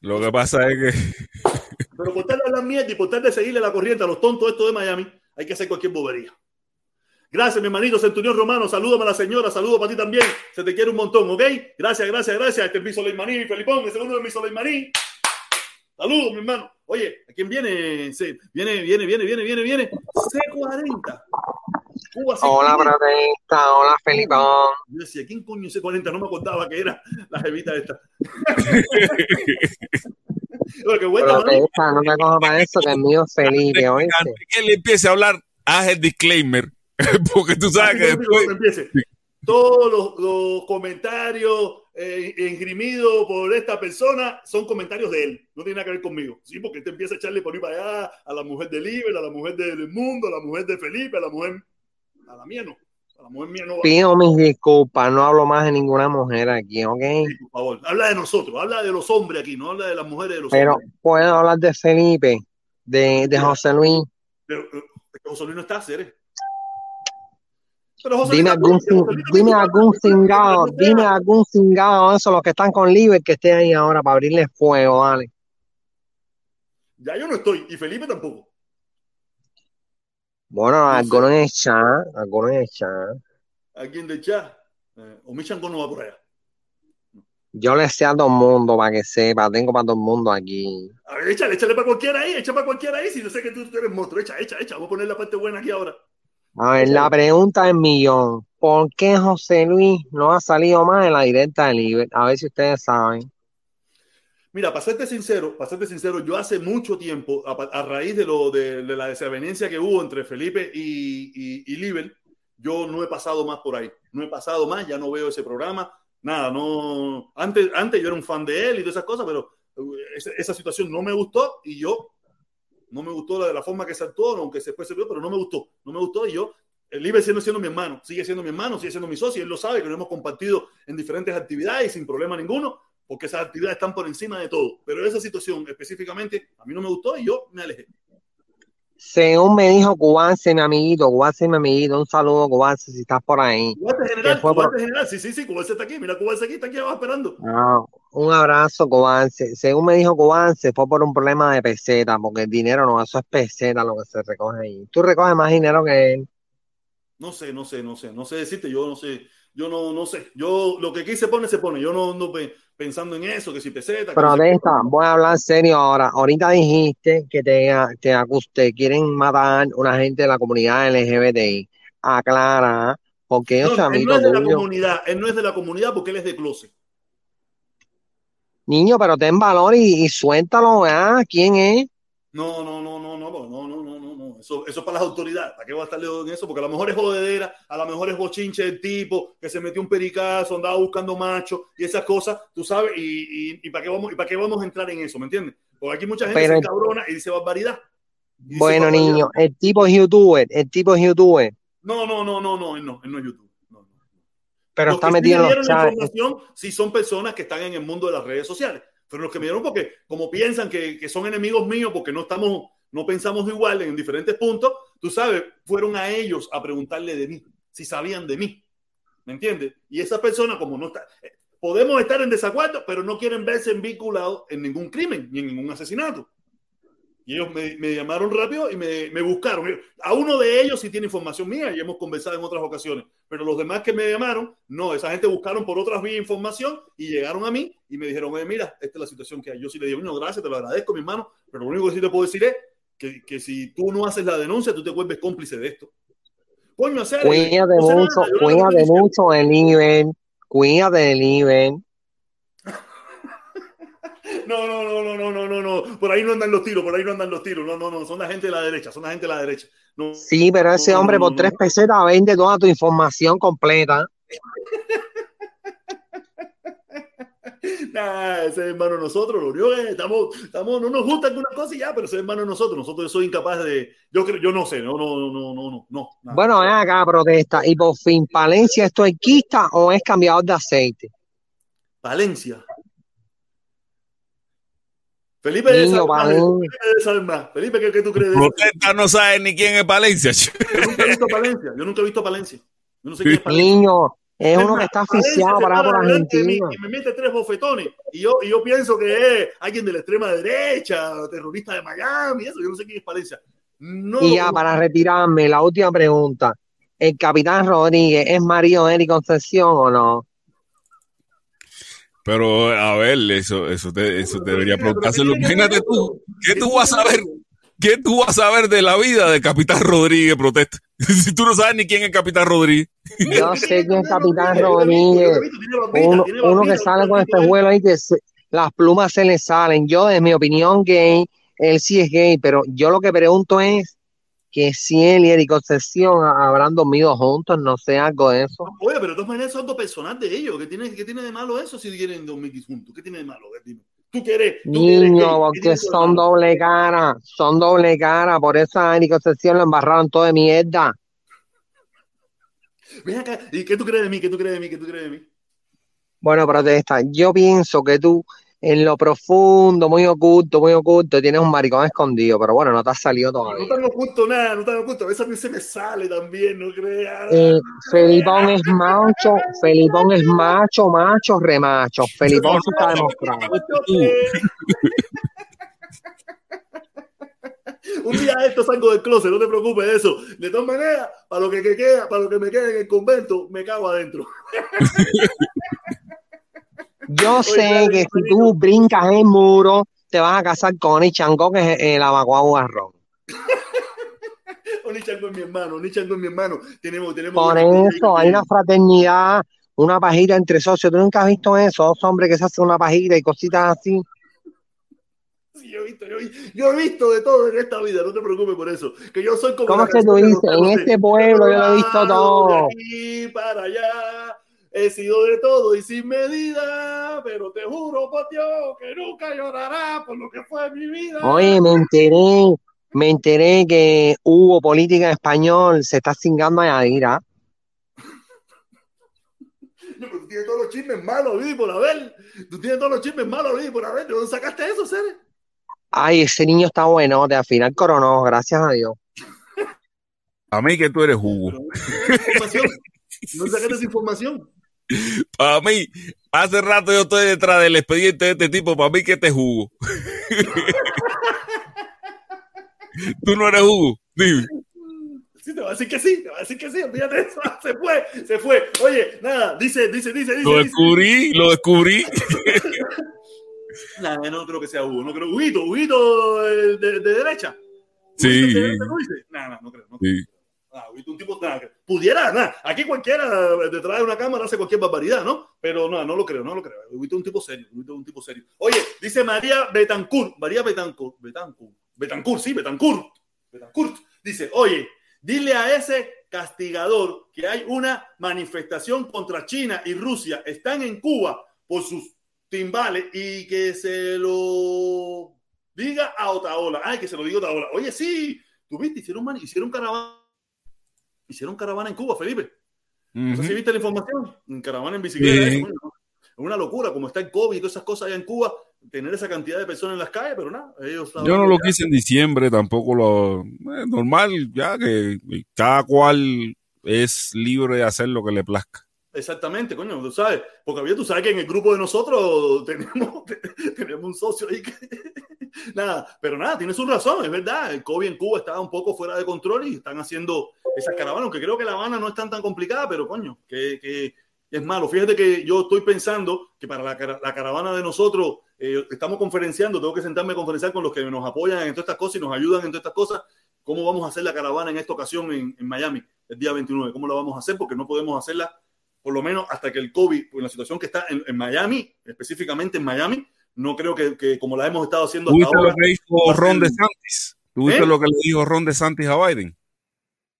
Lo que pasa es que
pero por tal de hablar mierda y por tal de seguirle la corriente a los tontos estos de Miami, hay que hacer cualquier bobería. Gracias, mi hermanito Centurión Romano. Salúdame a la señora, saludo para ti también. Se te quiere un montón, ¿ok? Gracias, gracias, gracias. Este es mi Soleimaní, Felipón, el segundo de mi Soleimaní. Saludos, mi hermano. Oye, ¿a quién viene? Viene, viene, viene, viene, viene, viene. C40. Cuba
Hola,
50.
protesta. Hola, Felipón.
Yo decía, ¿quién coño es C40? No me acordaba que era la jevita esta. (laughs) Mano.
Protesta, no te cojas para eso, que es mío Felipe,
antes que él empiece a hablar, haz el disclaimer. (laughs) Porque tú sabes que después.
empiece. Todos los, los comentarios eh, engrimidos por esta persona son comentarios de él. No tiene nada que ver conmigo. Sí, porque este empieza a echarle por ahí para allá a la mujer de Liber, a la mujer del mundo, a la mujer de Felipe, a la mujer. A la mía no. A la mujer mía no.
Pido mis disculpas, no hablo más de ninguna mujer aquí, ¿ok?
Sí, por favor. Habla de nosotros, habla de los hombres aquí, no habla de las mujeres de los
Pero
hombres.
puedo hablar de Felipe, de, de José Luis.
Pero, eh, José Luis no está, Ceres. Pero José
Dime algún, dime algún cingado, dime algún cingado, eso, los que están con Liber, que esté ahí ahora para abrirle fuego, dale.
Ya yo no estoy, y Felipe tampoco.
Bueno, algunos en el chat, algunos en el chat.
Alguien de chat. Eh, o Michango no va por allá.
Yo le sé a todo el mundo para que sepa, tengo para todo el mundo aquí.
A ver, échale, échale para cualquiera ahí, echa para cualquiera ahí. Si yo sé que tú eres monstruo, echa, echa, echa. Vamos a poner la parte buena aquí ahora.
A ver, la pregunta del millón. ¿Por qué José Luis no ha salido más en la directa de Liber? A ver si ustedes saben.
Mira, para serte sincero, para serte sincero, yo hace mucho tiempo, a, a raíz de, lo, de, de la desavenencia que hubo entre Felipe y, y, y Liber, yo no he pasado más por ahí. No he pasado más, ya no veo ese programa. Nada, no. Antes, antes yo era un fan de él y todas esas cosas, pero esa, esa situación no me gustó y yo no me gustó la de la forma que se actuó, aunque después se vio, pero no me gustó, no me gustó y yo, el Iber siendo, siendo mi hermano, sigue siendo mi hermano, sigue siendo mi socio, él lo sabe, que lo hemos compartido en diferentes actividades sin problema ninguno, porque esas actividades están por encima de todo, pero esa situación específicamente a mí no me gustó y yo me alejé.
Según me dijo Cubance, mi amiguito, Cubance, mi amiguito, un saludo, Cubance, si estás por ahí.
Cubance general,
fue por-
general, sí, sí, sí, Cubance está aquí, mira, Cubance aquí, está aquí abajo esperando.
Ah, un abrazo, Cubance. Según me dijo Cubance, fue por un problema de peseta, porque el dinero no, eso es peseta lo que se recoge ahí. Tú recoges más dinero que él.
No sé, no sé, no sé, no sé decirte, yo no sé, yo no, no sé. Yo lo que aquí se pone, se pone. Yo no ando pensando en eso, que si te peseta. Pero de
esta, voy a hablar serio ahora. Ahorita dijiste que te, te, te quieren matar una gente de la comunidad LGBTI. Aclara, porque ellos
no, él no es de la comunidad, él no es de la comunidad porque él es de closet.
Niño, pero ten valor y, y suéltalo, ¿ah? ¿Quién es?
No, no, no, no, no, no, no, eso, eso es para las autoridades. ¿Para qué voy a estar en eso? Porque a lo mejor es jodedera, a lo mejor es bochinche el tipo que se metió un pericazo, andaba buscando macho y esas cosas, tú sabes, y, y, y para qué vamos, y para qué vamos a entrar en eso, ¿me entiendes? Porque aquí mucha gente
Pero-
se encabrona y dice barbaridad. Y dice
Bueno,
barbaridad.
niño, el tipo es youtuber, el tipo es youtuber,
No, no, no, no, no, él no, él no es YouTube. No, no.
pero
Los
está
que
metido
me
en los
la
chats.
información sí son personas que están en el mundo de las redes sociales. Pero los que me dieron porque como piensan que, que son enemigos míos porque no estamos, no pensamos igual en diferentes puntos, tú sabes, fueron a ellos a preguntarle de mí, si sabían de mí. ¿Me entiendes? Y esa persona como no está, eh, podemos estar en desacuerdo, pero no quieren verse vinculados en ningún crimen ni en ningún asesinato. Y ellos me, llamaron rápido y me, me buscaron. A uno de ellos sí tiene información mía y hemos conversado en otras ocasiones. Pero los demás que me llamaron, no, esa gente buscaron por otras vías información y llegaron a mí y me dijeron, oye, mira, esta es la situación que hay. Yo sí le digo, no, gracias, te lo agradezco, mi hermano, pero lo único que sí te puedo decir es que, que si tú no haces la denuncia, tú te vuelves cómplice de esto. Coño, hacer.
Cuídate mucho, cuídate mucho del nivel, cuídate del nivel.
No, no, no, no, no, no, no, no. Por ahí no andan los tiros, por ahí no andan los tiros. No, no, no, son la gente de la derecha, son la gente de la derecha. No,
Sí, pero ese
no,
hombre
no,
por
no,
tres
no.
pesetas vende toda tu información completa. (laughs) (laughs)
Nah, ese es hermano de nosotros, lo único que estamos, estamos, no nos gusta alguna cosa y ya, pero ese es hermano de nosotros. Nosotros soy incapaz de, yo creo, yo no sé, no, no, no, no, no, no. nada.
Bueno, ven acá, protesta. Y por fin, ¿Palencia es tuerquista o es cambiador de aceite?
Valencia. Felipe
Niño,
de eso, Felipe ¿qué, qué tú crees?
Protesta no sabe ni quién es Palencia.
Yo nunca he visto Palencia, yo nunca he visto Palencia. Yo no sé quién es (laughs) Palencia.
Niño, es uno que está asfixiado para por Argentina.
y me mete tres bofetones y yo, y yo pienso que es alguien de la extrema derecha, terrorista de Miami, eso, yo no sé quién es Palencia. No
Y ya para retirarme, la última pregunta. ¿El capitán Rodríguez es marido de Eric Concepción o no?
Pero a ver, eso, eso, te, eso debería preguntárselo. Imagínate tú, ¿qué tú vas a saber? ¿Qué tú vas a saber de la vida de Capitán Rodríguez protesta? (laughs) Si tú no sabes ni quién es Capitán Rodríguez.
Yo (laughs) sé quién es Capitán Rodríguez. Uno, uno que sale con este vuelo ahí que se- las plumas se le salen. Yo, en mi opinión, gay, él sí es gay, pero yo lo que pregunto es que si él y Eric Concepción habrán dormido juntos, no sé, algo de eso.
Oye, pero de todas maneras es algo personal de ellos. ¿Qué tiene, qué tiene de malo eso si quieren dormir juntos? ¿Qué tiene de malo? Tú quieres. Tú que eres gay,
Niño,
¿qué
porque
tiene eso de
son doble cara, son doble cara, por eso a Eric Concepción lo embarraron todo de mierda.
Ven acá. ¿Y qué tú crees de mí? ¿Qué tú crees de mí? ¿Qué tú crees de mí?
Bueno, protesta, yo pienso que tú en lo profundo, muy oculto, muy oculto, tienes un maricón escondido, pero bueno, no te ha salido
No
todavía.
tan oculto nada, no tan oculto. A veces a mí se me sale también, no creas.
Eh, Felipón es macho, Felipón es macho, macho, remacho. Felipón sí está demostrado. (laughs)
Un día esto salgo del closet, no te preocupes de eso. De todas maneras, para lo que, que queda, para lo que me quede en el convento, me cago adentro. (laughs)
Yo sé que si tú brincas el muro, te vas a casar con el chango, que es el abacuado garrón. (laughs)
Ni chango es mi hermano, ni chango es mi hermano. Tenemos, tenemos.
Por eso hay una fraternidad, una pajita entre socios. ¿Tú nunca has visto eso? Dos hombres que se hacen una pajita y cositas así.
Sí, yo he visto, yo, he- yo he visto de todo en esta vida, no te preocupes por eso. Que yo soy como
¿Cómo es que tú dices? En este pueblo yo lo he visto todo.
De aquí para allá, He sido de todo y sin medida, pero te juro por Dios que nunca llorará por lo que fue mi vida.
Oye, me enteré, me enteré que hubo política en español, se está cingando a Yadira.
No, pero tú tienes todos los chismes malos, Luis, por haber. Tú tienes todos los chismes malos, Luis, por haber. ¿De dónde sacaste eso, Cere?
Ay, ese niño está bueno, de al final coronó, gracias a Dios.
A mí que tú eres jugo.
¿No sacaste esa información?
Para mí, hace rato yo estoy detrás del expediente de este tipo. Para mí que te jugo. (laughs) tú no eres jugo. Dime.
Sí, te va a decir que sí, te va a decir que sí, olvídate de eso, (laughs) se fue, se fue. Oye, nada, dice, dice, dice, dice.
Lo
dice.
descubrí, lo descubrí. (laughs)
Nada, no creo que sea Hugo, no creo. Huguito, Huguito eh, de, de derecha.
Sí.
¿Huguito de derecha, no no creo. No creo.
Sí.
Ah, un tipo, nada, pudiera, nada. Aquí cualquiera detrás de una cámara hace cualquier barbaridad, ¿no? Pero no, no lo creo, no lo creo. Un tipo serio, un tipo serio. Oye, dice María Betancourt, María Betancourt, Betancourt, Betancourt, sí, Betancourt, Betancourt. Dice, oye, dile a ese castigador que hay una manifestación contra China y Rusia. Están en Cuba por sus timbales y que se lo diga a Otaola. Ay, que se lo diga a Otaola. Oye, sí, tú viste, hicieron, hicieron caravana. Hicieron caravana en Cuba, Felipe. No sé si viste la información. Caravana en bicicleta. Es una locura, como está el COVID y todas esas cosas allá en Cuba, tener esa cantidad de personas en las calles, pero nada, ellos
Yo no lo quise en diciembre, tampoco lo. eh, normal, ya que cada cual es libre de hacer lo que le plazca.
Exactamente, coño, tú sabes, porque había, tú sabes que en el grupo de nosotros (laughs) tenemos, tenemos un socio ahí que, (laughs) nada, pero nada, tiene su razón, es verdad, el COVID en Cuba estaba un poco fuera de control y están haciendo esas caravanas, aunque creo que La Habana no es tan tan complicada, pero coño, que, que es malo. Fíjate que yo estoy pensando que para la, la caravana de nosotros, eh, estamos conferenciando, tengo que sentarme a conferenciar con los que nos apoyan en todas estas cosas y nos ayudan en todas estas cosas, cómo vamos a hacer la caravana en esta ocasión en, en Miami, el día 29, cómo la vamos a hacer, porque no podemos hacerla por lo menos hasta que el COVID, en la situación que está en, en Miami, específicamente en Miami, no creo que, que como la hemos estado haciendo hasta
¿Tuviste
ahora.
lo que dijo Ron DeSantis? ¿Tuviste
¿Eh?
lo que le dijo Ron DeSantis a Biden?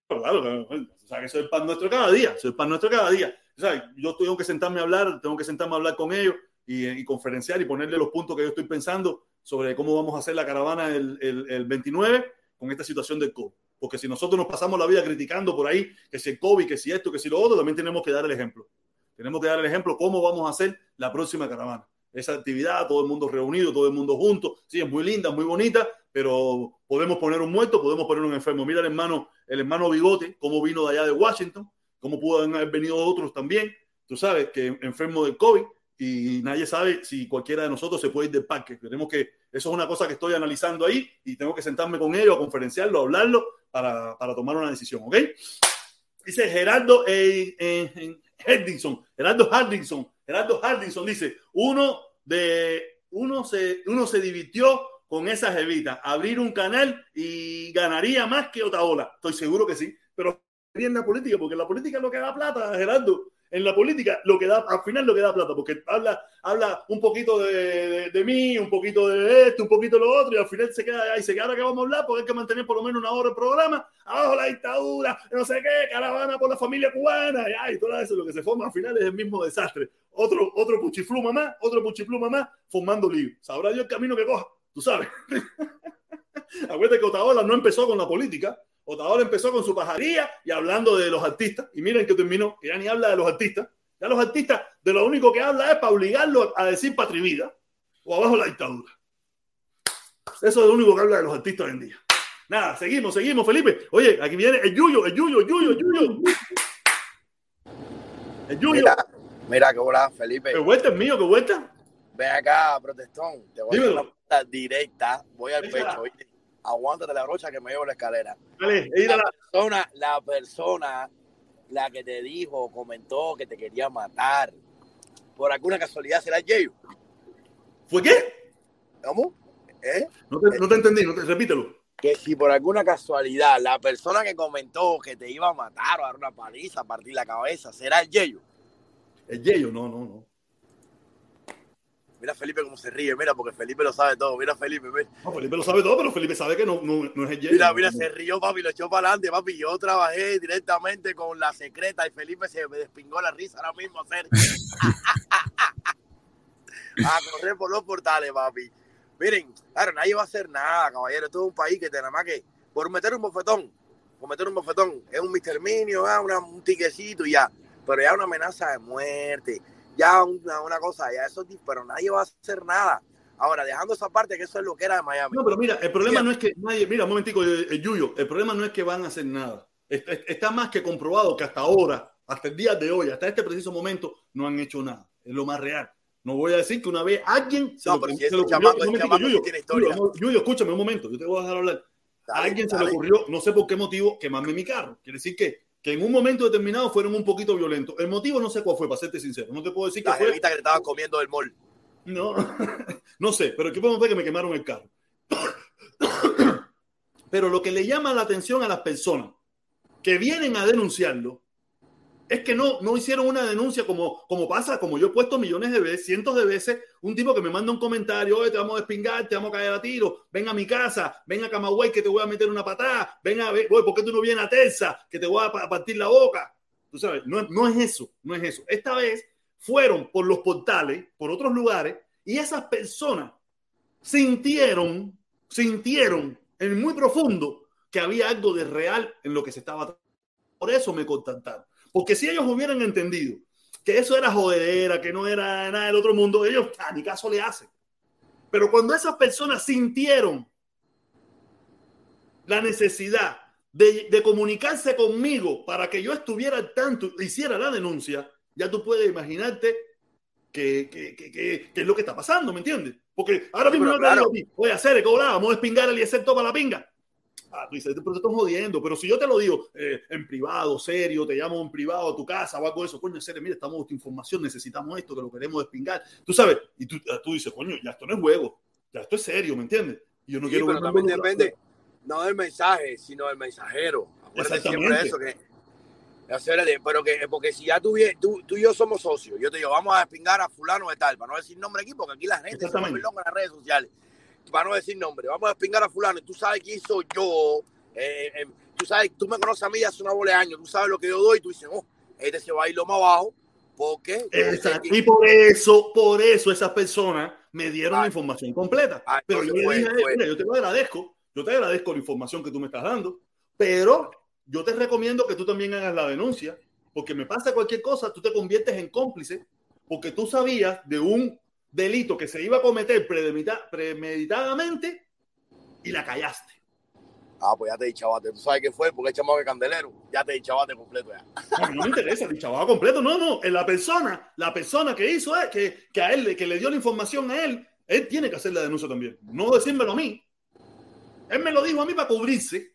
Claro, claro, o sea, que eso es pan nuestro cada día, eso es pan nuestro cada día. O sea, yo tengo que sentarme a hablar, tengo que sentarme a hablar con ellos y, y conferenciar y ponerle los puntos que yo estoy pensando sobre cómo vamos a hacer la caravana el, el, el 29 con esta situación del COVID. Porque si nosotros nos pasamos la vida criticando por ahí que si el COVID, que si esto, que si lo otro, también tenemos que dar el ejemplo. Tenemos que dar el ejemplo cómo vamos a hacer la próxima caravana. Esa actividad, todo el mundo reunido, todo el mundo junto. Sí, es muy linda, muy bonita, pero podemos poner un muerto, podemos poner un enfermo. Mira el hermano, el hermano Bigote, cómo vino de allá de Washington, cómo pudo haber venido otros también. Tú sabes que enfermo del COVID y nadie sabe si cualquiera de nosotros se puede ir del parque. Tenemos que, eso es una cosa que estoy analizando ahí y tengo que sentarme con ellos, a conferenciarlo, a hablarlo para, para tomar una decisión, ¿ok? Dice Gerardo eh, eh, Hardinson, Gerardo Hardinson, Gerardo Hardinson dice, uno de uno se uno se divirtió con esa jevita, abrir un canal y ganaría más que Otaola. Estoy seguro que sí, pero en la política, porque la política es lo que da plata, Gerardo. En la política, lo que da, al final lo que da plata, porque habla, habla un poquito de, de, de mí, un poquito de esto, un poquito de lo otro, y al final se queda ahí, se queda ahora que vamos a hablar, porque hay que mantener por lo menos una hora el programa, abajo la dictadura, no sé qué, caravana por la familia cubana, y, ay, todo eso, lo que se forma al final es el mismo desastre. Otro, otro puchifluma más, otro puchifluma más, formando lío. Sabrá Dios el camino que coja, tú sabes. (laughs) Acuérdate que Otaola no empezó con la política, Otaola empezó con su pajaría y hablando de los artistas. Y miren que terminó, que ya ni habla de los artistas. Ya los artistas, de lo único que habla es para obligarlos a decir patria y vida o abajo la dictadura. Eso es lo único que habla de los artistas hoy en día. Nada, seguimos, seguimos, Felipe. Oye, aquí viene el Yuyo, el Yuyo, el Yuyo, el Yuyo. El Yuyo.
Mira, mira qué bola, Felipe.
¿Qué vuelta es mío? ¿Qué vuelta?
Ven acá, protestón. Te voy a hacer
Dímelo.
una pregunta directa. Voy al pecho. ¿oíste? Aguántate la brocha que me llevo la escalera.
Dale,
La
la...
persona, la persona, la que te dijo, comentó que te quería matar, por alguna casualidad será Jayo.
¿Fue qué?
¿Cómo? ¿Eh?
No te, no te entendí, no te, repítelo.
Que si por alguna casualidad la persona que comentó que te iba a matar o a dar una paliza, a partir la cabeza, será el Jayo.
El Yeyo, no, no, no.
Mira Felipe cómo se ríe, mira, porque Felipe lo sabe todo. Mira Felipe, mira.
No, Felipe lo sabe todo, pero Felipe sabe que no, no, no es el.
Mira, mira, se rió, papi, lo echó para adelante, papi. Yo trabajé directamente con la secreta y Felipe se me despingó la risa ahora mismo a hacer. (laughs) a correr por los portales, papi. Miren, claro, nadie va a hacer nada, caballero. Esto es un país que te nada más que por meter un bofetón, por meter un bofetón, es un misterminio, ah, un tiquecito y ya. Pero ya una amenaza de muerte, ya una, una cosa, ya eso, pero nadie va a hacer nada. Ahora, dejando esa parte, que eso es lo que era de Miami.
No, pero mira, el problema no es que nadie, mira, un momentico, el, el Yuyo, el problema no es que van a hacer nada. Está, está, más que comprobado que hasta ahora, hasta el día de hoy, hasta este preciso momento, no han hecho nada. Es lo más real. No voy a decir que una vez alguien se
no,
lo,
pero si
se lo momentico,
chamaco sí
Yuyo,
tiene historia.
Yuyo, Yuyo, escúchame un momento, yo te voy a dejar hablar. A
Dale,
alguien se
dale.
le ocurrió, no sé por qué motivo, quemarme mi carro. Quiere decir que, que en un momento determinado fueron un poquito violentos. El motivo no sé cuál fue, para serte sincero. No te puedo decir que
La
fue.
jevita que estaba comiendo del mall.
No, no (laughs) sé, pero aquí podemos ver que me quemaron el carro. (coughs) Pero lo que le llama la atención a las personas que vienen a denunciarlo es que no, no hicieron una denuncia como, como pasa, como yo he puesto millones de veces, cientos de veces, un tipo que me manda un comentario, oye, te vamos a despingar, te vamos a caer a tiro, ven a mi casa, ven a Camagüey que te voy a meter una patada, ven a ver, oye, ¿por qué tú no vienes a Terza que te voy a pa- a partir la boca? Tú sabes, no, no es eso, no es eso. Esta vez fueron por los portales, por otros lugares, y esas personas sintieron, sintieron en muy profundo que había algo de real en lo que se estaba. Por eso me contactaron. Porque si ellos hubieran entendido que eso era jodedera, que no era nada del otro mundo, ellos a ni caso le hacen. Pero cuando esas personas sintieron la necesidad de, de comunicarse conmigo para que yo estuviera al tanto, hiciera la denuncia, ya tú puedes imaginarte que, que, que, que- que es lo que está pasando, ¿me entiendes? Porque ahora mismo yo te digo
claro.
a ti, oye, hacer ¿qué? Vamos a despingar el IEC para la pinga. Ah, tú dices, pero te estás jodiendo. Pero si yo te lo digo eh, en privado, serio, te llamo en privado a tu casa o algo de eso, coño, en serio, mira, estamos buscando información, necesitamos esto, que lo queremos despingar. Tú sabes, y tú, ah, tú dices, coño, ya esto no es juego, ya esto es serio, ¿me entiendes? Y yo no
Sí,
quiero
pero también depende, no del mensaje, sino del mensajero. Acuérdate siempre eso que pero que porque si ya tú, tú, tú y yo somos socios, yo te digo, vamos a despingar a fulano de tal, para no decir nombre aquí, porque aquí la gente se vuelve loca en las redes sociales. Para no decir nombre, vamos a despingar a fulano, y tú sabes quién soy yo, eh, eh, tú sabes, tú me conoces a mí hace una bola de años, tú sabes lo que yo doy, tú dices, oh, este se va a ir lo más abajo, porque
Exacto. Y por eso, por eso esas personas me dieron la información completa.
Ah,
pero yo le dije mira, yo te lo agradezco, yo te agradezco la información que tú me estás dando, pero yo te recomiendo que tú también hagas la denuncia, porque me pasa cualquier cosa, tú te conviertes en cómplice, porque tú sabías de un delito que se iba a cometer premedita- premeditadamente y la callaste.
Ah, pues ya te di chavate. Tú sabes qué fue, porque el chamaco de candelero. Ya te di chavate completo ya.
No, no me interesa chaval completo, no, no. La persona, la persona que hizo es que, que a él, le- que le dio la información a él, él tiene que hacer la denuncia también. No decírmelo a mí. Él me lo dijo a mí para cubrirse.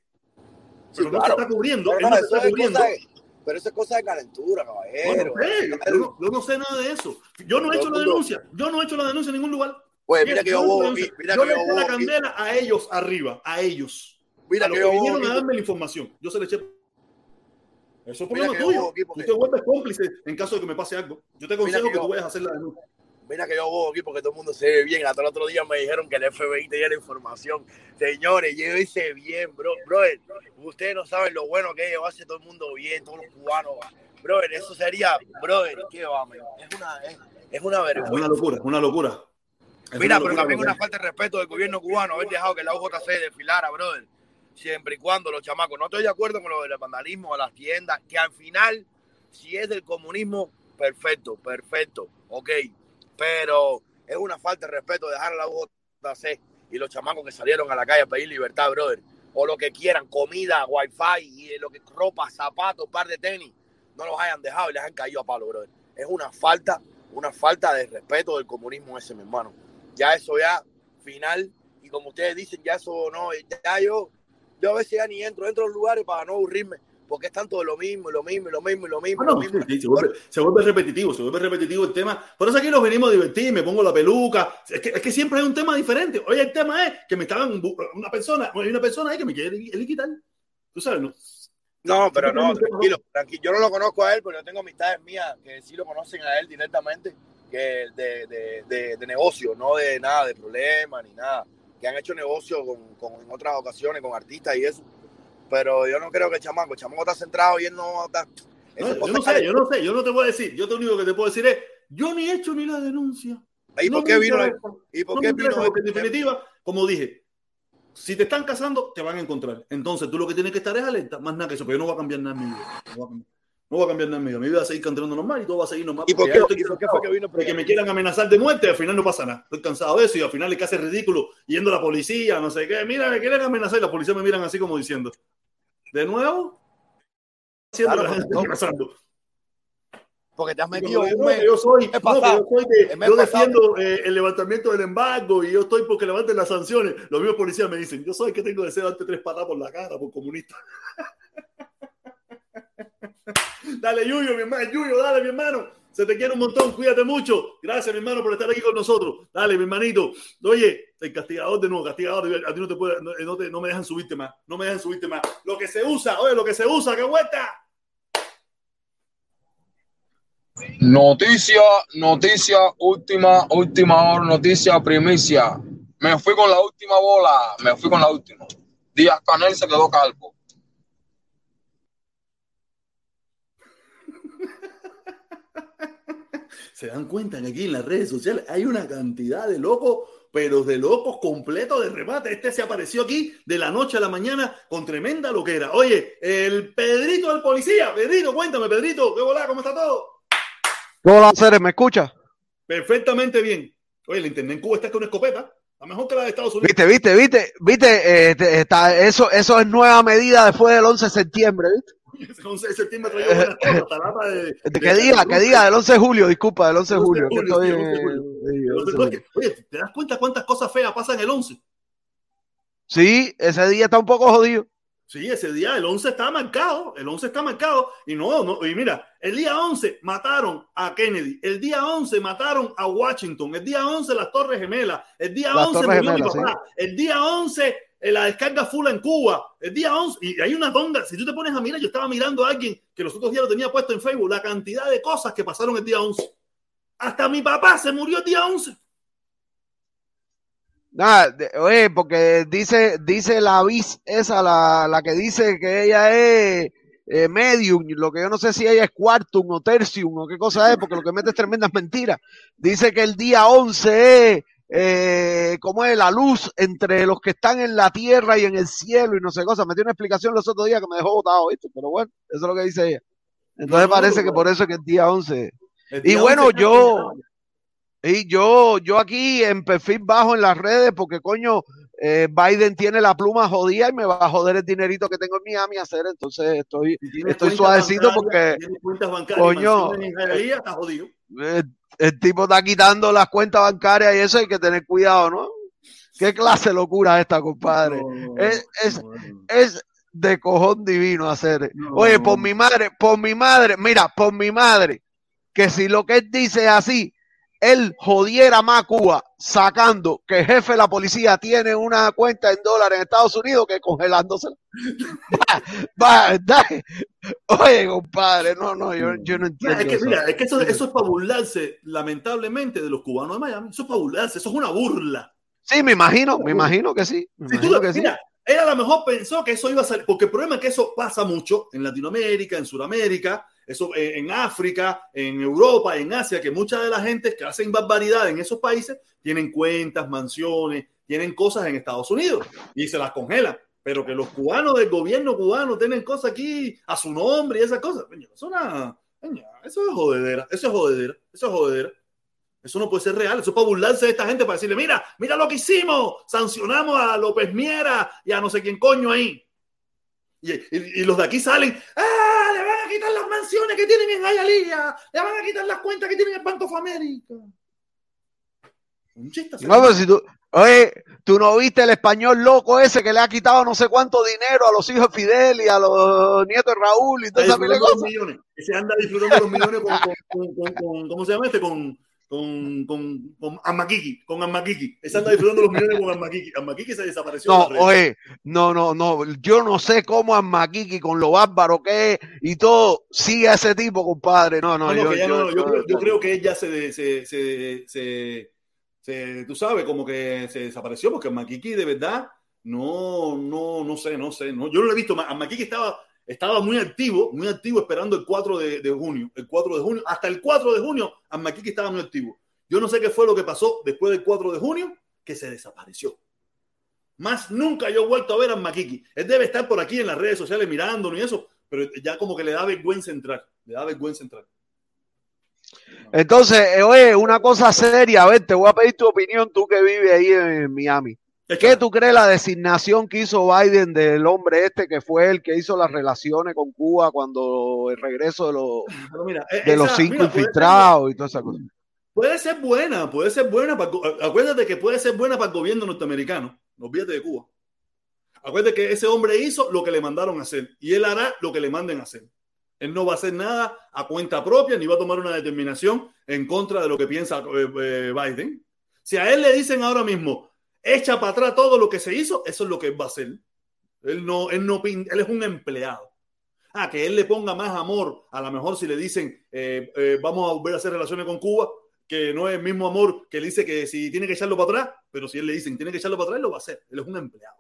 Pero no se está cubriendo.
Pero,
él no
no,
se está
es
cubriendo.
Pero eso es cosa de calentura, caballero.
Bueno, eh, yo, no, yo no sé nada de eso. Yo no he hecho la denuncia. Yo no he hecho la denuncia en ningún lugar.
Pues mira que yo voy, mira
yo
que
le
yo
eché la candela a ellos arriba, a ellos.
Mira
a los
que
que
yo
vinieron a darme la información. Yo se le eché. Eso es
Mira
problema
que yo
tuyo. Tú
que-
te vuelves cómplice en caso de que me pase algo. Yo te aconsejo
que
que, tú vayas a hacer la denuncia.
Mira que yo voy aquí porque todo el mundo se ve bien. Hasta el otro día me dijeron que el FBI tenía la información. Señores, yo hice bien, bro. Brother, ustedes no saben lo bueno que es llevarse todo el mundo bien, todos los cubanos. Brother, eso sería, brother, ¿qué va? Es una, es, es una
Es
vergüenza.
una locura, es una locura. Es
Mira,
una
pero también una falta de respeto del gobierno cubano haber dejado que la UJC desfilara, brother. Siempre y cuando los chamacos. No estoy de acuerdo con lo del vandalismo a las tiendas, que al final, si es del comunismo, perfecto, perfecto, ok. Pero es una falta de respeto dejar a la UJC y los chamacos que salieron a la calle a pedir libertad, brother. O lo que quieran, comida, wifi, y eh, lo que ropa, zapatos, par de tenis, no los hayan dejado y les han caído a palo, brother. Es una falta, una falta de respeto del comunismo ese, mi hermano ya eso ya final y como ustedes dicen ya eso no ya yo yo a veces ya ni entro entro a los lugares para no aburrirme porque es tanto de lo mismo lo mismo lo mismo lo mismo, y
Ah,
lo mismo.
sí, se, vuelve, se vuelve repetitivo, se vuelve repetitivo el tema. Por eso aquí nos venimos a divertir, me pongo la peluca. Es que, es que siempre hay un tema diferente. Oye, el tema es que me estaban una persona, hay una persona ahí que me quiere li- quitar. Tú sabes, ¿no?
no pero no tranquilo tranquilo yo no lo conozco a él pero yo tengo amistades mías que sí lo conocen a él directamente que de, de, de, de negocio, no de nada, de problema ni nada. Que han hecho negocio con, con, en otras ocasiones con artistas y eso. Pero yo no creo que el chamaco, el chamaco está centrado y él no está.
No, yo no sé, yo no sé, yo no te voy a decir. Yo lo único que te puedo decir es, yo ni he hecho ni la denuncia.
¿Y
No
por qué vino? ¿Y por
No
qué vino?
porque en definitiva, como dije, si te están casando, te van a encontrar. Entonces tú lo que tienes que estar es alerta, más nada que eso, pero yo no va a cambiar nada en mi vida. No va a cambiar, nada en mi vida. Mi vida va a seguir cantando normal y todo va a seguir normal.
¿Y por
porque
qué,
estoy
y por qué fue que vino?
de que me quieran amenazar de muerte, al final no pasa nada. Estoy cansado de eso y al final es que hace ridículo yendo a la policía, no sé qué. Mira, me quieren amenazar y la policía me miran así como diciendo, ¿de nuevo? Haciendo
Claro,
la
porque no. te has metido un mes.
que yo soy, no, yo, soy de- yo defiendo eh, el levantamiento del embargo y yo estoy porque levanten las sanciones. Los mismos policías me dicen, yo soy que tengo deseo de darte tres patas por la cara por comunista. (laughs) dale, Yuyo, mi hermano, Yuyo, dale, mi hermano. Se te quiere un montón, cuídate mucho. Gracias, mi hermano, por estar aquí con nosotros. Dale, mi hermanito. Oye, el castigador de nuevo, castigador, a ti no te puede, no, no te- no me dejan subirte más, no me dejan subirte más. Lo que se usa, oye, lo que se usa, qué vuelta.
Noticia, noticia, última, última hora, noticia, primicia. Me fui con la última bola, me fui con la última. Díaz Canel se quedó calvo.
Se dan cuenta que aquí en las redes sociales hay una cantidad de locos, pero de locos completos de remate. Este se apareció aquí de la noche a la mañana con tremenda loquera. Oye, el Pedrito del policía. Pedrito, cuéntame, Pedrito, ¿qué volá? ¿Cómo está todo?
Hola, Ceres, ¿me escucha?
Perfectamente bien. Oye, el internet en Cuba está con una escopeta. La mejor que la de Estados Unidos.
Viste, viste, viste, viste, eh, te- está, eso, eso es nueva medida después del 11 de septiembre, ¿viste?
Ese 11 (laughs) de septiembre
Que diga, que diga, del 11 de julio, disculpa, del 11 de
11 de
julio. que
julio,
estoy
sí,
en-
11 de julio.
sí,
Pero
11 de
te-
julio.
Oye, ¿te das cuenta cuántas cosas feas pasan el 11?
Sí, ese día está un poco jodido.
Sí, ese día el 11 está marcado, el 11 está marcado y no, no, y mira, el día 11 mataron a Kennedy, el día 11 mataron a Washington, el día 11 las Torres Gemelas, el día
Las
11
Torres
murió mi papá, el día 11 eh, la descarga full en Cuba, el día 11, y hay una tonga, si tú te pones a mirar, yo estaba mirando a alguien que los otros días lo tenía puesto en Facebook, la cantidad de cosas que pasaron el día 11. Hasta mi papá se murió el día 11.
Nada, de- oye, porque dice, dice la bis esa, la, la que dice que ella es eh, medium, lo que yo no sé si ella es quartum o tertium o qué cosa es, porque lo que mete es tremendas mentiras. Dice que el día 11 es, eh, ¿cómo es? La luz entre los que están en la tierra y en el cielo y no sé cosa. Me dio una explicación los otros días que me dejó botado, ¿viste? Pero bueno, eso es lo que dice ella. Entonces
No,
parece que por eso es que el día 11.
El
Y bueno,
11 está
yo, y yo, yo aquí en perfil bajo en las redes, porque coño, eh, Biden tiene la pluma jodida y me va a joder el dinerito que tengo en Miami a hacer, entonces estoy, estoy suavecito porque coño,
en estás jodido.
eh, el tipo está quitando las cuentas bancarias y eso hay que tener cuidado, ¿no? ¿Qué clase de locura es esta, compadre?
No,
Es, es, es de cojón divino hacer.
No.
Oye, por mi madre, por mi madre, mira, por mi madre, que si lo que él dice es así, él jodiera más a Cuba sacando que el jefe de la policía tiene una cuenta en dólares en Estados Unidos que congelándosela. (laughs) Va, Oye, compadre, no, no, yo, yo no
Mira,
entiendo
es que,
eso.
mira, es que eso, eso es para burlarse, lamentablemente, de los cubanos de Miami. Eso es para burlarse, eso es una burla.
Sí, me imagino, me imagino que sí. Me
Si tú,
imagino que sí.
mira, él a lo mejor pensó que eso iba a salir, porque el problema es que eso pasa mucho en Latinoamérica, en Sudamérica, eso eh, en África, en Europa, en Asia, que muchas de las gentes que hacen barbaridad en esos países tienen cuentas, mansiones, tienen cosas en Estados Unidos y se las congelan. Pero que los cubanos del gobierno cubano tienen cosas aquí a su nombre y esas cosas. Es una- eso es jodedera, eso es jodedera, eso es jodedera. Eso no puede ser real. Eso es para burlarse de esta gente, para decirle, mira, mira lo que hicimos. Sancionamos a López Miera y a no sé quién coño ahí. Y, y- y los de aquí salen, ¡ah! Le van a quitar las mansiones que tienen en Hialeah. Le van a quitar las cuentas que tienen en Bank of America. Un chiste.
No, pero si tú, oye, tú no viste el español loco ese que le ha quitado no sé cuánto dinero a los hijos de Fidel y a los nietos de Raúl y toda esa
millones. Ese anda disfrutando los millones con, con- con- con- con- ¿cómo se llama este? Con, con, con, con Amakiki, con Amakiki. Anda (laughs) disfrutando los millones con Amakiki. Amakiki se desapareció.
No, oye, no, no, no. Yo no sé cómo Amakiki, con lo bárbaro que es y todo, sigue a ese tipo, compadre. No, no, yo,
no, creo, yo creo que ella se, se, se, se, tú sabes, como que se desapareció porque Makiki de verdad no, no, no sé, no sé. No, yo no lo he visto. A Makiki estaba, estaba muy activo, muy activo esperando el 4 de, junio. El 4 de junio, hasta el 4 de junio, a Makiki estaba muy activo. Yo no sé qué fue lo que pasó después del 4 de junio, que se desapareció. Más nunca yo he vuelto a ver a Makiki. Él debe estar por aquí en las redes sociales mirándonos y eso, pero ya como que le da vergüenza entrar. Le da vergüenza entrar.
Entonces, eh, oye, una cosa seria, a ver, te voy a pedir tu opinión, tú que vives ahí en Miami. ¿Qué tú crees la designación que hizo Biden del hombre este que fue el que hizo las relaciones con Cuba cuando el regreso de los,
mira, esa-
cinco
mira, ser-
infiltrados y toda esa cosa?
Puede ser buena, puede ser buena. Para, acuérdate que puede ser buena para el gobierno norteamericano. No olvídate de Cuba. Acuérdate que ese hombre hizo lo que le mandaron a hacer y él hará lo que le manden a hacer. Él no va a hacer nada a cuenta propia ni va a tomar una determinación en contra de lo que piensa eh, eh, Biden. Si a él le dicen ahora mismo, echa para atrás todo lo que se hizo, eso es lo que él va a hacer. Él no, él no, él es un empleado. Ah, que él le ponga más amor, a lo mejor si le dicen, eh, eh, vamos a volver a hacer relaciones con Cuba, que no es el mismo amor que le dice que si tiene que echarlo para atrás, pero si él le dicen tiene que echarlo para atrás, él lo va a hacer. Él es un empleado.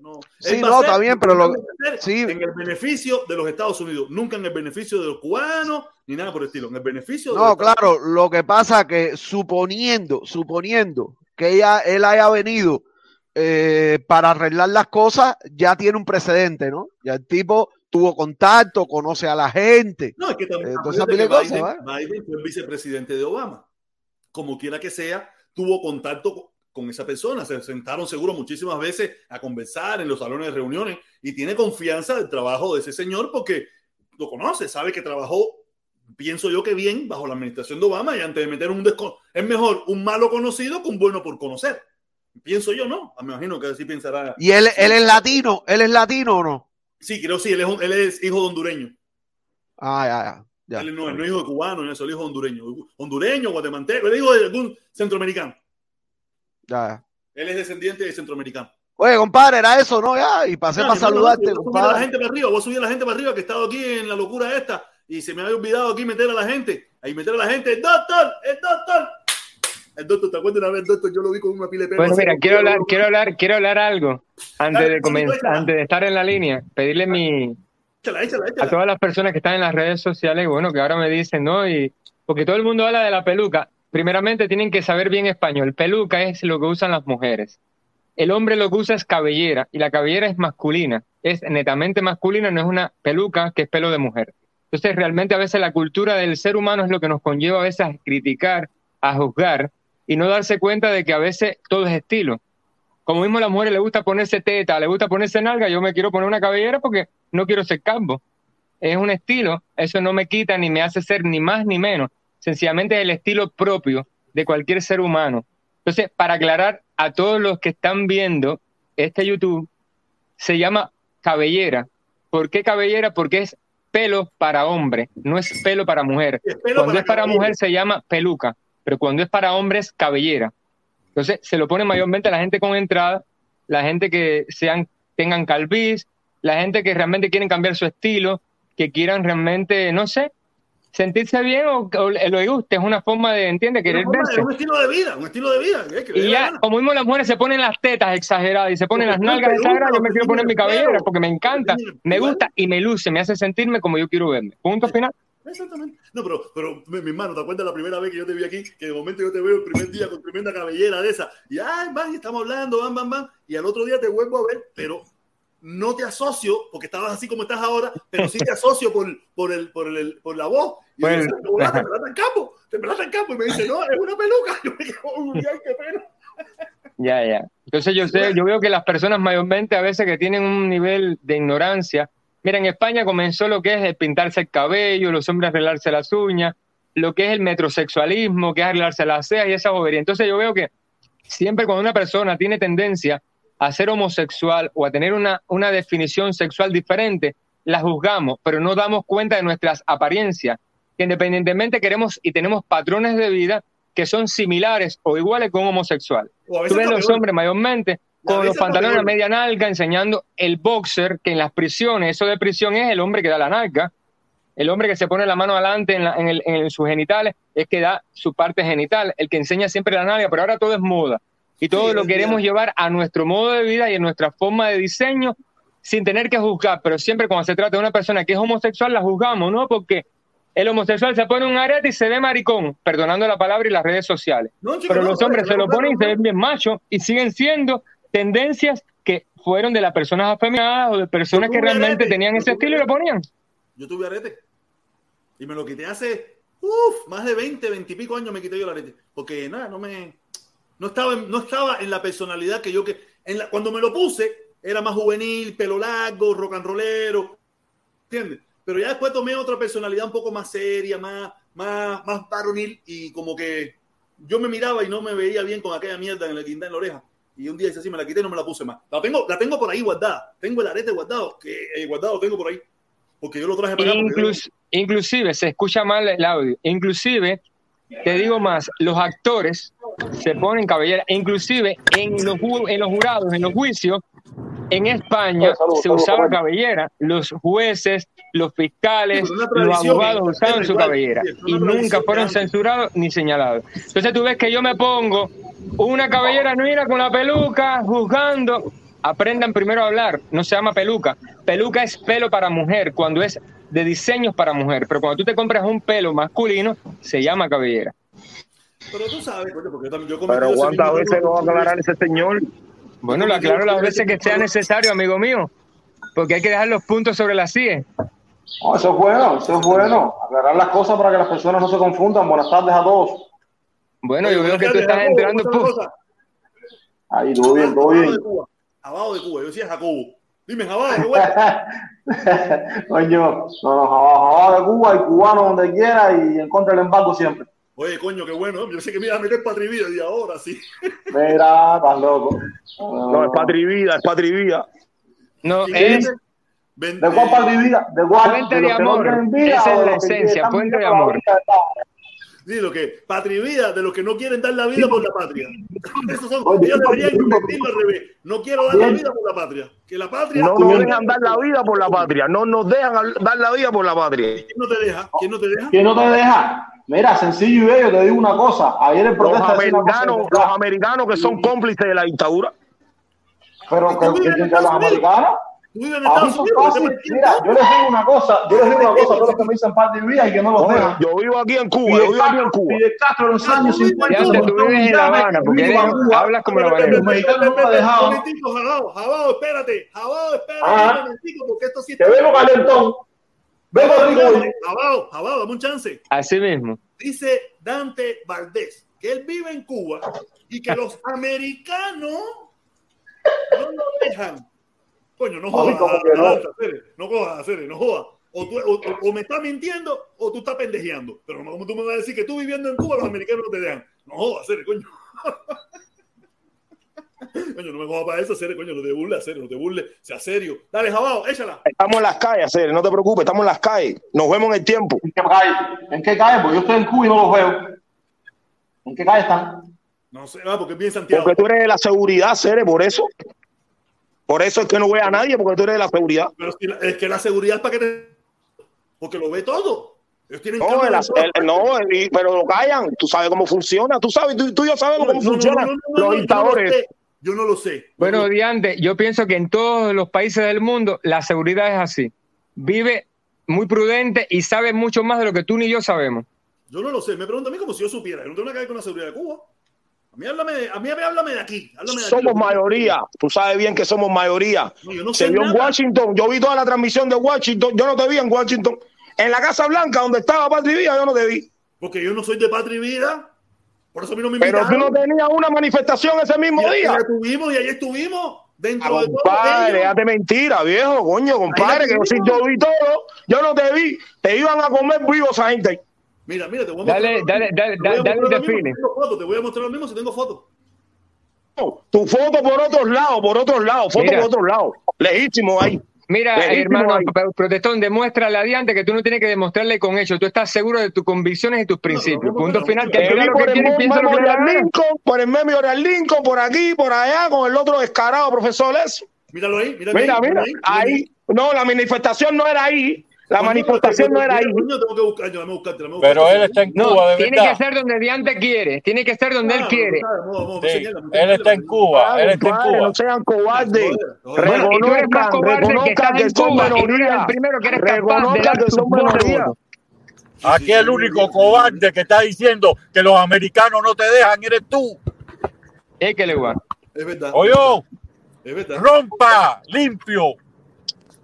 No-
Sí, no, está bien, pero lo- sí.
en el beneficio de los Estados Unidos, nunca en el beneficio de los cubanos, ni nada por el estilo, en el beneficio de los
No,
Estados
claro, lo que pasa que suponiendo, suponiendo que ella, él haya venido eh, para arreglar las cosas, ya tiene un precedente, ¿no? Ya el tipo tuvo contacto, conoce a la gente.
No, es que también
Eh,
que Biden, fue el vicepresidente de Obama. Como quiera que sea, tuvo contacto con, con esa persona. Se sentaron seguro muchísimas veces a conversar en los salones de reuniones y tiene confianza del trabajo de ese señor porque lo conoce, sabe que trabajó, pienso yo que bien, bajo la administración de Obama y antes de meter un desco es mejor un malo conocido que un bueno por conocer. Pienso yo, ¿no? Me imagino que así pensará.
Y él, él es latino, él es latino o no?
Sí, creo sí, él es, él es hijo de hondureño.
Ah, ya, ya. ya.
Él no, él no es hijo de cubano, él es hijo de hondureño. Hondureño, guatemalteco, él es hijo de algún centroamericano.
ya, ya.
Él es descendiente de centroamericano.
Oye, compadre, era eso, ¿no? Ya, y pasé
Ah,
para saludarte,
voy a subir a la gente para arriba, voy a subir a la gente para arriba que he estado aquí en la locura esta y se me había olvidado aquí meter a la gente. Ahí meter a la gente, el doctor, el doctor. El doctor, ¿te acuerdas una vez, doctor? Yo lo vi con una pila de pelo.
Bueno, mira, quiero hablar, quiero hablar, quiero hablar algo antes de comenzar, antes de estar en la línea, pedirle mi
Échala, échala,
a todas las personas que están en las redes sociales, bueno, que ahora me dicen, ¿no? Y porque todo el mundo habla de la peluca. Primeramente tienen que saber bien español. Peluca es lo que usan las mujeres. El hombre lo que usa es cabellera y la cabellera es masculina, es netamente masculina, no es una peluca que es pelo de mujer. Entonces, realmente a veces la cultura del ser humano es lo que nos conlleva a veces a criticar, a juzgar y no darse cuenta de que a veces todo es estilo. Como mismo a las mujeres le gusta ponerse teta, le gusta ponerse nalga, yo me quiero poner una cabellera porque no quiero ser calvo. Es un estilo, eso no me quita ni me hace ser ni más ni menos. Sencillamente es el estilo propio de cualquier ser humano. Entonces, para aclarar a todos los que están viendo este YouTube, se llama cabellera. ¿Por qué cabellera? Porque es pelo para hombre, no es pelo para mujer.
Es pelo
Cuando
para
es para
cabello.
mujer se llama peluca, pero cuando es para hombre es cabellera. Entonces se lo pone mayormente a la gente con entrada, la gente que sean, tengan calviz, la gente que realmente quieren cambiar su estilo, que quieran realmente, no sé, sentirse bien o, o le guste, es una forma de, ¿entiende? Querer
forma-
verse.
Es un estilo de vida, un estilo de vida. eh, que
Y ya, como mismo las mujeres se ponen las tetas exageradas y se ponen las nalgas exageradas, yo me quiero poner mi cabellera porque me encanta, me gusta y me luce, me hace sentirme como yo quiero verme. Punto final.
Exactamente. No, pero, pero mi, mi hermano, ¿te acuerdas la primera vez que yo te vi aquí? Que de momento yo te veo el primer día con tremenda cabellera de esa. Y ay, van, estamos hablando, van, van, van. Y al otro día te vuelvo a ver, pero no te asocio, porque estabas así como estás ahora, pero sí te asocio por, por, el, por, el, por la voz. Y
Bueno.
decía, "Hola, te pelaste en campo, te pelaste en campo. Y me dice, no, es una peluca. (laughs) Yo me quedo, uy, ay, qué pena.
Ya, ya. Entonces yo sé, yo veo que las personas mayormente a veces que tienen un nivel de ignorancia, mira, en España comenzó lo que es el pintarse el cabello, los hombres arreglarse las uñas, lo que es el metrosexualismo, que es arreglarse las cejas y esa bobería. Entonces yo veo que siempre cuando una persona tiene tendencia a ser homosexual o a tener una, una definición sexual diferente, la juzgamos, pero no damos cuenta de nuestras apariencias, que independientemente queremos y tenemos patrones de vida que son similares o iguales con un homosexual. Tú ves los hombres mayormente con los pantalones a media nalga enseñando el boxer, que en las prisiones, eso de prisión es el hombre que da la nalga, el hombre que se pone la mano adelante en, la- en el- en sus genitales es que da su parte genital, el que enseña siempre la nalga, pero ahora todo es moda. Y todo
Sí,
lo queremos llevar a nuestro modo de vida y en nuestra forma de diseño sin tener que juzgar, pero siempre cuando se trata de una persona que es homosexual la juzgamos, ¿no? Porque el homosexual se pone un arete y se ve maricón, perdonando la palabra y las redes sociales.
No, chico,
Pero
no,
los hombres se lo ponen y se ven bien machos y siguen siendo tendencias que fueron de las personas afeminadas o de personas que realmente
arete,
tenían ese estilo y lo ponían.
Yo tuve arete. Y me lo quité hace, uff, más de 20, 20 y pico años me quité yo el arete. Porque nada, no me. No estaba, en- no estaba en la personalidad que yo que. Cuando me lo puse, era más juvenil, pelo largo, rock and rollero. ¿Entiendes? Pero ya después tomé otra personalidad un poco más seria, más, más, más varonil. Y como que yo me miraba y no me veía bien con aquella mierda en la guinda en la oreja. Y un día dice así, me la quité no me la puse más. La tengo, la tengo por ahí guardada. Tengo el arete guardado, que eh, guardado tengo por ahí. Porque yo lo traje para
Inclus- inclusive, se escucha mal el audio. Inclusive, te digo más, los actores se ponen cabellera. Inclusive, en los, ju- en los jurados, en los juicios, en España
Salud,
se
salud,
usaba
salud.
cabellera. Los jueces, los fiscales, los abogados usaban su cabellera. Y nunca fueron censurados ni señalados. Entonces tú ves que yo me pongo una cabellera nueva con la peluca, juzgando. Aprendan primero a hablar, no se llama peluca. Peluca es pelo para mujer, cuando es de diseños para mujer. Pero cuando tú te compras un pelo masculino, se llama cabellera.
Pero tú sabes, coño, porque yo también yo
Pero ¿cuántas veces lo va a aclarar ese señor?
Bueno, lo aclaro las veces que sea necesario, amigo mío. Porque hay que dejar los puntos sobre las CIE.
Eso es bueno, eso es bueno. Aclarar las cosas para que las personas no se confundan. Buenas tardes a todos.
Bueno, yo veo que tú estás entrando.
¿cómo
pu-
está la cosa?
Ahí, todo bien, todo
Abajo
bien.
de Cuba. Abajo de Cuba. Yo decía Jacobo. Dime, Jabajo, qué bueno. (laughs)
Coño, no, no, abajo de Cuba y cubano donde quiera y en contra del embargo siempre.
Oye, coño, qué bueno. Yo sé que me iba a meter patria y ahora sí. (laughs)
Mira, estás loco.
No, es vida, es patria y vida.
No, es
¿De cuál parte de vida? ¿De cuál?
Fuente
¿De
de
no
amor.
vida
Esa es la esencia, fuente de amor.
vida?
Sí, lo que patria y vida de los que no quieren dar la vida por la patria. Esos son, ellos deberían convertirlo al revés. No quiero dar la vida por la patria. Que la patria.
No nos dejan dar la vida por la patria. No nos dejan dar la vida por la patria.
¿Quién no te deja? ¿Quién no te deja?
¿Quién no te deja? Mira, sencillo y bello, te digo una cosa. Ayer el
Los
protesta de
americanos,
verdad.
los americanos que son cómplices de la dictadura.
Pero que, que, que, que los americanos,
En Estados Unidos.
fácil.
¿qué te
Mira, yo les digo una cosa, yo les digo una cosa a todos los que me dicen parte de vida y que no los
Oye,
dejan.
yo vivo aquí en Cuba, yo vivo aquí en Cuba.
Fidel Castro en los años 50
Ya tú vives en La Habana, porque eres- hablas como la Habana.
Los mexicanos no me dejaban.
Momentito, Jabao, Jabao, espérate. Jabao, espérate un momentico, porque esto sí
Te vengo calentón. Vengo rico.
Jabao, Jabao, dame un chance.
Así mismo.
Dice Dante Valdés que él vive en Cuba y que los americanos no lo dejan. Coño, no jodas,
no.
Cere, no jodas, Cere, no jodas. O, tú- o- me estás mintiendo o tú estás pendejeando. Pero no, como tú me vas a decir que tú viviendo en Cuba los americanos no te dejan. No jodas, Cere, coño. (laughs) coño, no me jodas para eso, Cere, coño, no te burles, Cere, no te burles. Sea serio. Dale, Jabao, échala.
Estamos en las calles, Cere, no te preocupes, estamos en las calles. Nos vemos en el tiempo.
¿En qué calle? ¿En qué calle? Porque yo estoy en Cuba y no los veo. ¿En qué calle están?
No sé, ah, porque es bien Santiago.
Porque tú eres de la seguridad, Cere, por eso. Por eso es que no voy a nadie, porque tú eres de la seguridad.
Pero si la- es que la seguridad es para que te... Porque lo ve todo. Ellos tienen
No, el- el- no, pero lo callan. Tú sabes cómo funciona. Tú sabes, tú, tú y yo sabemos
No,
cómo
no,
funcionan
no, no, no,
los dictadores.
Yo no lo sé.
Bueno, Diante, yo pienso que en todos los países del mundo la seguridad es así. Vive muy prudente y sabe mucho más de lo que tú ni yo sabemos.
Yo no lo sé. Me pregunta a mí como si yo supiera. Yo no tengo nada que ver con la seguridad de Cuba. A mí háblame, de- a mí háblame de aquí. Háblame de aquí.
Somos mayoría. Tú sabes bien que somos mayoría.
No, yo no
Se vio en. Washington. Yo vi toda la transmisión de Washington. Yo no te vi en Washington. En la Casa Blanca, donde estaba Patria y Vida, yo no te vi.
Porque yo no soy de patria y vida. Por eso a mí no me
Pero tú no tenías una manifestación ese mismo
Y
día.
estuvimos y ahí estuvimos.
Ah,
Dentro de todo
compadre, déjate mentira, viejo, coño, compadre, que yo, sí, yo vi todo, yo no te vi, te iban a comer vivo esa gente.
Mira, mira, te voy a
Dale,
mostrar.
dale, dale,
te voy a
dale, dale
tengo fotos, Te voy a mostrar lo mismo si tengo fotos.
Tu foto por otros lados, por otros lados, foto
Mira.
por otros lados, legítimo ahí.
Mira, hermano,
ahí.
protestón, demuéstrale a Diante que tú no tienes que demostrarle con hechos. Tú estás seguro de tus convicciones y tus principios. Punto final. Que que
por el
que da
Memorial
la gana.
Lincoln, por el Memorial Lincoln, por aquí, por allá, con el otro descarado, profesor Les.
Míralo ahí, míralo
Mira,
ahí,
mira,
míralo ahí,
ahí. No, la manifestación no era ahí. La manifestación no era ahí.
coño, tengo que buscar, yo, déjame buscarte, déjame
Pero él está en
No,
Cuba, de
tiene
verdad.
que ser donde Diante quiere. Tiene que ser donde él
Ah,
quiere.
Sí, él está en Cuba, él está en Cuba.
no sean cobardes. Reconozcan, reconozcan
estás
que
en
son minoría.
el primero que eres capaz de
Reconozcan
dar
que
tu
son minoría.
Aquí el único cobarde que está diciendo que los americanos no te dejan eres tú.
Es que le.
Es verdad.
Oye,
Es verdad.
rompa, limpio.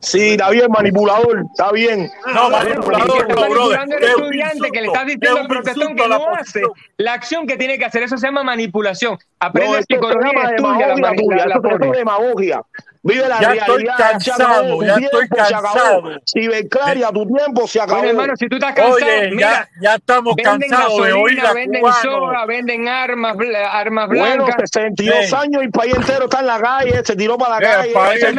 Sí, está bien, manipulador, está bien.
No, manipulador, no, brother.
estudiante que le estás diciendo al protestón que no hace la acción que tiene que hacer. Eso se llama manipulación. Aprende psicología estudia la,
demagogia Vive la
ya
realidad. Estoy
cansado, ya estoy cansado.
Ciberclaria, tu tiempo se acabó.
Oye, hermano, si tú estás cansado,
Oye,
mira,
ya, ya, estamos cansados de oír
Venden
cubano.
soga, venden armas, armas blancas.
Bueno, 62
sí.
años y el país entero está en la calle, se tiró para la
sí,
calle. El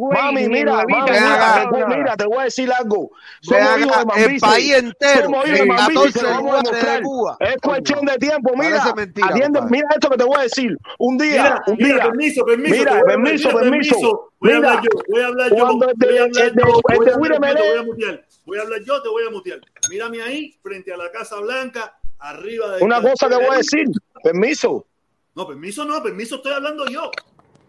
Mami, mira, mira, te voy a decir algo.
El país entero,
Es cuestión de tiempo, mira. Mira esto que te voy a decir. Un día,
Mira,
un
mira,
día.
permiso, permiso.
Mira, permiso,
mira,
permiso.
Voy a hablar yo, voy a hablar yo. voy a hablar yo, voy a hablar yo, te voy a mutear. Voy a hablar yo, te voy a mutear. Mírame ahí, frente a la Casa Blanca, arriba de...
Una cosa que voy a decir. Permiso.
No, permiso no, permiso estoy hablando yo.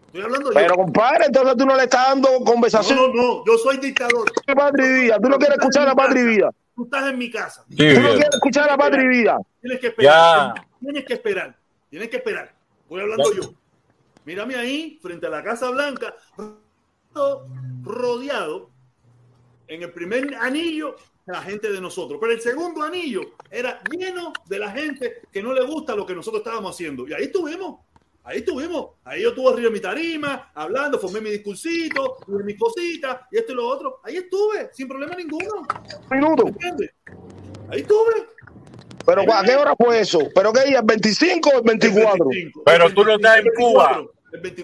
Estoy hablando
Pero,
yo.
compadre, entonces tú no le estás dando conversación
No, no, no, yo soy dictador.
patria y vida. Tú no quieres escuchar a la patria y vida.
Tú estás en mi casa.
Sí,
Tú no quieres escuchar a la patria y vida.
Tienes que esperar.
Ya.
Tienes que esperar. Tienes que esperar. Voy hablando yo. Mírame ahí, frente a la Casa Blanca, rodeado en el primer anillo la gente de nosotros. Pero el segundo anillo era lleno de la gente que no le gusta lo que nosotros estábamos haciendo. Y ahí estuvimos. Ahí estuvimos. Ahí yo estuve arriba de mi tarima, hablando, formé mi discursito, mis cositas, y esto y lo otro. Ahí estuve, sin problema ninguno.
Minuto.
¿Entiendes? Ahí estuve.
Pero ¿a qué hora fue eso? ¿Pero qué día? ¿El 25 o el 24?
Pero tú no estás en Cuba.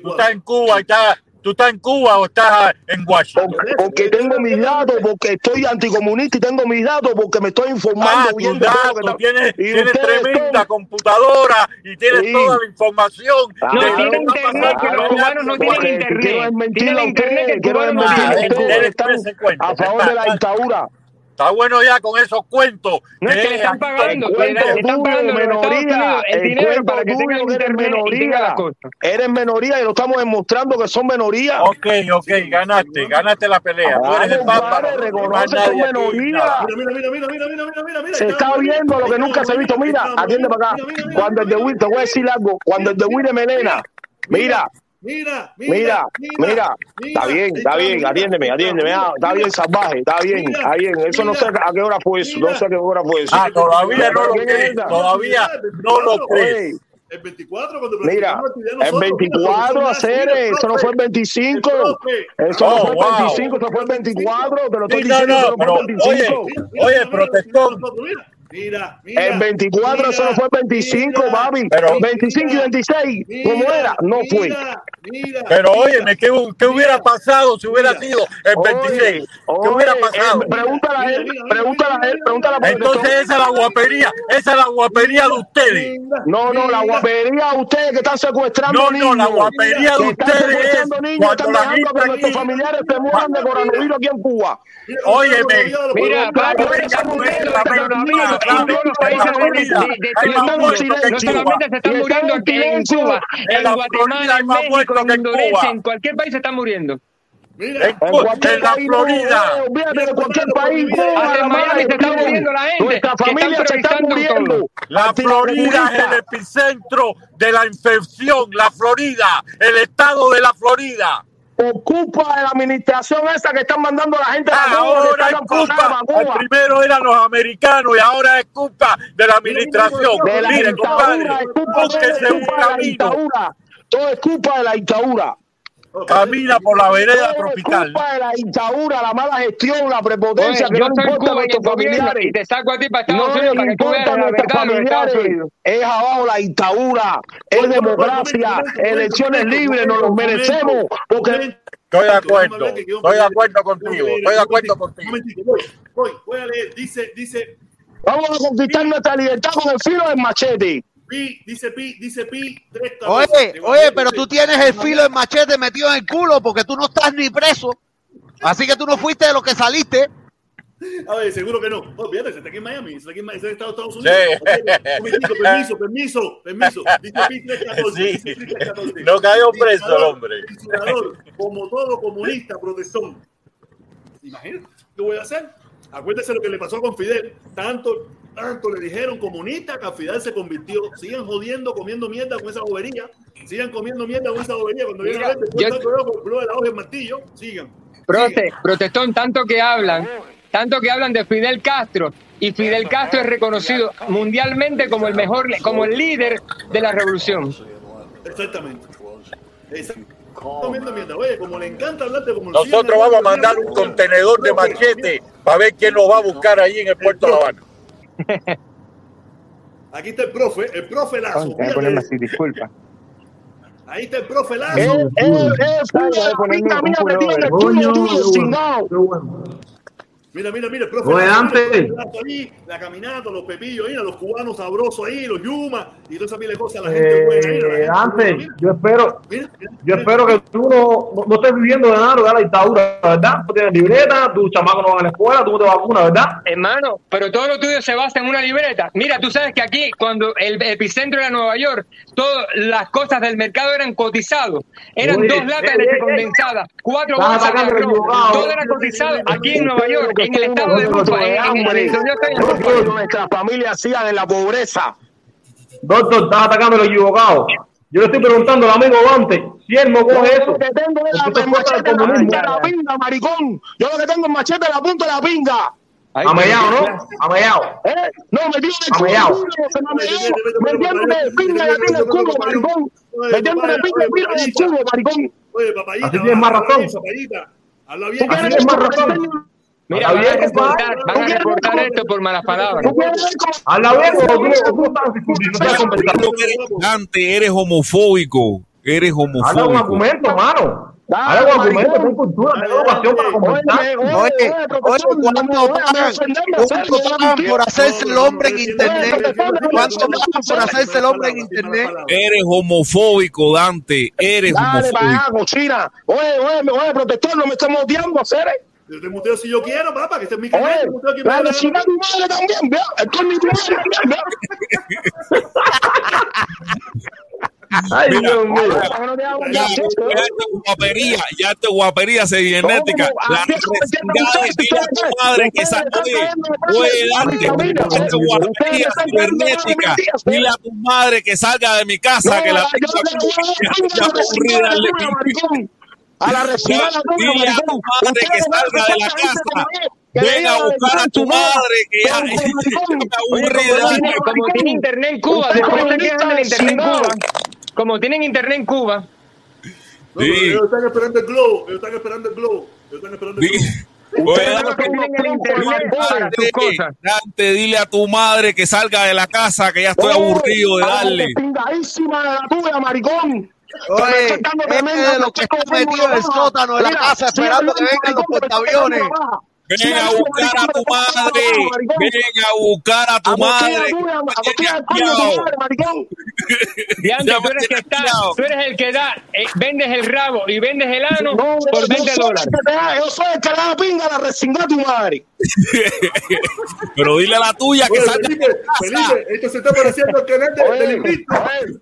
Tú estás en Cuba y estás, tú estás en Cuba o estás en Washington.
Porque tengo mis datos, porque estoy anticomunista y tengo mis datos, porque me estoy informando
Ah,
bien de lo que está-
tienes,
Y
tienes tremenda
son-
computadora y tienes
Sí.
toda la información.
Claro.
No
de lo
tiene
que va a
internet, que los cubanos no tienen internet.
quiero desmentirlo
Tienen
a
internet que
ustedes,
el
quiero
cubano no
desmentirlo a
tiene.
Ah,
ustedes, a favor de la dictadura.
Está bueno ya con esos cuentos.
No, es que le están pagando.
El cuento
le están
menoría.
El, dinero para que tengan
eres menoría. Eres menoría y lo estamos demostrando que son menoría.
Ok, ok, ganaste, ganaste la pelea. Tú eres el papa.
Reconoce
tu
menoría.
Mira, mira, mira, mira, mira, mira, mira.
Se está viendo lo que nunca se ha visto. Mira, atiende para acá. Cuando el de Will, te voy a decir algo. Cuando el de Will es melena, mira,
Mira,
mira, mira. Está bien, está bien, atiéndeme, atiéndeme. Ah, está bien, salvaje, está bien, está bien. Eso no sé a qué hora fue eso. No sé a qué hora fue eso.
Ah, todavía no lo
¿Quién es
crees. Todavía no lo crees.
Oye,
El 24, cuando
Mira, el
nosotros, mira,
24
mira,
a hacer,
mira,
eso no fue el 25.
profe.
Eso no fue el
wow.
25, eso fue el 24. Te lo estoy diciendo,
no,
no
pero,
fue el 25.
Mira, mira,
Oye,
mira,
protestón.
Mira, mira, mira.
El 24, eso no fue el 25,
mira,
papi.
Pero-
25 y 26, ¿cómo
mira,
era? No fue.
Mira, mira,
Pero
mira.
óyeme, ¿qué, qué hubiera pasado si hubiera
Mira.
sido el 26? ¿Qué hubiera pasado?
eh, pregúntale a él, pregúntale a él, pregúntale a
Entonces esa es la guapería, esa es la guapería de ustedes.
No, no, la guapería a ustedes que están secuestrando
No,
niños.
no, la guapería de
que están
ustedes es
secuestrando niños,
cuando
están
la gente
que nuestros familiares se mueran de coronavirus aquí en Cuba.
Óyeme,
Mira, papi,
Oye,
todos los países No
en
solamente se están muriendo
en
aquí en. Cuba,
En
en
la
Guatemala, en México, en Honduras, en cualquier país se están muriendo.
Mira,
En, Cu-
cualquier
en la Florida.
olvídate de cualquier país. Cuba,
en
la
Miami se está muriendo la gente,
Nuestra familia se está muriendo.
todo.
La Florida es el epicentro de la infección. La Florida, el estado de la Florida.
Por culpa de la administración esa que están mandando a la gente a la
Ahora es culpa. Primero eran los americanos y ahora es culpa de la administración.
De la
Mire, compadre, búsquese un
culpa de la
camino.
dictadura. Todo es culpa de la dictadura.
camina por la vereda
Es
tropical.
culpa de la dictadura, la mala gestión, la
Oye,
prepotencia, que
yo
no importa nuestros familiares.
y te saco a ti para
No
Unidos para
importa nuestros familiares. Es abajo la dictadura, es democracia, elecciones libres, nos los merecemos. Porque
Estoy de acuerdo, estoy de acuerdo contigo, estoy de acuerdo contigo.
Voy, voy, a leer. Dice, dice,
vamos a conquistar nuestra libertad con el filo del machete.
Pi, dice Pi, dice Pi, tres cabezas.
Oye,
De
oye, pero tú tienes el filo de machete metido en el culo porque tú no estás ni preso. Así que tú no fuiste de los que saliste.
A ver, seguro que no. Oh, fíjate, se está aquí en Miami, se está aquí en, está en Estados
Sí.
Unidos. Momentito, permiso, permiso, permiso. (laughs) Dice Pi 314.
Sí.
dice Pi 314.
No cayó preso el hombre.
como todo comunista protestón. Imagínate, ¿qué voy a hacer? Acuérdese lo que le pasó con Fidel. Tanto, tanto le dijeron comunista que a Fidel se convirtió. Sigan jodiendo, comiendo mierda con esa bobería. Sigan comiendo mierda con esa bobería. Cuando viene a ver, después
yo-
con el de la hoja y el martillo. Sigan.
Prote, protestón, tanto que hablan, tanto que hablan de Fidel Castro, y Fidel Castro es reconocido mundialmente como el mejor, como el líder de la revolución.
Exactamente. Exactamente. Comiendo mierda. Oye, como le encanta hablar de como
Nosotros vamos a mandar un contenedor de machete para ver quién nos va a buscar ahí en el puerto de La Habana. (laughs)
Aquí está el profe, el profe Lazo.
Así, disculpa.
Ahí está el profe Lazo.
Eh, eh, eh,
Mira, mira, mira, el profe mira, la caminata, los pepillos ahí, los cubanos sabrosos ahí, los yumas y toda esa pila de cosas. La gente buena, mira,
Eh,
buena,
yo espero,
mira, mira,
yo
mira.
espero que tú no, no, no estés viviendo de nada de la dictadura, ¿verdad? Tú tienes libreta, tus chamacos no van a la escuela, tú no te vacunas, ¿verdad?
Hermano, pero todo lo tuyo se basa en una libreta. Mira, tú sabes que aquí, cuando el epicentro era Nueva York, todas las cosas del mercado eran cotizados. Eran dos latas de
ey,
leche
ey.
condensada, cuatro bolsas de. Todo era cotizado aquí en Nueva York, en el estado de en, en, en
hambre,
yo en
que nuestras familias sigan en la pobreza.
Doctor, estás atacando a los equivocados. Yo le estoy preguntando al amigo Dante si él no
Yo
coge eso.
lo que tengo es la machete en la punta de la pinga, maricón. Yo lo que tengo es machete en la punta de la pinga.
Amellado, ¿no? Amellado.
¿Eh? No, me tiene el culo. Metiéndome el pinga ya tiene el culo, maricón. Metiéndome el pinga ya tiene el culo, maricón.
Oye, papayita.
Así tienes más razón.
bien, papayita. Habla
¿Tú
bien.
Así tienes más razón.
Mira,
Habla
van a reportar, van a reportar esto por malas palabras.
No estás conversando.
Dante, eres homofóbico. Eres homofóbico.
argumentos, hermano.
Dale,
Habla con
maricón.
argumentos, ten cultura, ten educación para conversar.
Oye,
Oye, ¿cuánto
a
pagan?
defenderme,
¿Cuánto
hacerlo, yo
pagan
no
por hacerse el hombre en internet? ¿Cuánto pagan por hacerse el hombre en internet?
Eres homofóbico, Dante. Eres
Dale para allá,
homofóbico.
cochina. Oye, oye, oye, protector, no me estamos odiando, hacer.
Yo te muteo si yo quiero, papá, que este es mi canal.
Oye,
aquí,
la vecina de tu madre también, vea. Tony tu madre.
Ay, Dios mío.
Ya,
ya,
ya te guapería, ya te guapería cibernética. La dile a tu madre que de.
de mi
ya te guapería
de
cibernética.
mi
Dile a tu madre que salga de mi casa, que la tengo (laughs)
a la
aburrida darle
tuya, maricón. Tuya,
Dile a tu
maricón.
madre que salga de la casa. Ven
venga
a buscar a tu
madre.
que ya,
maricón.
de
como (laughs)
darle.
tiene, internet en Cuba, después
comunista
quejan del internet en. Cuba. Como tienen internet en Cuba,
No, pero
Sí.
ellos están esperando el globo. Ellos están esperando el globo. Ellos están esperando el globo.
Dante, dile a tu madre que salga de la casa, que ya estoy
Oye,
aburrido de
a la
darle.
Oye, este de los que
como
metidos en el sótano de la casa esperando que vengan los
está
portaaviones.
La.
Ven a buscar a tu madre.
la.
Ven a buscar a tu
A
madre.
a (laughs)
Ya
tú eres que está, tú eres el que da, eh, vendes el rabo y vendes el ano
No,
por
yo
20
soy el
dólares.
da- Yo soy el que da pinga a la resingada tu madre. (laughs)
Pero dile a la tuya que salga
Felipe,
la
esto se está pareciendo al canal de,
Oye,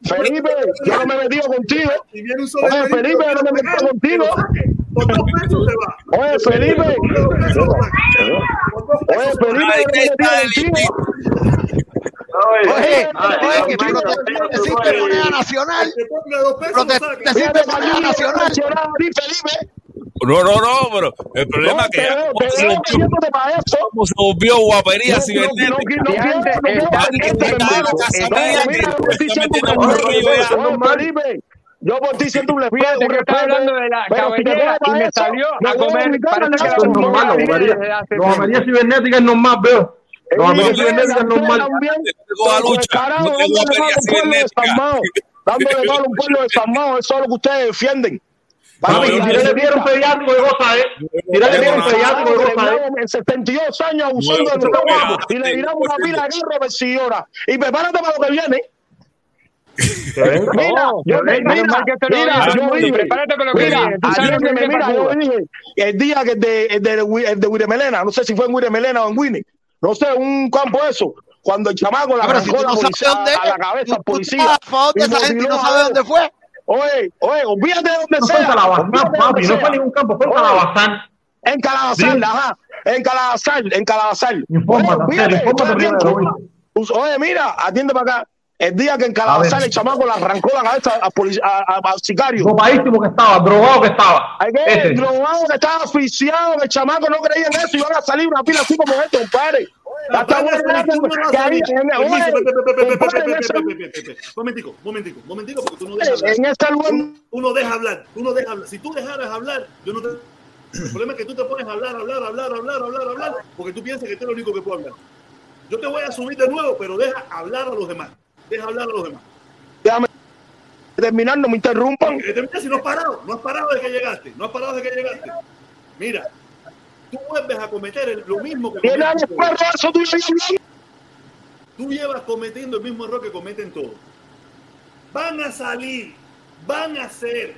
Felipe, yo no me he metido contigo.
Y viene un solo
Oye,
invicto,
Felipe, yo no me he metido contigo.
Por dos pesos se va.
Oye, Felipe. Oye. Felipe.
Oye, oye, que te sirve moneda nacional. Te sirve moneda nacional.
Felipe.
No, no, no, pero el problema
No,
es que ya como se volvió, se volvió guapería
No, no,
cibernética.
no, no, no, no, no, no, No, no, Yo por ti siento un respeto.
Fíjate
un
que estaba
respeto,
hablando de la
pero si
cabellera y me
eso,
salió
me
a comer. Parece que
un
normal,
hace
la
tiempo.
anomalía cibernética es normal, veo.
Eh,
anomalía
usted
cibernética es normal.
no tengo
dándole mal a un pueblo desarmado. Dándole mal a un pueblo desarmado, eso es lo que ustedes defienden. Para
Papi, tirarle a un pediátrico de goza, ¿eh? Tirarle a un pediátrico de goza, ¿eh?
en 72 años abusando de nuestro guapo y le tiramos una pila de carro persiguiora. Y prepárate para lo que viene. Mira, yo, mira, yo dije,
Prepárate para lo que
mira,
que
mira, yo dije, el día que de, el de, el de Guiremelena, no sé si fue en Guiremelena o en Winnie, no sé, un campo eso, cuando el chamaco
si
arrancó la
no
policía
dónde
a la cabeza al policía.
estás a favor de
y
esa gente no
dos.
dónde fue.
Oye, oye, olvídate de
No en
sea.
Calabazán, papi, no fue ningún campo, fue en Calabazán.
En Calabazal,
Sí.
ajá. En Calabazal, en.
Infórmate,
Oye. Pues, Oye, mira, atiende para acá. El día que en Calabazal
ver.
el chamaco le arrancó la cabeza al a- a- al sicario.
Dopadísimo que estaba, drogado que estaba. Ese.
drogado que estaba asfixiado, que el chamaco no creía en eso y van a salir una pila así como esto, compadre.
Momentico, momentico, momentico, porque tú no dejas hablar.
en este lugar
Tú no dejas hablar, tú no dejas hablar. Si tú dejaras hablar, yo no te... El problema es que tú te pones a hablar, hablar, hablar, hablar, hablar, hablar, porque tú piensas que tú eres el único que puede hablar. Yo te voy a subir de nuevo, pero deja hablar a los demás. Deja hablar a los demás.
déjame terminar, no me interrumpan.
Termina si no has parado, no has parado de que llegaste, no has parado de que llegaste. Mira, tú vuelves a cometer lo mismo que cometes
tú
llevas cometiendo el mismo error que cometen todos. Van a salir, van a hacer,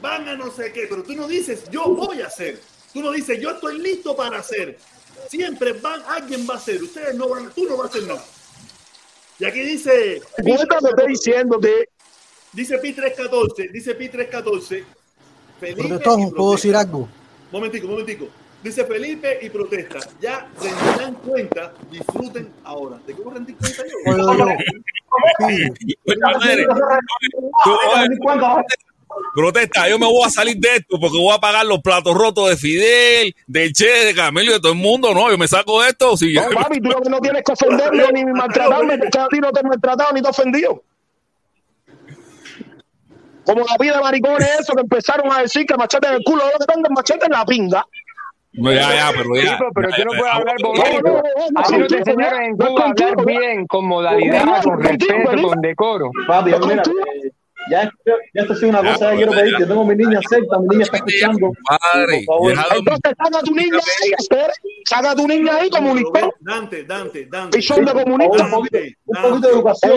van a no sé qué, pero tú no dices yo voy a hacer. Tú no dices yo estoy listo para hacer. Siempre van, alguien va a hacer. Ustedes no van, tú no vas a hacer nada. Y aquí dice.
Cuenta que estoy diciéndote.
Dice Pi 314, dice Pi 314. Felipe
¿puedo decir algo?
Momentico, momentico. Dice Felipe y protesta. Ya rendirán cuenta, disfruten ahora. ¿De qué voy a rendir cuenta yo?
Protesta, yo me voy a salir de esto porque voy a pagar los platos rotos de Fidel, del Che, de Camilo, de todo el mundo. No, yo me saco de esto. Si
No, papi, tú lo que no tienes que ofenderme ni (laughs) maltratarme, porque a ti no te he maltratado ni te he ofendido. Como la vida de maricones, eso que empezaron a decir que machete en el culo, yo que el machete en la pinga.
No, ya, ya, pero ya.
Pero
ya,
tú no puedes hablar
No,
bonito.
no, no, no,
Así no te enseñaron en Cuba a hablar bien, con modalidad,
No,
con respeto, con decoro.
Papi,
No
mira, ya, ya esto ha sido una
Ya,
cosa que quiero
ya.
pedir. Yo tengo mi niña cerca, mi niña está escuchando.
Entonces saca a tu niña ahí, espera. saca a tu niña ahí comunicó.
Dante, Dante, Dante.
Y son de
Un
comunistas.
un poquito de educación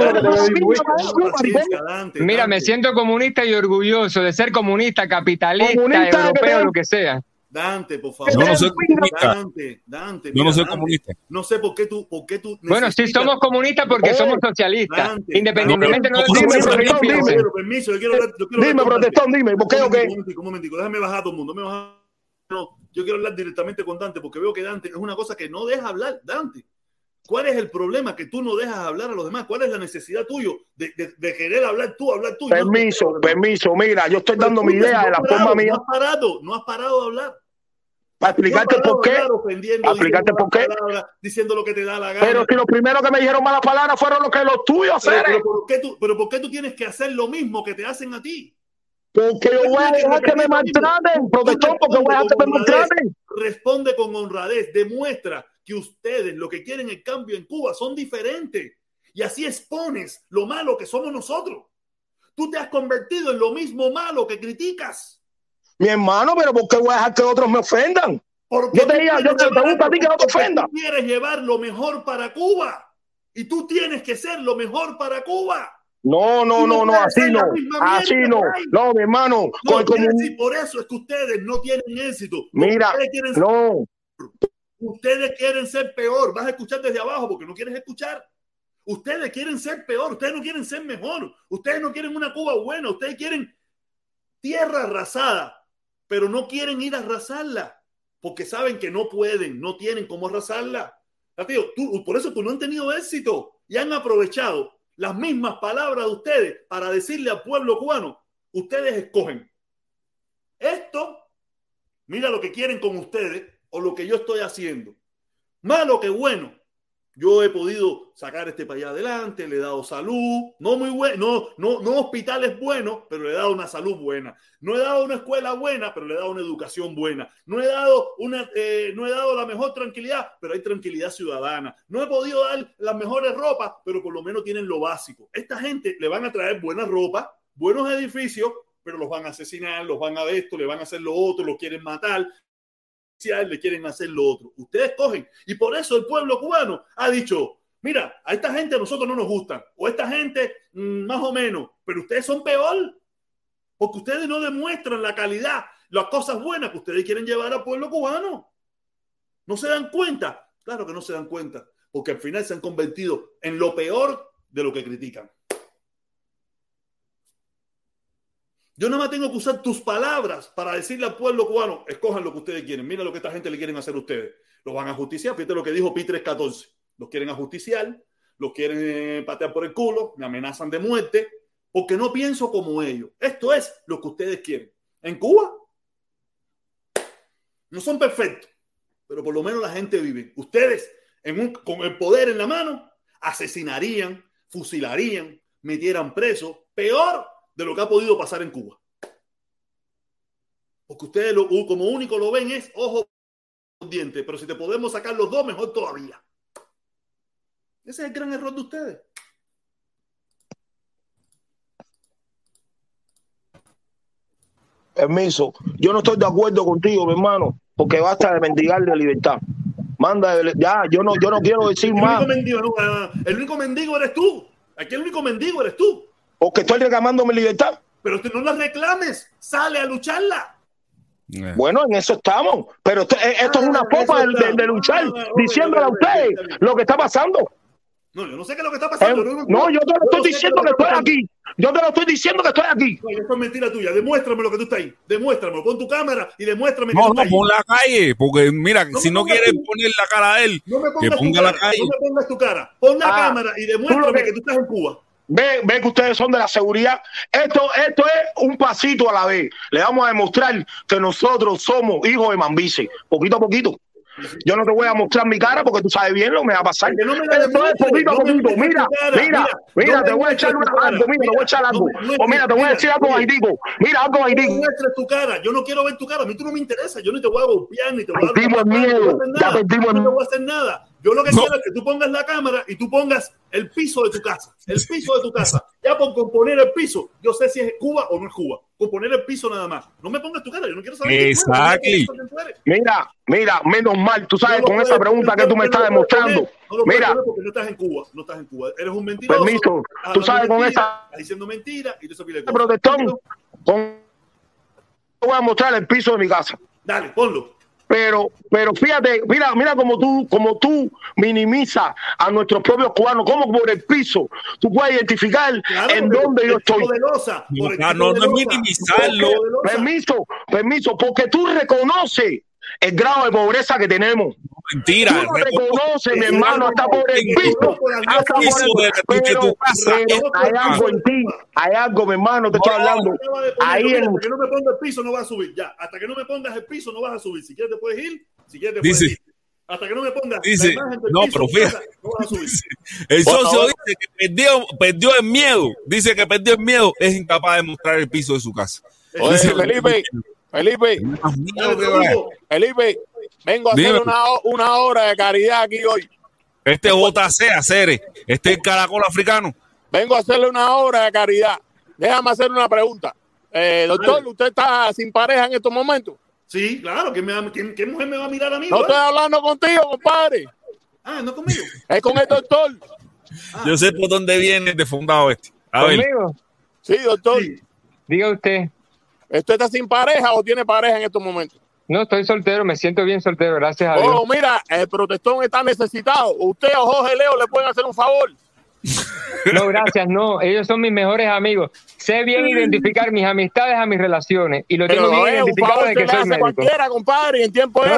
Mira, me siento comunista y orgulloso de ser comunista, capitalista,
Comunista,
europeo, lo que sea.
Dante, por favor.
Yo no soy comunista.
Dante, Dante.
Yo
mira,
no soy
Dante,
comunista.
No sé por qué tú, por qué tú.
Bueno, sí somos comunistas porque
Eh,
somos socialistas,
Dante,
independientemente no
Dante,
del
dime,
protestón, dime.
Pero permiso, yo quiero. Yo quiero
Dime, protestón, dime, ¿por qué o qué?
un momentico, déjame bajar a todo el mundo. déjame bajar. No, yo quiero hablar directamente con Dante porque veo que Dante es una cosa que no deja hablar. Dante, ¿cuál es el problema que tú no dejas hablar a los demás? ¿Cuál es la necesidad tuyo de, de- de querer hablar tú, hablar tú? no
Permiso, permiso. Mira, yo estoy dando mi idea
no
de la
parado,
forma mía
No has parado, no has parado de hablar.
para explicarte
No
por qué.
ofendiendo,
Explicarte por qué.
diciendo lo que te da la gana.
Pero si los primeros que me dijeron malas palabras fueron los que los tuyos,
Pero, pero ¿por qué tú, pero ¿por qué tú tienes que hacer lo mismo que te hacen a ti?
Porque yo voy a dejar que me maltraten, protestón, porque voy a dejar que me maltraten.
Responde con honradez, demuestra que ustedes lo que quieren el cambio en Cuba son diferentes. Y así expones lo malo que somos nosotros. Tú te has convertido en lo mismo malo que criticas.
Mi hermano, pero ¿por qué voy a dejar que otros me ofendan?
Porque
Yo te diga, yo te, te gusta a ti que no te ofenda.
Quieres llevar lo mejor para Cuba. Y tú tienes que ser lo mejor para Cuba.
No, no, no, no, así no. Así no. No, mi hermano, con
No,
comun-
decir, por eso es que ustedes no tienen éxito.
Mira, no.
Ustedes quieren ser peor. Vas a escuchar desde abajo porque no quieres escuchar. Ustedes quieren ser peor. Ustedes no quieren ser mejor. Ustedes no quieren una Cuba buena. Ustedes quieren tierra arrasada, pero no quieren ir a arrasarla porque saben que no pueden, no tienen cómo arrasarla. Digo, tú- por eso tú no han tenido éxito y han aprovechado las mismas palabras de ustedes para decirle al pueblo cubano, ustedes escogen esto, mira lo que quieren con ustedes lo que yo estoy haciendo. Malo que bueno, Yo he podido sacar este país adelante, le he dado salud, no muy bueno, no, no, no hospitales buenos, pero le he dado una salud buena. No he dado una escuela buena, pero le he dado una educación buena. No he dado una, eh, no he dado la mejor tranquilidad, pero hay tranquilidad ciudadana. No he podido dar las mejores ropas, pero por lo menos tienen lo básico. Esta gente le van a traer buena ropa, buenos edificios, pero los van a asesinar, los van a ver esto, le van a hacer lo otro, los quieren matar, le quieren hacer lo otro. Ustedes cogen. Y por eso el pueblo cubano ha dicho, mira, a esta gente a nosotros no nos gustan. O esta gente mm, más o menos. Pero ustedes son peor. Porque ustedes no demuestran la calidad, las cosas buenas que ustedes quieren llevar al pueblo cubano. ¿No se dan cuenta? Claro que no se dan cuenta. Porque al final se han convertido en lo peor de lo que critican. Yo nada más tengo que usar tus palabras para decirle al pueblo cubano, escojan lo que ustedes quieren. Mira lo que esta gente le quieren hacer a ustedes. Los van a justiciar. Fíjate lo que dijo Pi 314. Los quieren ajusticiar, los quieren eh, patear por el culo, me amenazan de muerte, porque no pienso como ellos. Esto es lo que ustedes quieren. En Cuba no son perfectos, pero por lo menos la gente vive. Ustedes, con el poder en la mano, asesinarían, fusilarían, metieran presos. Peor de lo que ha podido pasar en Cuba. Porque ustedes lo, como único lo ven es ojo diente, pero si te podemos sacar los dos, mejor todavía. Ese es el gran error de ustedes.
Permiso, yo no estoy de acuerdo contigo, mi hermano, porque basta de mendigar de libertad. Manda, ya, yo no, yo no quiero decir
el
más.
Único mendigo, no, el único mendigo eres tú. Aquí el único mendigo eres tú.
O que estoy reclamando mi libertad.
Pero tú no la reclames, sale a lucharla.
Eh. Bueno, en eso estamos. Pero esto, eh, es una
Ah,
popa de, de- luchar,
Ah,
diciéndole a ustedes lo que está pasando.
No, yo no sé qué es lo que está pasando.
Eh, no, yo te lo estoy diciendo que estoy aquí. Yo te lo estoy diciendo que estoy aquí.
No, eso es mentira tuya. Demuéstrame lo que tú estás ahí. Demuéstramelo. Pon tu cámara y demuéstrame que
No,
tú
no,
estás
pon la calle, porque mira,
No
si no
pongas
quiere
tú.
poner la cara a él,
No me
que
tu
ponga la calle.
No me pongas tu cara. Pon la
Ah,
cámara y
tú
demuéstrame
que-
que tú estás en Cuba.
Ve, ve que ustedes son de la seguridad. Esto, esto es un pasito a la vez. Le vamos a demostrar que nosotros somos hijos de Mambice, poquito a poquito. Yo no te voy a mostrar mi cara porque tú sabes bien lo que me va a pasar.
No me la
poquito a
no
poquito. Mira,
cara,
mira,
mira, no
te voy a echar una- algo, mira, te voy a echar
no
algo. O mira, te voy a decir algo. Haitico. Mira, algo
No
Haitico.
muestres tu cara. Yo no quiero ver tu cara. A mí tú no me interesa. Yo ni te voy a golpear, ni te voy a dar
Perdimos el miedo. Ya perdimos el
No te voy a hacer nada. Yo lo que
No.
quiero es que tú pongas la cámara y tú pongas el piso de tu casa. El piso de tu casa. Ya por componer el piso, yo sé si es Cuba o no es Cuba. Componer el piso nada más. No me pongas tu cara. Yo no quiero saber tú tú eres.
Mira, mira, menos mal. Tú sabes,
No
con esa
puedes-
pregunta que tú me estás demostrando.
No
Mira,
porque no estás en Cuba. No estás en Cuba. Eres un mentiroso.
permiso. Tú sabes, con esa
Estás diciendo mentiras y cosas.
protestón, con... te voy a mostrar el piso de mi casa.
Dale, ponlo.
Pero, pero fíjate, mira, mira como tú, como tú minimizas a nuestros propios cubanos, como por el piso tú puedes identificar
Claro,
en dónde yo estoy.
losa,
No, no, minimizarlo.
Permiso, permiso, porque tú reconoces el grado de pobreza que tenemos.
Mentira.
Tú lo reconoces, mi hermano, hasta por el
las
Hasta por el pero, pero hay algo en ti, hay algo, mi hermano, te estoy
No,
hablando. Ahí en,
hasta que no me ponga el piso no vas a subir. Ya, hasta que no me pongas el piso no vas a subir. Si quieres te puedes ir, si quieres te puedes
Dice-
ir. Hasta que no me pongas
dice,
la del
no,
piso casa, no vas a subir.
El socio dice que perdió, perdió el miedo. Dice que perdió el miedo. Es incapaz de mostrar el piso de su casa.
Oye,
Dice-
Felipe, Felipe. Felipe, vengo a
Dime.
hacer una, una obra de caridad aquí hoy.
Este JC, Acere, este es el caracol africano.
Vengo a hacerle una obra de caridad. Déjame hacer una pregunta. Eh, doctor. ¿usted está sin pareja en estos momentos?
Sí, claro, ¿qué, me va- quién- qué mujer me va a mirar a mí?
No estoy hablando contigo, compadre.
Ah, no conmigo.
Es con el doctor.
Yo sé por dónde viene de fundado este. A ver,
Conmigo,
Sí, doctor.
Sí.
diga usted.
¿Usted está sin pareja o tiene pareja en estos momentos?
No, estoy soltero, me siento bien soltero, gracias a Dios.
Oh, mira, el protestón está necesitado. Usted o Jorge Leo le pueden hacer un favor.
No, gracias, no. Ellos son mis mejores amigos. Sé bien (laughs) identificar mis amistades a mis relaciones y lo tengo bien identificado de
que
soy médico.
cualquiera, compadre. En tiempo de
No,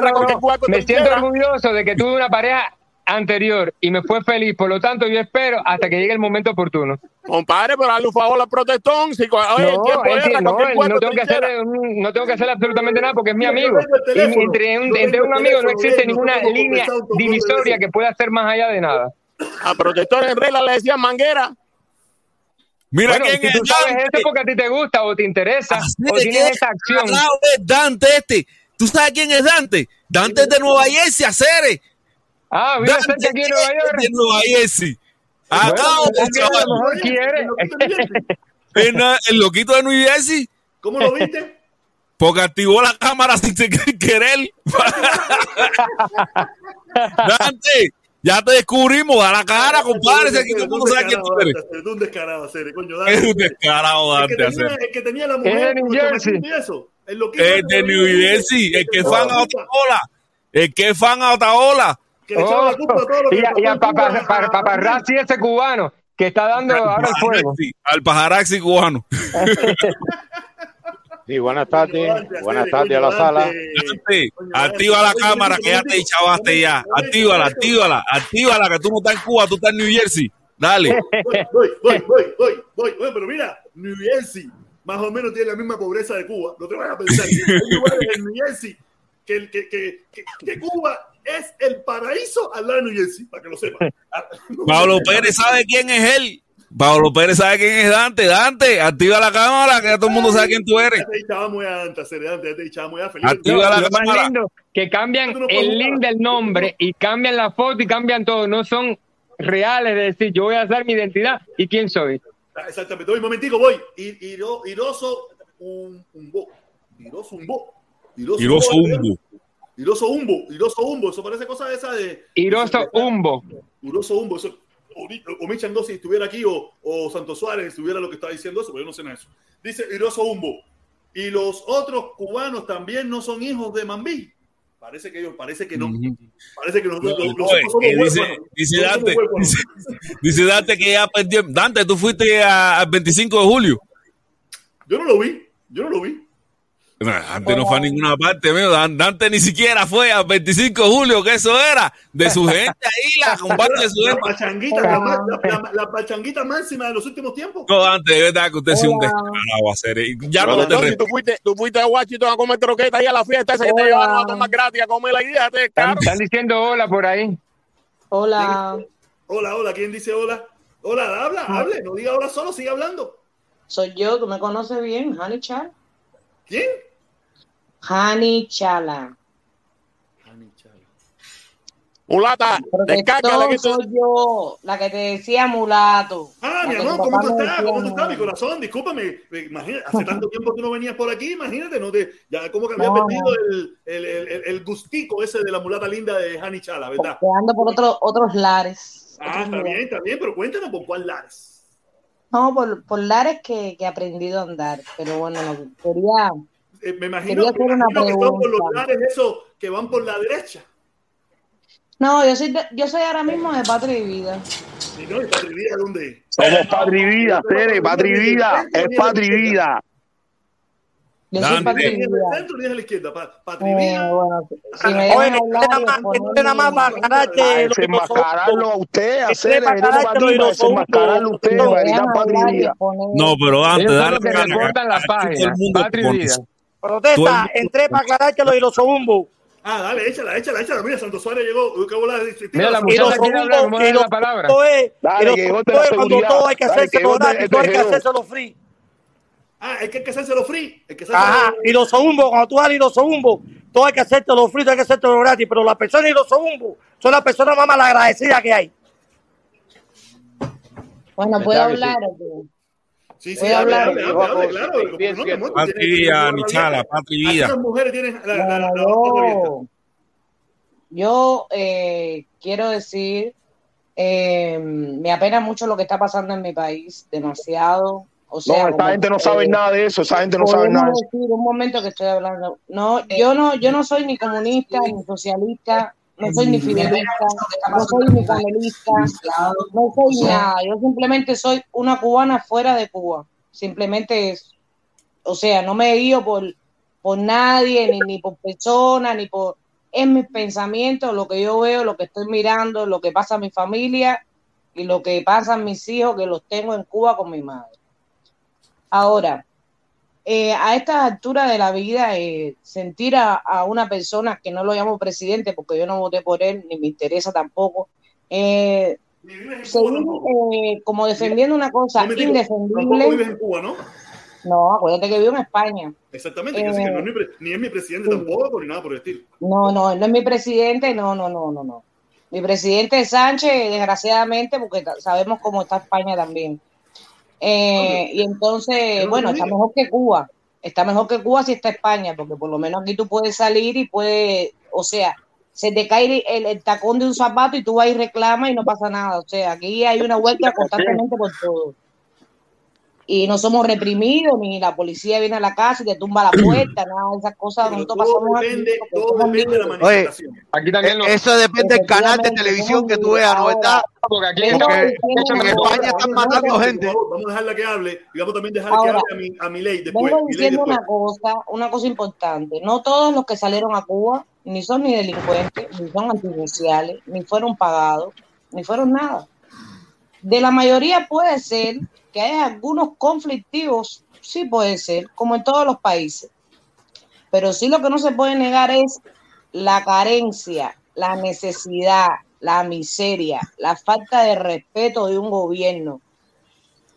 Me siento
quiera.
orgulloso de que tuve una pareja anterior y me fue feliz. Por lo tanto, yo espero hasta que llegue el momento oportuno.
Compadre, pero hazle un favor al protestón. Si, oye,
No,
tiempo
es que
era,
no, no tengo que hacer, no tengo que hacer absolutamente nada porque es mi amigo. Y
teléfono,
entre un, entre un amigo no existe ninguna línea divisoria que pueda ser más allá de nada.
A protector en regla le decían manguera.
Mira
Bueno,
quién
si
es
tú sabes
Dante.
eso porque a ti te gusta o te interesa
Así
o
de
tienes esa acción.
es Dante este. ¿Tú sabes quién es Dante? Dante es de Nueva Jersey, Acere.
Ah, vive
Dante
aquí en Nueva
es
York.
de Nueva Jersey.
Bueno,
Acabo de
Dante a lo
chaval.
mejor quiere.
El, (laughs) el loquito de New Jersey.
¿Cómo lo viste?
Porque activó la cámara sin (laughs) querer. (laughs) Dante, ya te descubrimos. Da la cara, compadre. Si aquí todo el mundo sabe quién tú eres.
Eres un descarado, Acere, coño.
Es
dale.
un descarado,
El que
Dante.
tenía, el que tenía la
Es
mujer.
de New Jersey.
El
Es de New Jersey. El que es fan a Otaola. El que es fan a Otaola.
Que le echaba la culpa a todo lo que
y a,
le
y a
pasó en Cuba,
Papa- Pa-
a-
Paparazzi ese cubano que está dando ahora el fuego.
Al pajaraxi cubano. (laughs)
Sí, buenas tardes. Buenas tardes a la sala.
Activa la cámara que ya te chavaste ya. Actívala, actívala, actívala, que tú no estás en Cuba, tú estás en New Jersey. Dale. (laughs)
Voy, voy, voy, voy, voy, pero mira, New Jersey más o menos tiene la misma pobreza de Cuba. No te vayas a pensar. (laughs) Hay lugares en New Jersey que, que, que, que, que Cuba es el paraíso al lado de New Jersey, para que lo sepan. (laughs) Ah,
Pablo Pérez sabe quién es él. Pablo Pérez sabe quién es Dante. Dante, activa la cámara, que ya todo el mundo sabe quién tú eres.
Ya te echaba muy antes, Dante, ya te echaba muy a Felipe.
Activa la
lo más
cámara.
lindo que cambian
no
el
jugar.
link del nombre y cambian la foto y cambian todo. No son reales de decir yo voy a dar mi identidad y quién soy.
Ah, Exactamente. Voy, un momentico, voy. Ir- Iro- Iroso un, umbo. Iroso umbo. Iroso
Iroso
umbo.
Umbo.
Iroso umbo. Iroso umbo. Eso parece cosa esa de...
Iroso Umbo.
Iroso umbo. Eso, o, o estuviera aquí o, o Santos Suárez estuviera lo que estaba diciendo eso, pero yo no sé nada de eso. Dice Iroso umbo. Y los otros cubanos también no son hijos de Mambí. Parece que ellos, parece que no. Parece que nosotros los, los
Oye,
otros somos
eh, dice, dice Dante, dice, dice Dante que ya perdió. Dante, tú fuiste a- al 25 de julio.
Yo no lo vi. Yo no lo vi.
Dante no fue a ninguna parte, mío. Dan- Dante ni siquiera fue al 25 de julio, que eso era de su gente ahí, la (laughs) combate de su
La
gente.
pachanguita, la, ma- la- la- la pachanguita máxima de los últimos tiempos.
No, Dante, de verdad que usted sí es un descarado a hacer. Ya no te respeto.
tú fuiste, tú fuiste a Washington a comer troqueta ahí a la fiesta esa que te llevaron a tomar gratis a comer la idea. Te
Están, diciendo hola por ahí.
Hola,
Hola, hola, ¿quién dice hola? Hola, habla, hable, no diga hola solo, sigue hablando.
soy yo, tú me conoces bien, Hani Chala.
¿Quién?
Hani Chala.
Mulata, descárgale que
Protector
tú.
soy yo, la que te decía mulato.
Ah, mi amor, ¿cómo tú estás? ¿Cómo tú estás, mi corazón? Discúlpame, imagínate, hace tanto tiempo que no venías por aquí, imagínate, no te, ya como que había
No,
perdido el, el, el, el- el gustico ese de la mulata linda de Hani Chala, ¿verdad?
Porque ando por otro- otros lares.
Ah,
otros
está
lugares.
bien, está bien, pero cuéntame por cuál lares.
No, por, por lares que, que he aprendido a andar. Pero bueno, no, quería,
Eh, me imagino,
quería
me imagino que son por los lares esos que van por la derecha.
No, yo soy, de- yo soy ahora mismo de Patria y Vida.
Y no, ¿y Patria y Vida dónde?
Somos Patria y Vida, Tere, Patria y Vida, es Patria y Vida.
Yo soy
Dante.
Patria y
¿Ni en
Vida.
el centro ni la izquierda? Patria y
Eh,
Vida. Oye,
y
más-
A desenmascararlo usted, hacer desenmascararlo a Patria y Vida.
No, pero antes, dale
que Patria y Vida.
El
Protesta, entré para aclarar que los irosobumbo.
Ah, dale, échala, échala, échala. Mira, Santos Suárez llegó. Qué bola de
Mira, la muchacha quiere hablar, la palabra.
es,
Dale, que llegó de la
cuando todo hay que
Dale, que
hacérselo
llegó de-
gratis, todo hay que hacérselo free.
Ah, es que hay que hacérselo free. Hay que
Ajá,
hacérselo...
irosobumbo, cuando tú das irosobumbo, todo hay que hacértelo free, todo hay que hacértelo gratis, pero las personas irosobumbo son las personas más malagradecidas que hay.
Bueno, ¿puedo hablar? qué?
Sí, sí, hable, claro.
Patria
tienes-
y Vida,
tienes
mi
la
chala,
abierta.
Patria Vida.
las mujeres tienen la,
yo, eh, quiero decir, eh, me apena mucho lo que está pasando en mi país, demasiado. O sea,
No, esta
como
gente no sabe nada de eso, esa gente no sabe nada de eso.
un momento que estoy hablando. No, yo no, yo no soy ni comunista, ni socialista, no soy ni fidelista, no soy ni panelista, no soy nada. Yo simplemente soy una cubana fuera de Cuba. Simplemente es, o sea, no me guío por, por nadie, ni, ni por persona, ni por, es mi pensamiento, lo que yo veo, lo que estoy mirando, lo que pasa en mi familia y lo que pasa en mis hijos, que los tengo en Cuba con mi madre. Ahora, eh, a esta altura de la vida, eh, sentir a, a, una persona que no lo llamo presidente, porque yo no voté por él, ni me interesa tampoco, eh, seguir eh, como defendiendo una cosa
No
indefendible.
Vives en Cuba, ¿no?
No, acuérdate que vivo en España.
Exactamente, que sí, no es mi ni es mi presidente tampoco, ni nada por el estilo.
No, no, él no es mi presidente, no, no, no, no, no. Mi presidente es Sánchez, desgraciadamente, porque sabemos cómo está España también. Eh, y entonces,
no
bueno, está mejor que Cuba. Está mejor que Cuba si está España, porque por lo menos aquí tú puedes salir y puedes, o sea, se te cae el, el tacón de un zapato y tú vas y reclamas y no pasa nada. O sea, aquí hay una vuelta constantemente por todo. Y no somos reprimidos, ni la policía viene a la casa y te tumba la puerta, nada de esas cosas.
Pero
Nosotros
todo
pasamos aquí
depende, todo depende de la.
Oye,
manifestación.
Aquí también lo.
Eh, Eso depende del canal de televisión que tú veas, ¿no verdad?
Porque aquí
en España están matando gente.
vamos a dejarla que hable y vamos también a dejar que hable a mi, a mi ley después.
vengo diciendo
después.
una cosa, una cosa importante. No todos los que salieron a Cuba ni son ni delincuentes, ni son antisociales, ni fueron pagados, ni fueron nada. De la mayoría puede ser que haya algunos conflictivos, sí puede ser, como en todos los países. Pero sí lo que no se puede negar es la carencia, la necesidad, la miseria, la falta de respeto de un gobierno,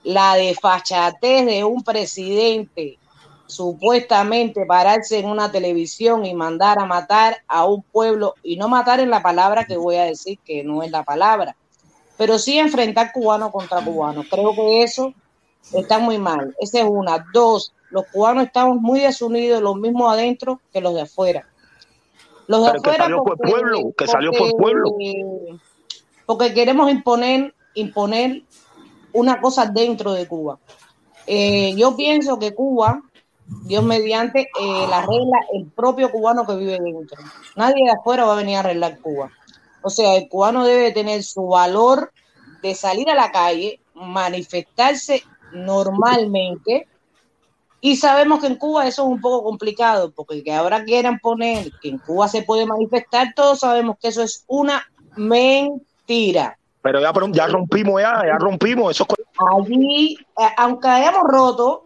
la desfachatez de un presidente supuestamente pararse en una televisión y mandar a matar a un pueblo, y no matar en la palabra que voy a decir que no es la palabra, pero sí enfrentar cubano contra cubano. Creo que eso está muy mal. Esa es una. Dos, los cubanos estamos muy desunidos, los mismos adentro que los de afuera. Los de
Pero que
afuera
salió por
porque,
pueblo, que salió por pueblo.
porque, porque queremos imponer, imponer una cosa dentro de Cuba. Eh, yo pienso que Cuba, Dios mediante, eh, la regla el propio cubano que vive dentro. Nadie de afuera va a venir a arreglar Cuba. O sea, el cubano debe tener su valor de salir a la calle, manifestarse normalmente. Y sabemos que en Cuba eso es un poco complicado, porque que ahora quieran poner que en Cuba se puede manifestar, todos sabemos que eso es una mentira.
Pero ya, rompimos ya, ya rompimos. Eso es
Allí, eh, aunque hayamos roto,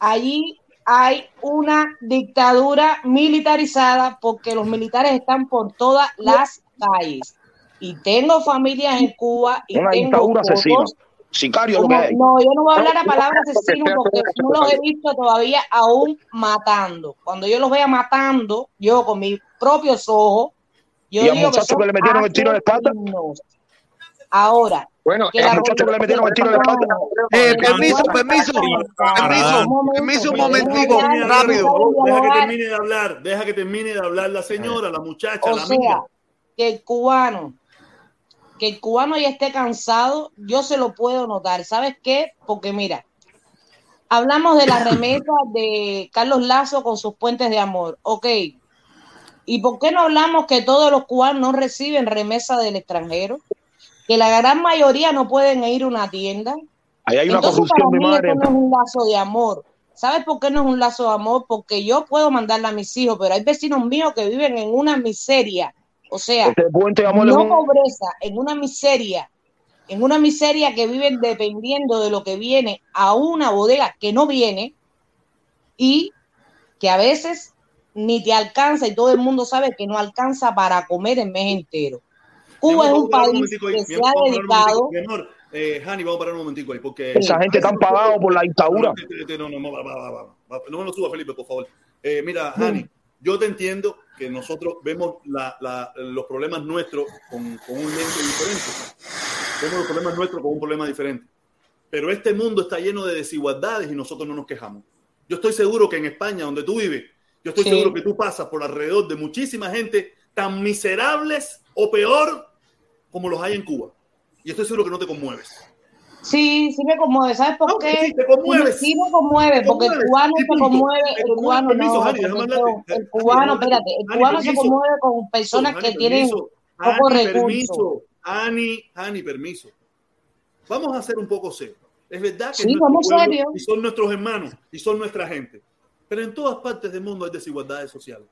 allí hay una dictadura militarizada porque los militares están por todas las calles. Y tengo familias en Cuba y
una
tengo
dictadura asesina.
fotos.
Sicario lo que hay.
no, yo no voy a hablar la palabra asesino porque no los he visto todavía aún matando. Cuando yo los vea matando, yo con mis propios ojos, yo
¿Y al
digo que
muchacho
son
que le metieron el tiro en la espalda?
Ahora,
Bueno,
que la
muchacho que le metieron el tiro en la espalda.
Eh,
que
permiso, permiso, permiso,
Un momento,
permiso un
que
momentico,
que
rápido.
no
Deja que termine de hablar, deja que termine de hablar la señora, la muchacha,
O
la
sea,
amiga.
Que el cubano, que el cubano ya esté cansado, yo se lo puedo notar. ¿Sabes qué? Porque mira, hablamos de la (coughs) remesa de Carlos Lazo con sus puentes de amor. Ok. ¿Y por qué no hablamos que todos los cubanos no reciben remesa del extranjero? Que la gran mayoría no pueden ir a una tienda.
Ahí hay una
Entonces, para mí
madre.
esto no es un lazo de amor. ¿Sabes por qué no es un lazo de amor? Porque yo puedo mandarle a mis hijos, pero hay vecinos míos que viven en una miseria. O sea,
Este
no
un-
pobreza, en una miseria, en una miseria que viven dependiendo de lo que viene a una bodega que no viene y que a veces ni te alcanza y todo el mundo sabe que no alcanza para comer el mes entero. Cuba es un país que se ha dedicado
eh, Hani, vamos a parar un momentico ahí, porque...
Esa gente tan pagado por la dictadura.
No, no, no, va, va, va, va, va. no me lo suba, Felipe, por favor. Eh, mira, Hani, yo te entiendo que nosotros vemos la- la- los problemas nuestros con, con un lente diferente. Vemos los problemas nuestros con un problema diferente. Pero este mundo está lleno de desigualdades y nosotros no nos quejamos. Yo estoy seguro que en España, donde tú vives, yo estoy
Sí.
seguro que tú pasas por alrededor de muchísima gente tan miserables o peor como los hay en Cuba. Y estoy seguro que no te conmueves.
Sí, sí me conmueve. ¿Sabes por
No,
qué?
sí, te conmueves.
Sí me conmueve, porque el cubano se conmueve, el cubano no, el cubano, espérate, el cubano se conmueve con personas que tienen
Ani,
recursos.
permiso. Ani, Ani, permiso. Vamos a ser un poco serios. Es verdad que
Sí, vamos
pueblo
serios.
y son nuestros hermanos y son nuestra gente. Pero en todas partes del mundo hay desigualdades sociales.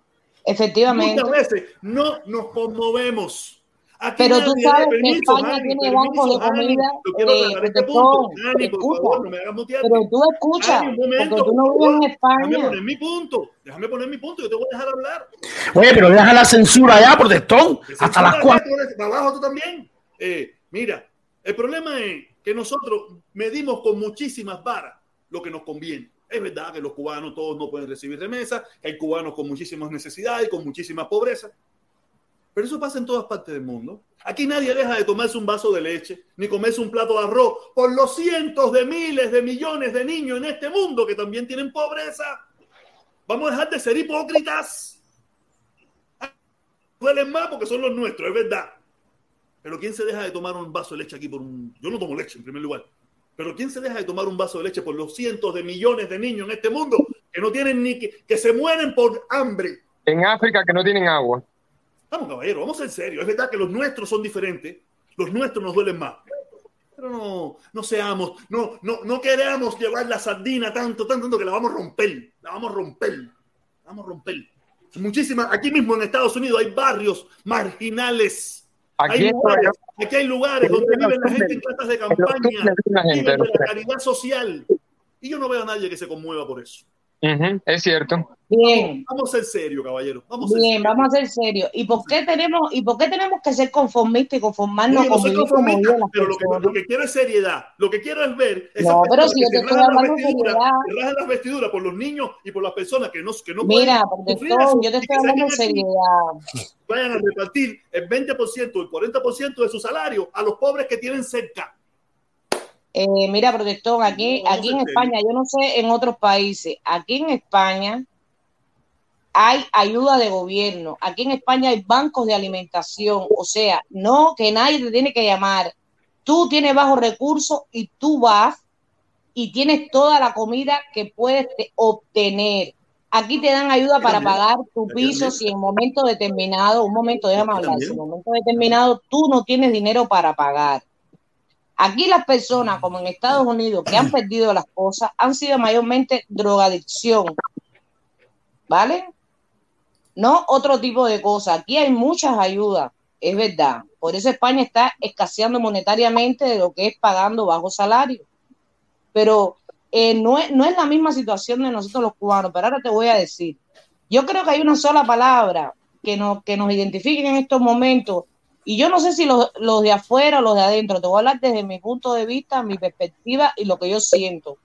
Efectivamente.
Muchas veces no nos conmovemos. Aquí
Pero tú sabes que
permiso,
España
Jani,
tiene
permiso,
bancos de comida.
yo quiero
eh,
este
protección.
punto. Jani, por
Escucha,
favor, no me hagas mutearte.
pero tú escucha,
Jani, un momento,
porque tú no vives en
favor. Déjame
España.
poner mi punto. Déjame poner mi punto. Yo te voy a dejar hablar.
Oye, pero deja la censura ya, protestón. Hasta las cuatro.
Para abajo tú también. Eh, mira, el problema es que nosotros medimos con muchísimas varas lo que nos conviene. Es verdad que los cubanos todos no pueden recibir remesas, que hay cubanos con muchísimas necesidades, con muchísima pobreza. Pero eso pasa en todas partes del mundo. Aquí nadie deja de tomarse un vaso de leche, ni comerse un plato de arroz, por los cientos de miles de millones de niños en este mundo que también tienen pobreza. Vamos a dejar de ser hipócritas. Duelen más porque son los nuestros, es verdad. Pero ¿quién se deja de tomar un vaso de leche aquí por un... Yo no tomo leche en primer lugar. Pero ¿quién se deja de tomar un vaso de leche por los cientos de millones de niños en este mundo que no tienen ni que, que se mueren por hambre?
En África que no tienen agua.
Vamos, caballero, vamos en serio. Es verdad que los nuestros son diferentes. Los nuestros nos duelen más. Pero no, no seamos, no, no, no queramos llevar la sardina tanto, tanto, tanto que la vamos a romper. La vamos a romper. La vamos a romper. Muchísimas, aquí mismo en Estados Unidos hay barrios marginales.
Aquí
hay lugares, aquí hay lugares donde viven la gente en casas de campaña,
vive
de la caridad social. Y yo no veo a nadie que se conmueva por eso.
Ujú, es cierto.
Bien.
Vamos a ser serios, caballero. Vamos
Bien,
serios.
vamos a ser serios. ¿Y por qué tenemos, y por qué tenemos que ser conformistas y conformarnos
Oye, no
con
soy conformista,
las
pero lo que, lo que quiero es seriedad. Lo que quiero es ver
No, pero si
que
yo te estoy hablando de
vestiduras,
seriedad.
las vestiduras por los niños y por las personas que no, que no
Mira, protector, yo te estoy hablando de seriedad.
vayan a repartir el 20% o el 40% de su salario a los pobres que tienen cerca.
Eh, mira, protector, aquí, aquí
en.
España, yo no sé en otros países, aquí en España hay ayuda de gobierno, aquí en España hay bancos de alimentación, o sea, no que nadie te tiene que llamar, tú tienes bajos recursos y tú vas y tienes toda la comida que puedes te- obtener. Aquí te dan ayuda para pagar tu piso si en momento determinado, un momento, déjame hablar, si en momento determinado tú no tienes dinero para pagar. Aquí las personas, como en Estados Unidos, que han perdido las cosas, han sido mayormente drogadicción, ¿vale? No otro tipo de cosas. Aquí hay muchas ayudas, es verdad. Por eso España está escaseando monetariamente de lo que es pagando bajo salario. Pero eh, no, es, no es la misma situación de nosotros los cubanos. Pero ahora te voy a decir, yo creo que hay una sola palabra que nos, que nos identifique en estos momentos. Y yo no sé si los, los de afuera o los de adentro. Te voy a hablar desde mi punto de vista, mi perspectiva y lo que yo siento.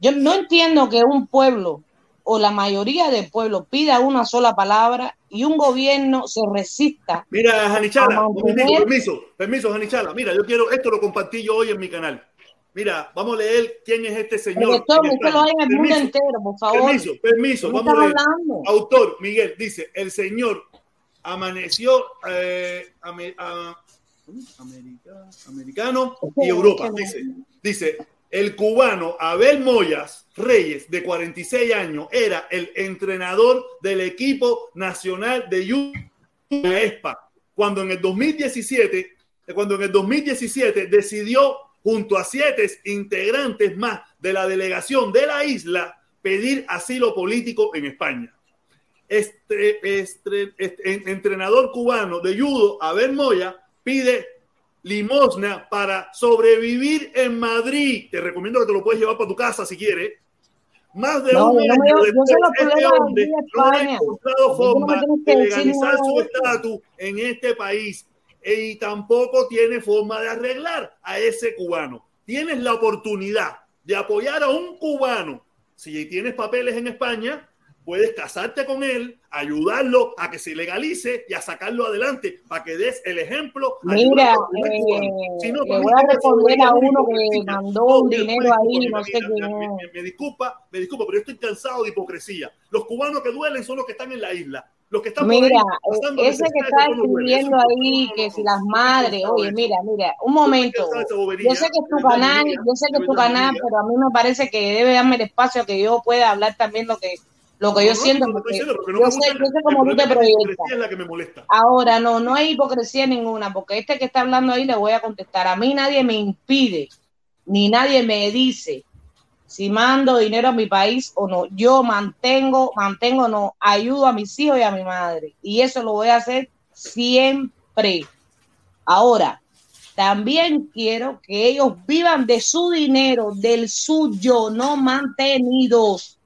Yo no entiendo que un pueblo o la mayoría del pueblo pida una sola palabra y un gobierno se resista.
Mira, Janichala,
mantener-
permiso, permiso, Janichala. Mira, yo quiero, esto lo compartí yo hoy en mi canal. Mira, vamos a leer quién es este señor.
Esto lo hay en el mundo
Permiso,
entero, por favor.
Permiso, permiso,
¿De qué
vamos a leer.
hablando?
Autor, Miguel, dice, el señor amaneció eh, ame- a- america- americano y Europa. Dice, dice, el cubano Abel Moyas Reyes, de 46 años, era el entrenador del equipo nacional de judo de la ESPA, cuando en el 2017, eh, cuando en el 2017 decidió junto a siete integrantes más de la delegación de la isla pedir asilo político en España. Este, este- este- en- entrenador cubano de judo, Abel Moya, pide limosna para sobrevivir en Madrid. Te recomiendo que te lo puedes llevar para tu casa si quieres. Más de
No,
un
no
año
yo
después, este hombre no ha encontrado
no
forma de legalizar su estatus en este país y tampoco tiene forma de arreglar a ese cubano. Tienes la oportunidad de apoyar a un cubano. Si tienes papeles en España, puedes casarte con él, ayudarlo a que se legalice y a sacarlo adelante para que des el ejemplo.
Mira, eh.
Si no,
le voy a responder a uno que mandó un dinero ahí, no sé
me, disculpa, me disculpa, pero yo estoy cansado de hipocresía. Los cubanos que duelen son los que están en la isla. Los que están ahí
Mira, ese que está
no
escribiendo ahí que si las madres, oye, mira, mira, un momento. Yo sé que es tu canal, yo sé que es tu canal, pero a mí me parece que debe darme el espacio a que yo pueda hablar también lo que lo que
No,
yo
no,
siento, porque
porque no
yo
me
sé,
gusta.
yo sé
El
cómo tú te
problema es que la
proyectas.
hipocresía es la que me molesta.
Ahora, no, no hay hipocresía ninguna, porque este que está hablando ahí le voy a contestar. A mí nadie me impide, ni nadie me dice si mando dinero a mi país o no. Yo mantengo, mantengo, no, ayudo a mis hijos y a mi madre. Y eso lo voy a hacer siempre. Ahora, también quiero que ellos vivan de su dinero, del suyo, no mantenidos.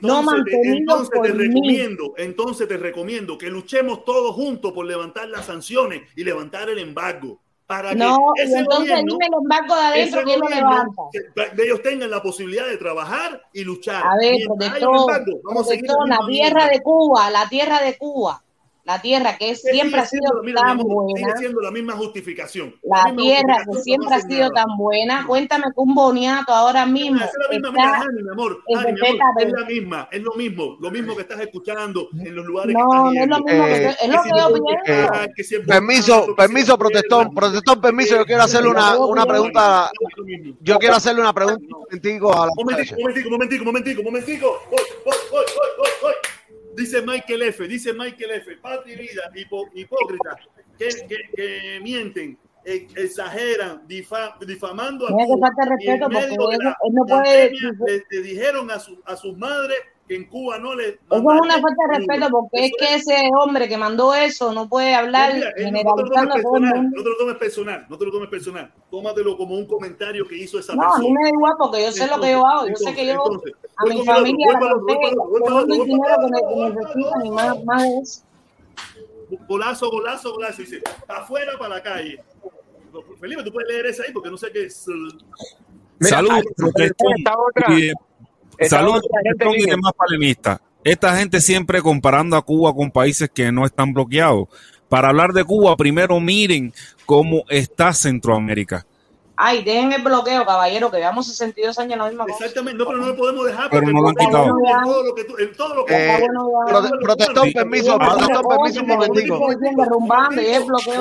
No
Entonces, te, entonces te
por mí.
recomiendo, entonces te recomiendo que luchemos todos juntos por levantar las sanciones y levantar el embargo para que
No, y
ese
entonces
gobierno,
dime el embargo de adentro, ¿quién lo levanta?
que- que ellos tengan la posibilidad de trabajar y luchar.
A ver, protector,
embargo, vamos a seguir la
tierra de Cuba, la tierra de Cuba, la tierra que
Que
siempre
sigue
ha sido
mira, mi
tan
sigue
buena,
siendo la misma justificación.
la
misma
tierra que
justificación,
siempre
no
ha sido
nada.
tan buena, cuéntame que un boniato ahora mismo
Es la misma,
está
mira, Hani, mi amor,
en
Hani, mi amor, es la misma, es lo mismo, lo mismo que estás escuchando en los lugares
No,
que estás
no es
yendo.
lo mismo que
Eh,
yo- es lo que yo
no,
pienso.
que si es
Permiso,
que
permiso,
es
protestón, protestón, permiso, yo quiero hacerle una, una pregunta,
es lo mismo.
yo quiero hacerle una pregunta un momentico a la
Momentico, momentico, momentico, momentico, momentico. Voy, voy, voy, voy, voy, voy. Dice Michael F, dice Michael F, patria y vida, hipo- hipócritas, que, que, que mienten, eh, exageran, difa- difamando a
él no
le, le dijeron a, su, a sus madres que en Cuba no les
Eso es una falta de respeto porque es que ese hombre que mandó eso no puede hablar
No, mira, eh, no, no te
generalizando a
personal, no te lo tomes personal, no te lo tomes personal. Tómatelo como un comentario que hizo esa
No, a
persona.
mí me da igual porque yo sé lo que yo hago. Yo sé que yo
Entonces,
a mi familia la
el
le dinero que, necesitan y más, más de eso.
Golazo, golazo, golazo. Dice, afuera para la calle. Felipe, tú puedes leer esa ahí porque no sé qué es.
Saludos, Saludos, y demás palenistas. Esta gente siempre comparando a Cuba con países que no están bloqueados. Para hablar de Cuba, primero miren cómo está Centroamérica.
Ay, dejen el bloqueo, caballero, que llevamos 62 años en la misma cosa.
Exactamente, no, pero no lo podemos dejar
Pero
porque
no lo han
el
quitado.
bloqueo en todo lo que tú- en todo lo que
Eh, prote- protestón, permiso, protestón, permiso un momentico.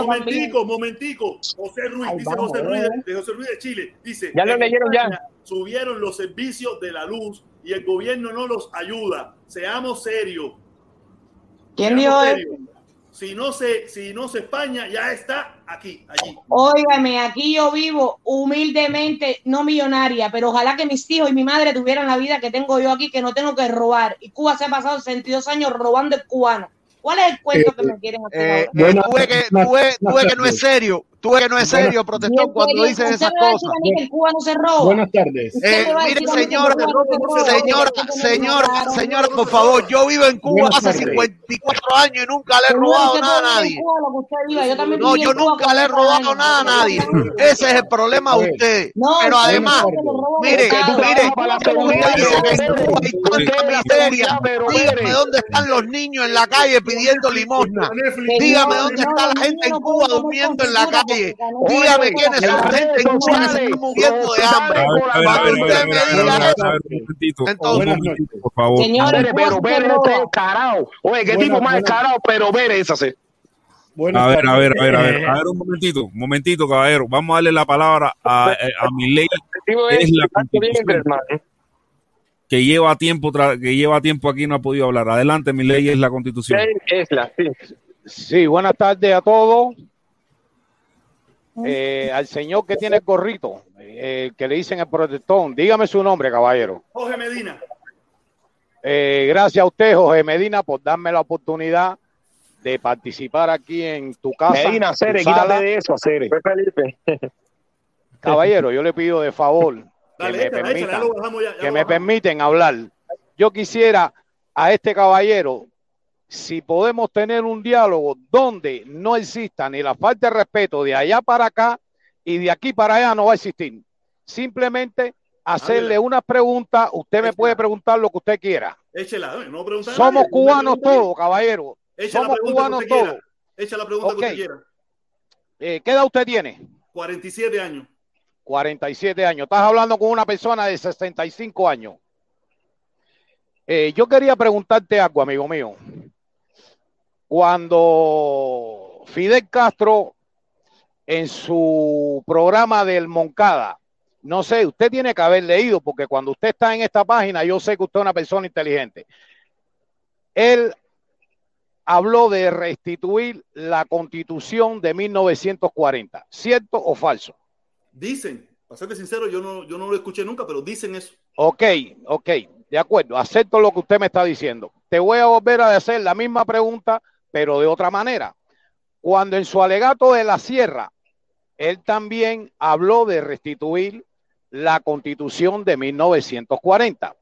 Momentico, momentico. José Ruiz,
Ay,
dice José Ruiz
eh.
de, José Ruiz de Chile. Dice,
Ya lo leyeron ya.
Subieron los servicios de la luz y el gobierno no los ayuda. Seamos serios.
¿Quién dijo eso?
serios. Si no se, si no se España, ya está aquí, allí.
Óigame, aquí yo vivo humildemente, no millonaria, pero ojalá que mis hijos y mi madre tuvieran la vida que tengo yo aquí, que no tengo que robar. Y Cuba se ha pasado 62 años robando el cubano. ¿Cuál es el cuento que me quieren hacer
Eh, eh, ves que, tú ves que no es serio, tú ves que no es serio, protestón, cuando
usted
esas cosas.
Buenas tardes.
Usted
Eh, mire, señora, señora,
Usted
señora, señora, por favor, yo vivo en Cuba hace
tardes.
54 años y nunca le he robado
usted
nada a nadie.
Usted
No, yo nunca le he
40
robado nada a nadie. Ese es el problema de ustedes.
No,
Pero
usted
además, mire, mire, usted dice que en Cuba hay
usted
tanta miseria. Dígame dónde están los niños en la calle pidiendo limosna. Dígame dónde está la gente en Cuba durmiendo en la calle. Dígame quiénes son gente que se muriendo de hambre.
A ver, a ver, a ver, a ver, a ver, a ver, a ver, a ver,
entonces,
por favor.
Señor,
Pere,
el
pero
se
este descarado. Oye, qué tipo más descarado, pero Pere esa se.
A ver, a ver, a ver, a ver, a ver, un momentito, un momentito, caballero. Vamos a darle la palabra a, a mi ley, es la que lleva tiempo, que lleva tiempo aquí no ha podido hablar. Adelante, mi ley es la constitución.
Es la, sí.
Sí, buenas tardes a todos. Eh, al señor que tiene el gorrito, eh, que le dicen el protestón, dígame su nombre, caballero.
Jorge Medina.
Eh, gracias a usted, Jorge Medina, por darme la oportunidad de participar aquí en tu casa.
Medina, Cere, quítate de eso, Cere.
Felipe.
Caballero, yo le pido de favor que
Dale,
me permitan,
ya. ya
que me permiten hablar. Yo quisiera a este caballero, si podemos tener un diálogo donde no exista ni la falta de respeto de allá para acá y de aquí para allá no va a existir. Simplemente hacerle
Háblela.
unas preguntas, usted me puede preguntar lo que usted quiera.
Échela, no, no pregunta a
Somos cubanos todos, caballero. Somos
pregunta
cubanos todos.
Echa la pregunta que usted quiera.
Eh, ¿Qué edad usted tiene?
47 años.
47 años. Estás hablando con una persona de 65 años. Eh, yo quería preguntarte algo, amigo mío. Cuando Fidel Castro, en su programa del Moncada, no sé, usted tiene que haber leído, porque cuando usted está en esta página, yo sé que usted es una persona inteligente. Él habló de restituir la constitución de 1940. ¿Cierto o falso?
Dicen, Para serte sincero, yo no, yo no lo escuché nunca, pero dicen eso.
Ok, ok, de acuerdo, acepto lo que usted me está diciendo. Te voy a volver a hacer la misma pregunta, pero de otra manera. Cuando en su alegato de la sierra, él también habló de restituir la constitución de 1940.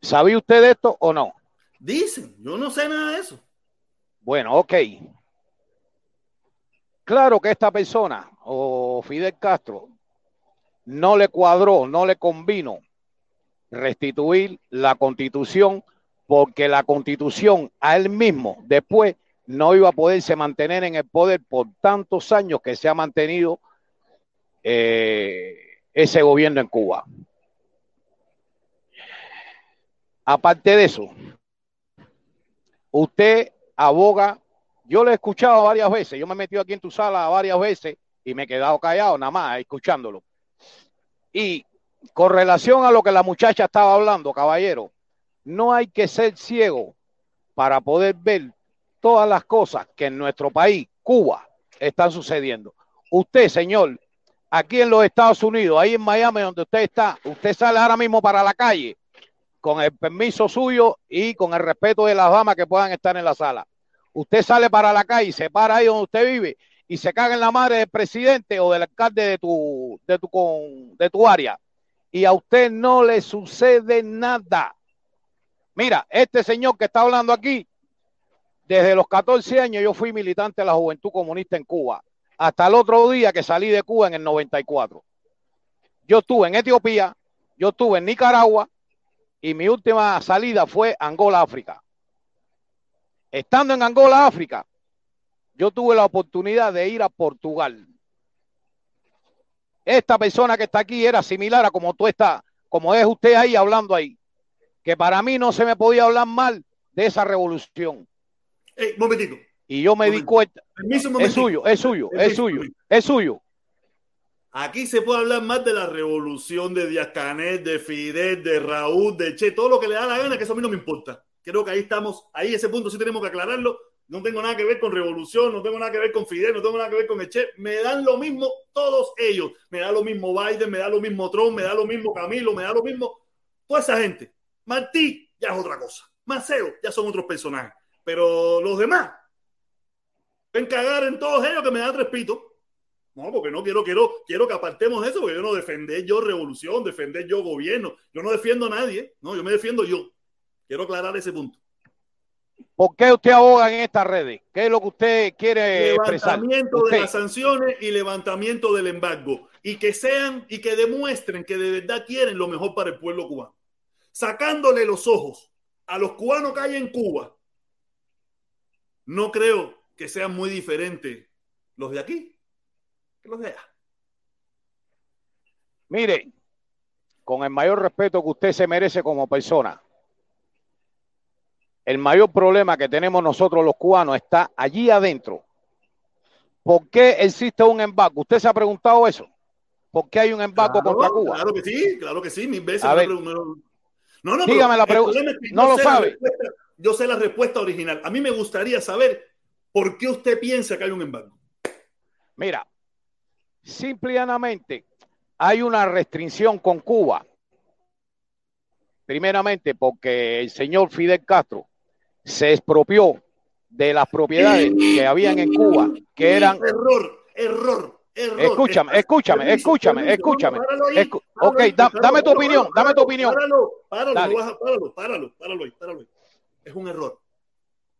¿Sabe usted esto o no?
Dicen, yo no sé nada de eso.
Bueno, ok. Claro que esta persona, o Fidel Castro, no le cuadró, no le convino restituir la constitución porque la constitución a él mismo después no iba a poderse mantener en el poder por tantos años que se ha mantenido eh, ese gobierno en Cuba. Aparte de eso, usted aboga, yo lo he escuchado varias veces, yo me he metido aquí en tu sala varias veces y me he quedado callado nada más escuchándolo. Y con relación a lo que la muchacha estaba hablando, caballero, no hay que ser ciego para poder ver todas las cosas que en nuestro país, Cuba, están sucediendo. Usted, señor, aquí en los Estados Unidos, ahí en Miami, donde usted está, usted sale ahora mismo para la calle con el permiso suyo y con el respeto de las damas que puedan estar en la sala. Usted sale para la calle, se para ahí donde usted vive y se caga en la madre del presidente o del alcalde de tu, de tu, con, de tu área. Y a usted no le sucede nada. Mira, este señor que está hablando aquí, desde los 14 años yo fui militante de la Juventud Comunista en Cuba, hasta el otro día que salí de Cuba en el 94. Yo estuve en Etiopía, yo estuve en Nicaragua y mi última salida fue Angola, África. Estando en Angola, África, yo tuve la oportunidad de ir a Portugal. Esta persona que está aquí era similar a como tú estás, como es usted ahí hablando ahí, que para mí no se me podía hablar mal de esa revolución.
Ey, momentito.
Y yo me di cuenta.
Permiso,
Es suyo, es suyo, es suyo, es suyo.
Aquí se puede hablar más de la revolución de Díaz Canel, de Fidel, de Raúl, de Che, todo lo que le da la gana, que eso a mí no me importa. Creo que ahí estamos, ahí ese punto sí tenemos que aclararlo. No tengo nada que ver con revolución, no tengo nada que ver con Fidel, no tengo nada que ver con el Che. Me dan lo mismo todos ellos. Me da lo mismo Biden, me da lo mismo Trump, me da lo mismo Camilo, me da lo mismo toda esa gente. Martí ya es otra cosa. Maceo ya son otros personajes. Pero los demás, ven cagar en todos ellos que me da tres pitos. No, porque no quiero, quiero, quiero que apartemos eso, porque yo no defender yo revolución, defender yo gobierno. Yo no defiendo a nadie, no, yo me defiendo yo. Quiero aclarar ese punto.
¿Por qué usted aboga en estas redes? ¿Qué es lo que usted quiere expresar?
Levantamiento de
Usted.
las sanciones y levantamiento del embargo. Y que sean y que demuestren que de verdad quieren lo mejor para el pueblo cubano. Sacándole los ojos a los cubanos que hay en Cuba. No creo que sean muy diferentes los de aquí que los de allá.
Mire, con el mayor respeto que usted se merece como persona, el mayor problema que tenemos nosotros los cubanos está allí adentro. ¿Por qué existe un embargo? ¿Usted se ha preguntado eso? ¿Por qué hay un embargo
Claro,
contra Cuba?
Claro que sí, claro que sí, mil veces.
A
me
ver.
lo preguntaron. No, no,
Dígame la pregunta.
problema es que
No lo sabe.
yo sé la respuesta original. A mí me gustaría saber por qué usted piensa que hay un embargo.
Mira, simple y llanamente hay una restricción con Cuba. Primeramente porque el señor Fidel Castro se expropió de las propiedades que habían en Cuba, que eran...
Error, error, error.
Escúchame, escúchame, escúchame, escúchame. ok, dame tu opinión, dame tu opinión.
Páralo, páralo, páralo, páralo, páralo páralo. Es un error.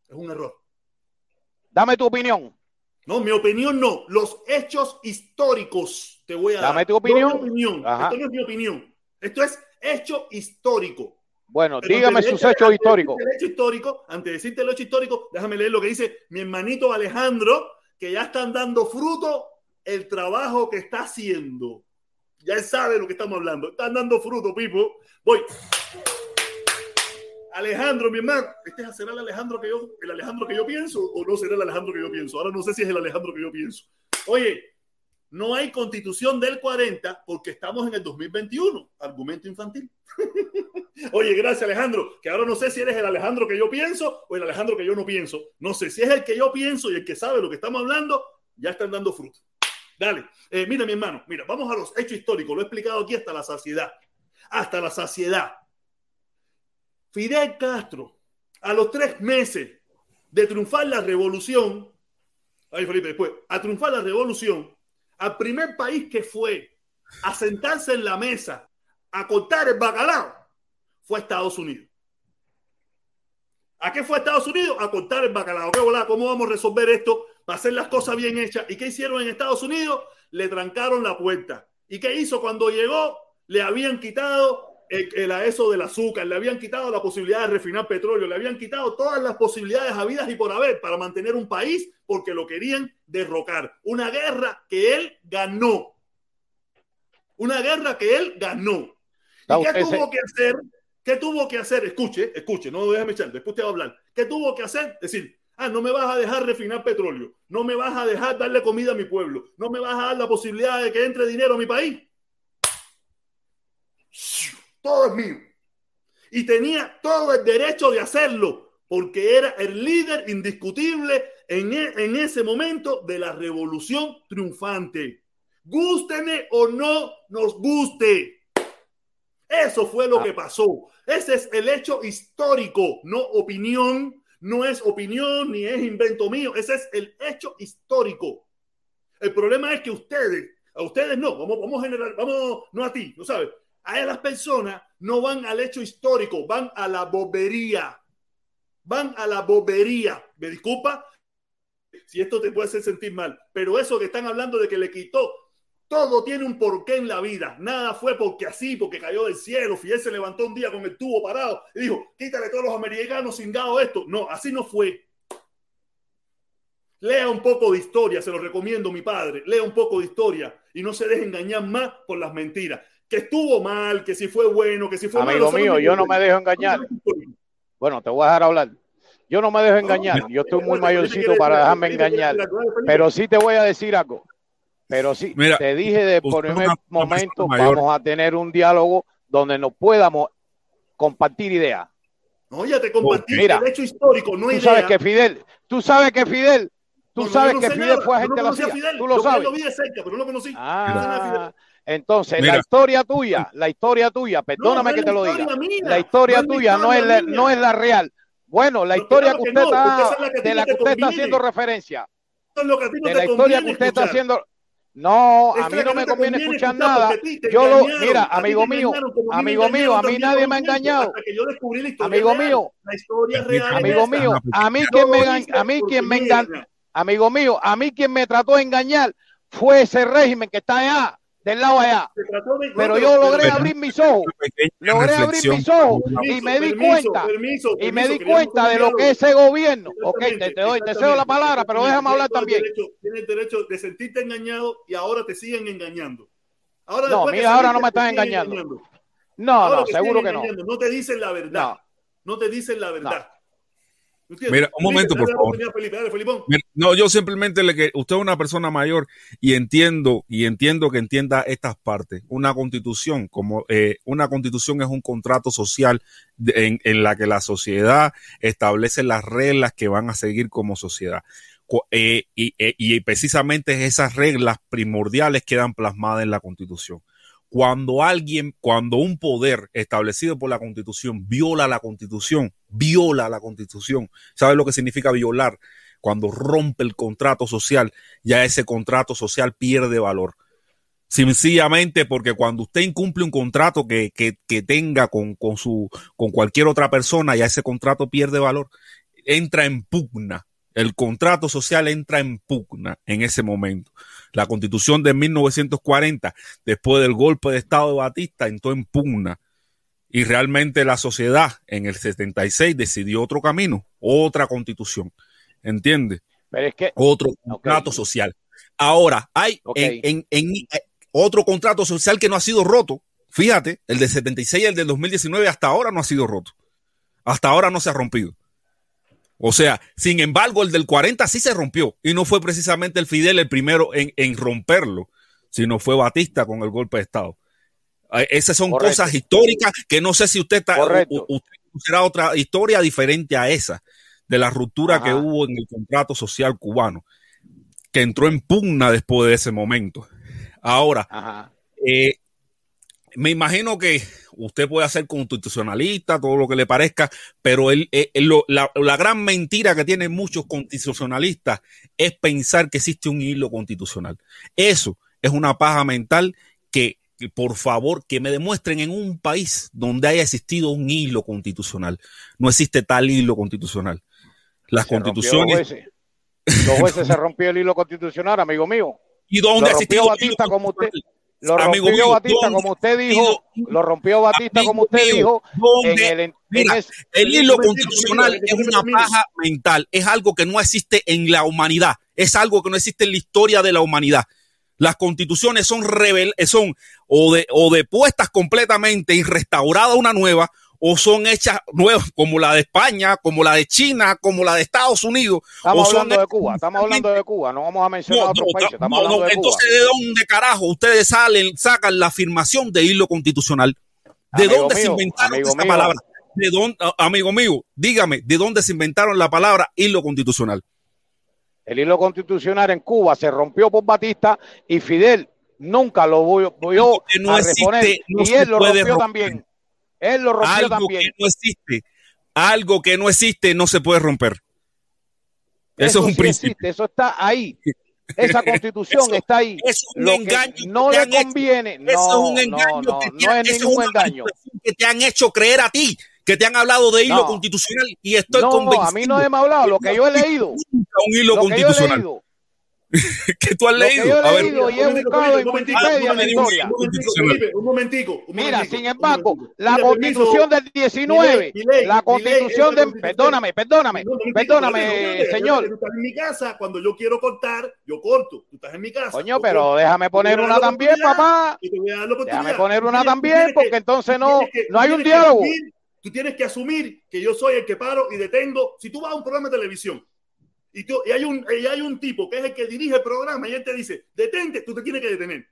Es un error.
Dame tu opinión.
No, mi opinión no. Los hechos históricos te voy a
Dame
dar.
tu opinión.
No mi opinión. Esto no es mi opinión. Esto es hecho histórico.
Bueno,
Pero
dígame sus hechos históricos.
El hecho histórico, antes de decirte el hecho histórico, déjame leer lo que dice mi hermanito Alejandro, que ya están dando fruto el trabajo que está haciendo. Ya sabe lo que estamos hablando. Están dando fruto, Pipo. Voy. Alejandro, mi hermano, ¿este será el Alejandro que yo, el Alejandro que yo pienso o no será el Alejandro que yo pienso? Ahora no sé si es el Alejandro que yo pienso. Oye, no hay constitución del 40 porque estamos en el 2021. Argumento infantil. (laughs) Oye, gracias Alejandro, que ahora no sé si eres el Alejandro que yo pienso o el Alejandro que yo no pienso. No sé si es el que yo pienso y el que sabe lo que estamos hablando, ya están dando fruto. Dale. Eh, mira, mi hermano, mira, vamos a los hechos históricos. Lo he explicado aquí hasta la saciedad. Hasta la saciedad. Fidel Castro, a los tres meses de triunfar la revolución, ay Felipe, después, a triunfar la revolución, al primer país que fue a sentarse en la mesa a cortar el bacalao fue Estados Unidos. ¿A qué fue Estados Unidos? A cortar el bacalao. ¿Qué? ¿Cómo vamos a resolver esto para hacer las cosas bien hechas? ¿Y qué hicieron en Estados Unidos? Le trancaron la puerta. ¿Y qué hizo cuando llegó? Le habían quitado el, el eso del azúcar, le habían quitado la posibilidad de refinar petróleo, le habían quitado todas las posibilidades habidas y por haber para mantener un país porque lo querían derrocar. Una guerra que él ganó. Una guerra que él ganó. ¿Y qué tuvo que hacer? ¿Qué tuvo que hacer? Escuche, escuche, no déjame echar, después te va a hablar. ¿Qué tuvo que hacer? Decir, ah, no me vas a dejar refinar petróleo, no me vas a dejar darle comida a mi pueblo, no me vas a dar la posibilidad de que entre dinero a mi país. Todo es mío. Y tenía todo el derecho de hacerlo, porque era el líder indiscutible en, e, en ese momento de la revolución triunfante. Gústeme o no nos guste. Eso fue lo que pasó. Ese es el hecho histórico, no opinión, no es opinión ni es invento mío. Ese es el hecho histórico. El problema es que ustedes, a ustedes no, vamos, vamos a generar, vamos, no a ti, ¿no sabes? A las personas no van al hecho histórico, van a la bobería. Van a la bobería. Me disculpa si esto te puede hacer sentir mal, pero eso que están hablando de que le quitó todo tiene un porqué en la vida. Nada fue porque así, porque cayó del cielo. Fidel se levantó un día con el tubo parado y dijo, quítale todos los americanos cingados esto. No, así no fue. Lea un poco de historia, se lo recomiendo mi padre. Lea un poco de historia y no se deje engañar más por las mentiras. Que estuvo mal, que si fue bueno, que si fue
Amigo
malo.
mío, yo no me dejo engañar. Bueno, te voy a dejar hablar. Yo no me dejo engañar. Yo estoy muy mayorcito para dejarme engañar. Pero sí te voy a decir algo. Pero sí,
Mira,
te dije de por un momento,
mayor.
vamos a tener un diálogo donde nos podamos compartir ideas.
No, ya te compartí
Mira,
el hecho histórico, no
tú
idea.
sabes que Fidel, tú sabes que Fidel, tú
No,
sabes
no
que
sé
Fidel
nada.
fue agente
no
de la CIA,
Fidel.
tú lo
Yo
sabes.
lo vi de cerca, pero no lo conocí.
Ah, entonces
Mira.
la historia tuya, la historia tuya, perdóname que te lo diga,
mía,
la historia tuya no es la, no es la real. Bueno, la historia
claro
que usted está,
es la que a ti
de la que usted está haciendo referencia,
Eso es lo que a ti no
de
te
la historia que usted está haciendo. No, a mí no me conviene
conviene
escuchar nada. Yo lo, mira, amigo mío, amigo mío, a mí nadie me ha engañado. Amigo mío,
La historia real
amigo mío, a mí quien me a mí quien me
gana.
amigo mío, a mí quien me trató de engañar fue ese régimen que está allá, del lado allá. Pero yo logré
pero-
abrir mis ojos, logré abrir mis ojos y me di
permiso,
cuenta,
permiso,
y me di cuenta de lo que ese gobierno, ok, te, doy, te cedo la palabra, pero déjame hablar
Tienes todo el
también.
derecho- Tienes derecho de sentirte engañado y ahora te siguen engañando. Ahora
No, mira, ahora no me estás engañando. No,
Ahora
no, seguro que no.
No te dicen la verdad. No, te dicen la verdad.
Mira, un momento, por favor. No, yo simplemente le que usted es una persona mayor y entiendo y entiendo que entienda estas partes. Una constitución, como eh, una constitución es un contrato social de- en, en la que la sociedad establece las reglas que van a seguir como sociedad. Eh, y, eh, y precisamente esas reglas primordiales quedan plasmadas en la constitución. Cuando alguien, cuando un poder establecido por la constitución viola la constitución, viola la constitución, ¿sabe lo que significa violar? Cuando rompe el contrato social, ya ese contrato social pierde valor. Sencillamente porque cuando usted incumple un contrato que, que, que tenga con, con, su, con cualquier otra persona, ya ese contrato pierde valor. Entra en pugna. El contrato social entra en pugna en ese momento. La constitución de 1940, después del golpe de Estado de Batista, entró en pugna. Y realmente la sociedad en el 76 decidió otro camino, otra constitución. ¿Entiende?
Pero es que
Otro contrato social. Ahora, hay
Ok.
en, en- en- otro contrato social que no ha sido roto. Fíjate, el del 76 y el del 2019 hasta ahora no ha sido roto. Hasta ahora no se ha rompido. O sea, sin embargo, el del 40 sí se rompió. Y no fue precisamente el Fidel el primero en, en romperlo, sino fue Batista con el golpe de Estado. Eh, Esas son
Correcto.
cosas históricas que no sé si usted está, u- usted será otra historia diferente a esa, de la ruptura
Ajá.
que hubo en el contrato social cubano. que entró en pugna después de ese momento. Ahora, eh, me imagino que usted puede ser constitucionalista, todo lo que le parezca, pero él, eh, la, la, gran mentira que tienen muchos constitucionalistas es pensar que existe un hilo constitucional. Eso es una paja mental que, por favor, que me demuestren en un país donde haya existido un hilo constitucional. No existe tal hilo constitucional. Las constituciones...
Los jueces (laughs) se rompió el hilo constitucional, amigo mío.
¿Y dónde
lo rompió Batista como usted? Lo rompió Batista como usted dijo, lo rompió Batista
Amigo
como usted dijo. En el, en
Mira, el hilo constitucional es una paja mental, es algo que no existe en la humanidad, es algo que no existe en la historia de la humanidad. Las constituciones son rebel son o de o depuestas completamente y restaurada una nueva o son hechas nuevas como la de España, como la de China, como la de Estados Unidos.
Estamos
o son
hablando de Cuba, estamos hablando de Cuba, no vamos a mencionar
no,
otros
no,
países, estamos
no,
hablando Cuba.
entonces ¿de dónde carajo ustedes salen, sacan la afirmación de hilo constitucional? ¿De
Amigo
dónde se inventaron esa
mío.
palabra? ¿De dónde, amigo mío, dígame, ¿de dónde se inventaron la palabra hilo constitucional?
El hilo constitucional en Cuba se rompió por Batista y Fidel nunca lo voy, voy
que no
a
existe,
reponer.
no
y él lo rompió
romper.
también. Él lo rompió
Algo
también.
que no existe, algo que no existe no se puede romper. Eso, es un
sí
principio.
existe, eso está ahí. Esa (laughs) constitución
Eso-
está ahí.
eso es un
Lo que
engaño que
no le
han hecho.
conviene.
Eso es un
No,
engaño
no,
que
no,
te
no
han-
es
eso es
ningún engaño.
que te han hecho creer a ti, que te han hablado de hilo
No.
constitucional y estoy
No,
convencido.
a mí no me ha hablado, lo que yo he leído.
Un hilo
Lo que yo he
constitucional.
leído.
Que tú has leído.
yo he
A ver,
leído y he
momentico,
buscado en
un momentico,
Wikipedia la historia.
un
Mira, sin embargo, la constitución del 19,
Mi ley, mi ley,
la constitución de, perdóname, perdóname, perdóname, señor.
Tú estás en mi casa, cuando yo quiero cortar, yo corto. Tú estás en mi casa.
Coño, pero déjame poner una también, papá. Déjame poner una también, porque entonces no, hay un diálogo.
Tú tienes que asumir que yo soy el que paro y detengo. Si tú vas a un programa de televisión y, tú- y hay, un, y hay un tipo que es el que dirige el programa y él te dice, detente, tú te tienes que detener.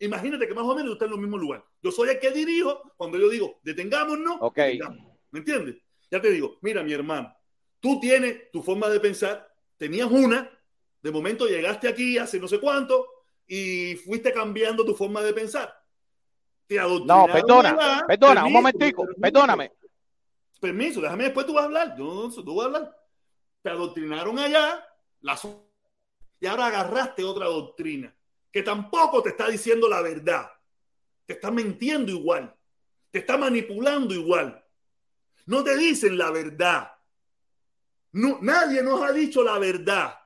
Imagínate que más o menos tú estás en el mismo lugar. Yo soy el que dirijo cuando yo digo, detengámonos.
Ok.
detengamos. ¿Me entiendes? Ya te digo, mira, mi hermano, tú tienes tu forma de pensar, tenías una, de momento llegaste aquí hace no sé cuánto y fuiste cambiando tu forma de pensar. Te
No, perdona, perdona, un momentico,
permiso.
perdóname.
Permiso, déjame después tú vas a hablar. Yo no tú vas a hablar. Te adoctrinaron allá y ahora agarraste otra doctrina que tampoco te está diciendo la verdad. Te está mintiendo igual. Te está manipulando igual. No te dicen la verdad. Nadie nos ha dicho la verdad.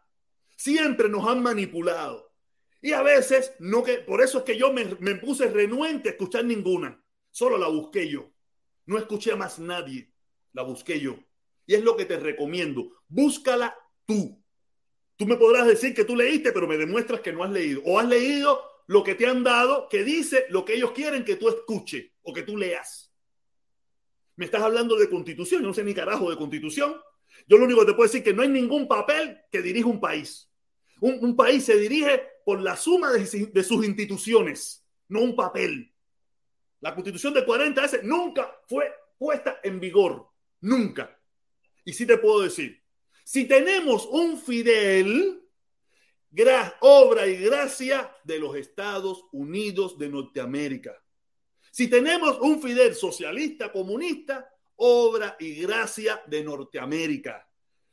Siempre nos han manipulado. Y a veces, no que, por eso es que yo me, me puse renuente a escuchar ninguna. Solo la busqué yo. No escuché a más nadie. La busqué yo. Y es lo que te recomiendo. Búscala tú. Tú me podrás decir que tú leíste, pero me demuestras que no has leído. O has leído lo que te han dado, que dice lo que ellos quieren que tú escuches o que tú leas. Me estás hablando de constitución. Yo no sé ni carajo de constitución. Yo lo único que te puedo decir es que no hay ningún papel que dirija un país. Un, país se dirige por la suma de, de sus instituciones, no un papel. La constitución de 40 ese nunca fue puesta en vigor. Nunca. Y sí te puedo decir, si tenemos un Fidel, obra y gracia de los Estados Unidos de Norteamérica. Si tenemos un Fidel socialista, comunista, obra y gracia de Norteamérica.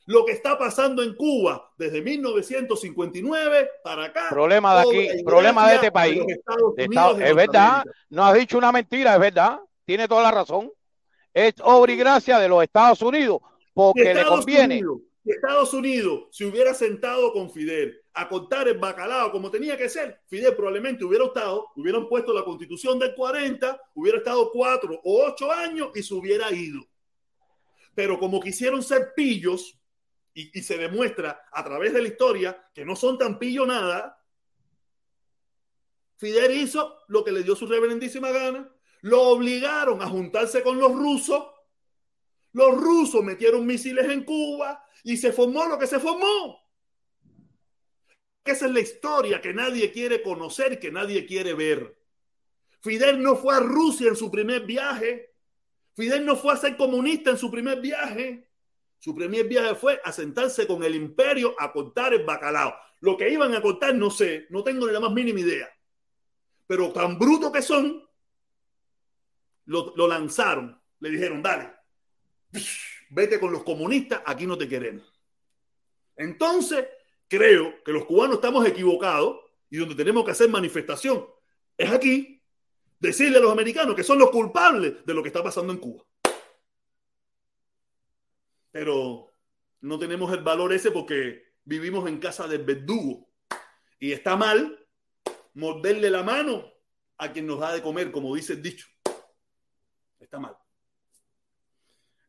Lo que está pasando en Cuba desde 1959 para acá.
Problema de aquí, problema de este país.
Estados
De
Unidos
Estados-
de
es verdad, no has dicho una mentira, es verdad. Tiene toda la razón. Es obra y gracia de los Estados Unidos porque le
Estados
conviene.
Unidos, si Estados Unidos se hubiera sentado con Fidel a contar el bacalao como tenía que ser, Fidel probablemente hubiera estado, hubieran puesto la constitución del 40, hubiera estado cuatro o ocho años y se hubiera ido. Pero como quisieron ser pillos, y, y se demuestra a través de la historia que no son tan pillos nada, Fidel hizo lo que le dio su reverendísima gana, lo obligaron a juntarse con los rusos, los rusos metieron misiles en Cuba y se formó lo que se formó. Esa es la historia que nadie quiere conocer, que nadie quiere ver. Fidel no fue a Rusia en su primer viaje. Fidel no fue a ser comunista en su primer viaje. Su primer viaje fue a sentarse con el imperio a contar el bacalao. Lo que iban a cortar, no sé, no tengo ni la más mínima idea. Pero tan bruto que son, lo lanzaron. Le dijeron, dale, vete con los comunistas, aquí no te queremos. Entonces, creo que los cubanos estamos equivocados y donde tenemos que hacer manifestación es aquí, decirle a los americanos que son los culpables de lo que está pasando en Cuba. Pero no tenemos el valor ese porque vivimos en casa del verdugo y está mal morderle la mano a quien nos da de comer, como dice el dicho. Está mal.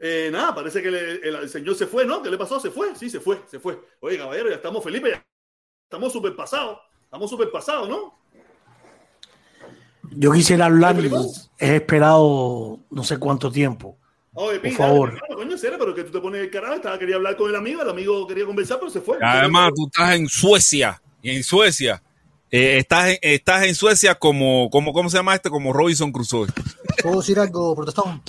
Eh, nada, parece que le- el, el señor se fue, ¿no? ¿Qué le pasó? Se fue, sí, se fue, se fue. Oye, caballero, ya estamos, Felipe, ya estamos súper pasados. Estamos súper pasados, ¿no?
Yo quisiera hablar, he esperado no sé cuánto tiempo.
Oye,
Por favor.
coño, serio, pero que tú te pones el carajo. Estaba, quería hablar con el amigo, el amigo quería conversar, pero se fue.
Además, tú estás en Suecia. Y en Suecia. eh, estás, en, estás en Suecia como, como, ¿cómo se llama este? Como Robinson Crusoe.
¿Puedo decir algo, protestón?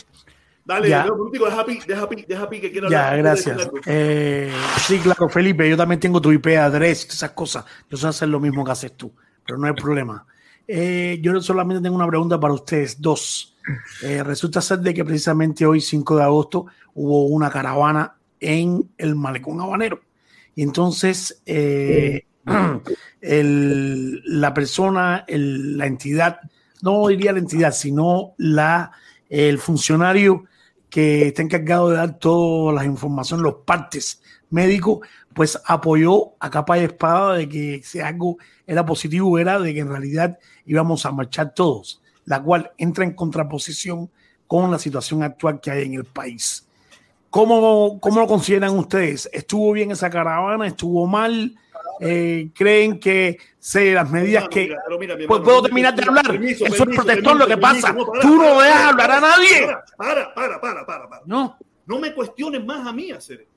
Dale,
Ya.
deja Pi, deja Pi, deja Pi que quiera
Ya,
hablar.
gracias. Eh, sí, claro, Felipe, yo también tengo tu IP adress, esas cosas. Yo sé hacer lo mismo que haces tú, pero no hay problema. Eh, yo solamente tengo una pregunta para ustedes, dos. Eh, resulta ser de que precisamente hoy, 5 de agosto, hubo una caravana en el Malecón Habanero. Y entonces, eh, (clears throat) el- la persona, el- la entidad, no diría la entidad, sino la, el funcionario que está encargado de dar todas las informaciones, los partes médicos, pues apoyó a capa y espada de que si algo era positivo era de que en realidad íbamos a marchar todos, la cual entra en contraposición con la situación actual que hay en el país. ¿Cómo, cómo lo consideran ustedes? ¿Estuvo bien esa caravana? ¿Estuvo mal? Eh, ¿Creen que se, las medidas que...
Pero mira, mi hermano,
puedo terminar de hablar.
permiso,
Eso es
permiso,
protector lo que pasa.
no, para,
Tú no dejas hablar a nadie.
Para, para, para, para, para.
No.
No me cuestiones más a mí, hacer.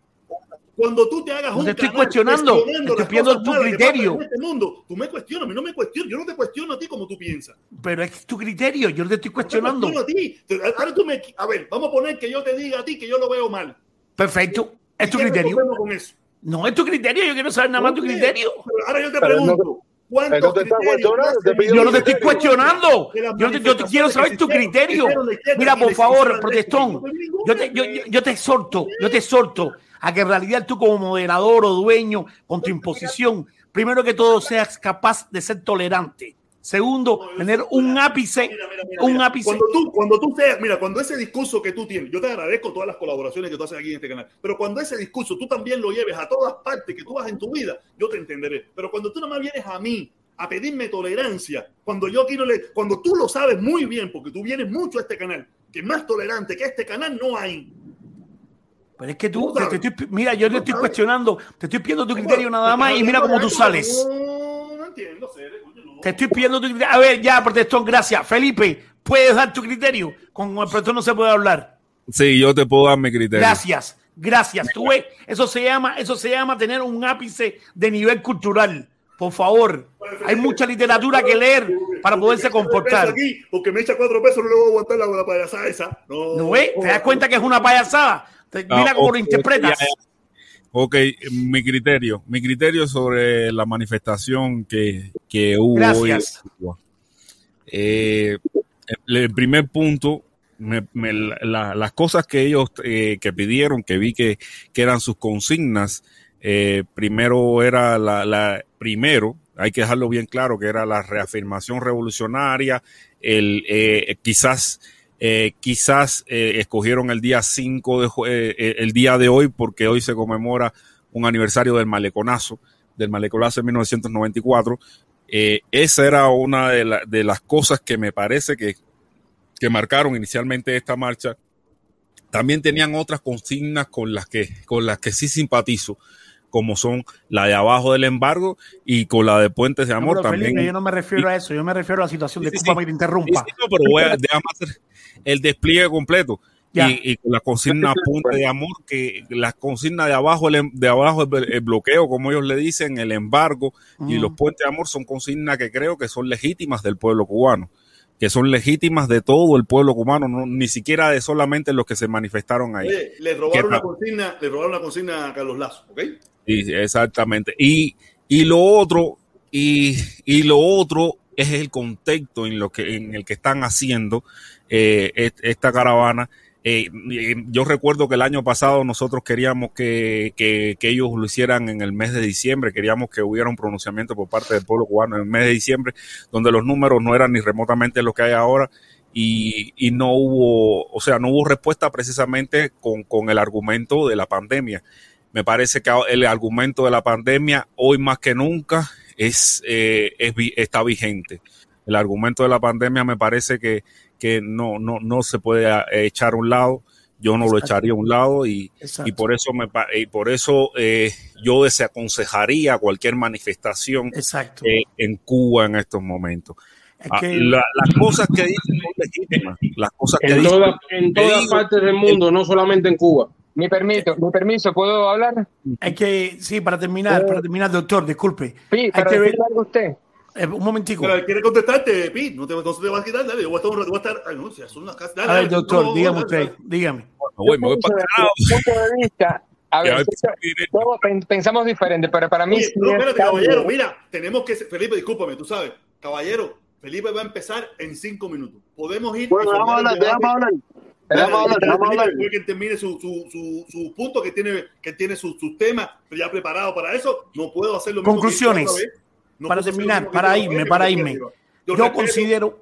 Cuando tú te hagas
No
un
te estoy
canal
cuestionando, te estoy tu criterio.
En este mundo, tú me cuestionas, a mí no me cuestionas, yo no te cuestiono a ti como tú piensas.
Pero es tu criterio, yo no te estoy
Te
cuestionando.
cuestiono a ti. Te- Ahora tú me, a ver, vamos a poner que yo te diga a ti que yo lo veo mal.
Perfecto, es tu
¿Qué
criterio.
con eso?
No es tu criterio, yo quiero saber nada más tu criterio.
pero Ahora yo te pregunto, ¿cuántos
no te estás
criterios
Yo no te estoy cuestionando. Yo te, yo te quiero saber tu criterio. Mira, por favor, protestón.
ningún
Yo te, yo, yo- yo te exhorto, yo te exhorto a que en realidad tú como moderador o dueño con tu imposición, primero que todo seas capaz de ser tolerante. Segundo, tener un ápice, un
Mira,
ápice.
Cuando tú, cuando tú seas, mira, cuando ese discurso que tú tienes, yo te agradezco todas las colaboraciones que tú haces aquí en este canal, pero cuando ese discurso tú también lo lleves a todas partes que tú vas en tu vida, yo te entenderé. Pero cuando tú nada más vienes a mí a pedirme tolerancia, cuando yo aquí no le, cuando tú lo sabes muy bien, porque tú vienes mucho a este canal, que más tolerante que este canal no hay.
Pero es que tú, te- te estoy- mira, yo te estoy cuestionando, te estoy pidiendo tu criterio nada más y mira cómo tú sales.
No, no entiendo.
Te estoy pidiendo tu criterio. A ver, ya, protestón, gracias. Felipe, ¿puedes dar tu criterio? Con el protestón no se puede hablar.
Sí, yo te puedo dar mi criterio.
Gracias, gracias. Tú ves, eso se llama, eso se llama tener un ápice de nivel cultural. Por favor, hay mucha literatura que leer para poderse comportar.
Aquí, porque me echa cuatro pesos, no le voy a aguantar la, payasada esa. No,
¿No ves? ¿Te das cuenta que es una payasada?
Ah,
Mira cómo lo interpretas.
Ok, mi criterio. Mi criterio sobre la manifestación que, que hubo
Gracias.
hoy. Eh, el, el primer punto, me- me- la- las cosas que ellos eh, que pidieron, que vi que, que eran sus consignas, eh, primero era la, la- primero, hay que dejarlo bien claro, que era la reafirmación revolucionaria, el eh, quizás eh, quizás eh, escogieron el día 5 de eh, el día de hoy porque hoy se conmemora un aniversario del maleconazo, del maleconazo de 1994. Eh, esa era una de, de las cosas que me parece que, que marcaron inicialmente esta marcha. También tenían otras consignas con las que, con las que sí simpatizo, como son la de abajo del embargo y con la de Puentes de Amor también.
Felipe, yo no me refiero a eso, yo me refiero a la situación de
Sí,
que te interrumpa.
Sí, sí, no, pero voy a, déjame hacer el despliegue completo.
Ya.
Y, y con la consigna punta de amor, que la consigna de abajo, el, em- de abajo el, el bloqueo, como ellos le dicen, el embargo y
Mm.
los puentes de amor son consignas que creo que son legítimas del pueblo cubano, que son legítimas de todo el pueblo cubano, no, ni siquiera de solamente los que se manifestaron ahí.
Oye, le robaron una consigna, le robaron una consigna a Carlos Lazo, ¿ok?
Sí, exactamente. Y Y lo otro, y, y lo otro es el contexto en, lo que, en el que están haciendo eh, esta caravana. Eh, eh, yo recuerdo que el año pasado nosotros queríamos que, que- que ellos lo hicieran en el mes de diciembre, queríamos que hubiera un pronunciamiento por parte del pueblo cubano en el mes de diciembre, donde los números no eran ni remotamente lo que hay ahora y, y no hubo, o sea, no hubo respuesta precisamente con, con el argumento de la pandemia. Me parece que el argumento de la pandemia hoy más que nunca es, eh, es está vigente. El argumento de la pandemia me parece que, que no, no, no se puede eh, echar a un lado. Yo no lo echaría a un lado y, y por eso me y por eso eh, yo desaconsejaría cualquier manifestación
Exacto.
eh, en Cuba en estos momentos.
Es
Ah,
que-
la- las cosas que dicen son legítimas. Las cosas que
En,
dicen-
toda-
en
te
todas partes del mundo, no solamente en Cuba.
Mi permiso, mi permiso, ¿puedo hablar?
Es que, sí, para terminar, para terminar, doctor, disculpe.
Sí,
Hay
para
que ver,
algo a usted.
eh, un momentico.
Pero quiere contestarte, Pi. No te, no te vas a quitar, dale. Yo voy a estar un rato, voy a estar. Ay, no, si son las casas. Dale,
A ver,
dale,
doctor,
no,
dígame
dale,
usted, dígame.
voy, me voy para
punto de vista, a (laughs) ver, todos pen- pensamos diferente, pero para mí
Oye,
sí
no,
es
espérate, caballero, mira, tenemos que. Felipe, discúlpame, tú sabes. Caballero, Felipe va a empezar en cinco minutos. Podemos ir.
Bueno, déjame
formar
hablar,
el debate.
déjame hablar, hablar.
después que termine su, su, su, su punto, que tiene, que tiene sus sus temas ya preparados para eso. No puedo hacer lo mismo.
Conclusiones.
No
para terminar, para irme,
vez,
para irme. Yo, considero,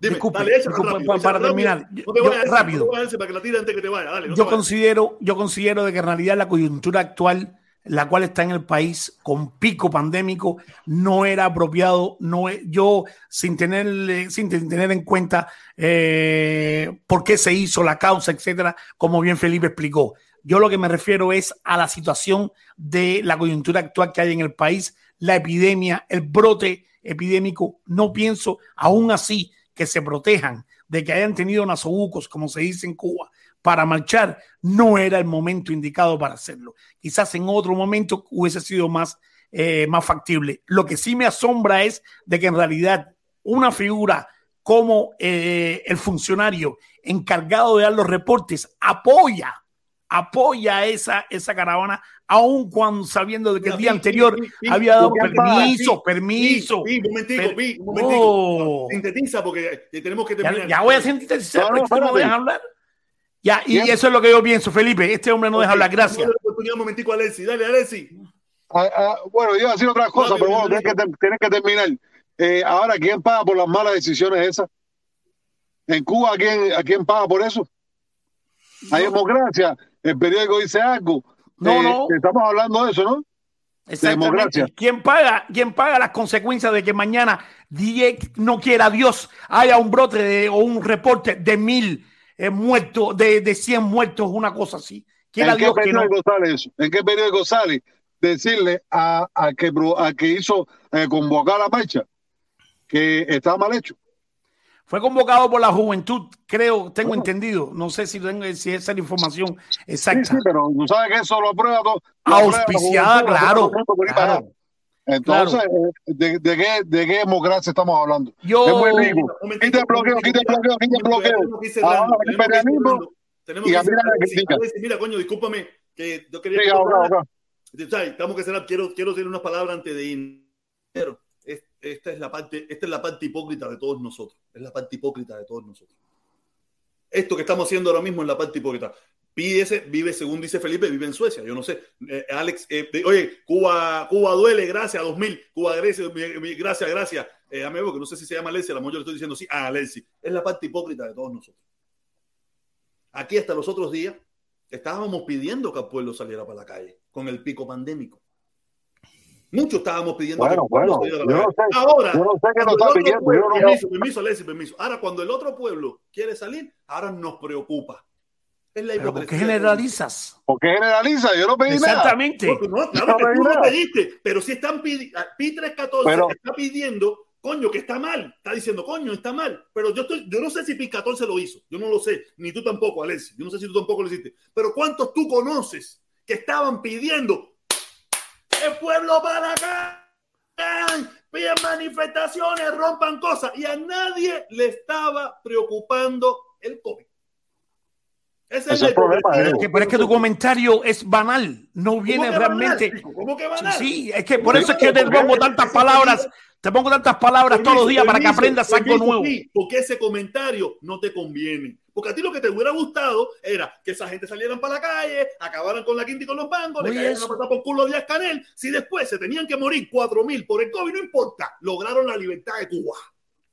Dime,
disculpe,
dale, échala
disculpe,
rápido,
para,
échala
para
rápido.
terminar,
No
yo-
te
yo-
vayas,
rápido.
no te vayas para que la tire antes que te vaya. Dale, no te
yo considero, yo considero de que en realidad la coyuntura actual, la cual está en el país con pico pandémico, no era apropiado. No, es- yo sin tener, sin tener en cuenta eh, por qué se hizo la causa, etcétera, como bien Felipe explicó. Yo lo que me refiero es a la situación de la coyuntura actual que hay en el país, la epidemia, el brote epidémico. No pienso, aún así, que se protejan de que hayan tenido nasobucos, como se dice en Cuba, para marchar, no era el momento indicado para hacerlo. Quizás en otro momento hubiese sido más, eh, más factible. Lo que sí me asombra es de que en realidad una figura como eh, el funcionario encargado de dar los reportes apoya, apoya esa, esa caravana, aun cuando sabiendo de que el día anterior había dado permiso, permiso.
Sí, un momentico, un momentico.
Oh.
Sintetiza porque eh, tenemos que terminar.
ya voy a sintetizar,
No, no,
porque usted no me
espérate.
deja hablar. Ya, y
Bien.
eso es lo que yo pienso, Felipe. Este hombre no deja hablar, gracias.
oportunidad un momentico a Alexi. Dale, Alexi.
Ah, ah, bueno, yo iba a decir otra cosa,
Rápido,
pero bueno, tienes que, ter- tienes que terminar. Eh, ahora, ¿quién paga por las malas decisiones esas? En Cuba, ¿a quién, ¿a quién paga por eso? Hay democracia, el periódico dice algo.
No,
Eh,
no.
Estamos hablando de eso, ¿no?
Exactamente.
democracia.
¿Quién paga, ¿Quién paga las consecuencias de que mañana, no quiera Dios, haya un brote de- o un reporte de mil eh, muertos, de, de 100 muertos, una cosa así? Quiera
¿En qué
que no.
eso? ¿En qué periódico sale decirle a, a que, a que hizo eh, convocar la marcha que estaba mal hecho?
Fue convocado por la juventud, creo, tengo entendido. No sé si, tengo, si esa es la información exacta.
Sí, sí, pero tú sabes que eso lo aprueba todo.
Auspiciada, claro.
Entonces, eh, ¿de, de qué, ¿de qué democracia estamos hablando?
Yo-
es muy rico. Quita el bloqueo, quita el bloqueo, quita el bloqueo. Ahora el imperialismo.
Tenemos
y
que
a mí la.
Alexi, Mira, coño, discúlpame que yo quería
Sí, ahora, ahora.
Estamos que cerrar. Quiero, quiero decir unas palabras antes de ir. Pero es- esta es la parte, esta es la parte hipócrita de todos nosotros. Es la parte hipócrita de todos nosotros. Esto que estamos haciendo ahora mismo es la parte hipócrita. Pide ese, vive, según dice Felipe, vive en Suecia. Yo no sé. Eh, Alex, eh, de- oye, Cuba, Cuba duele, gracias, 2000. Cuba, gracias, gracias, gracias. Eh, amigo, que no sé si se llama Alessi, a lo mejor yo le estoy diciendo sí, a Alessi. Es la parte hipócrita de todos nosotros. Aquí hasta los otros días estábamos pidiendo que el pueblo saliera para la calle con el pico pandémico. Muchos estábamos pidiendo
Bueno,
que el pueblo
bueno,
saliera
yo
para la
no
calle.
sé,
Ahora,
yo no sé qué
cuando
nos
el
está
otro
pidiendo,
pueblo-
yo no-
permiso, permiso, permiso. Ahora, cuando el otro pueblo quiere salir, ahora nos preocupa. Es la
Pero ¿por qué generalizas?
¿Por qué generaliza? Yo no pedí nada.
Exactamente.
Porque no,
Yo
claro
no
que
pedí
tú no
nada.
pediste, pero si están pidiendo, Pi 314
Pero-
está pidiendo, coño, que está mal, está diciendo, coño, está mal, pero yo estoy, yo no sé si Pi 14 lo hizo, yo no lo sé, ni tú tampoco, Alessi, yo no sé si tú tampoco lo hiciste, pero ¿cuántos tú conoces que estaban pidiendo el pueblo para acá? Piden manifestaciones, rompan cosas y a nadie le estaba preocupando el COVID. Ese
es el problema.
Pero es, que, pero es que tu comentario es banal, no viene realmente.
banal? ¿Cómo que banal?
Sí, es que por eso es que yo te pongo tantas palabras, te pongo tantas palabras todos los días para que
Permiso,
aprendas algo nuevo.
sí, porque ese comentario no te conviene. Porque a ti lo que te hubiera gustado era que esa gente salieran para la calle, acabaran con la quinta y con los bancos, le
Oye,
cayeran
eso.
a patar por culo a Díaz Canel. Si después se tenían que morir cuatro mil por el COVID, no importa. Lograron la libertad de Cuba.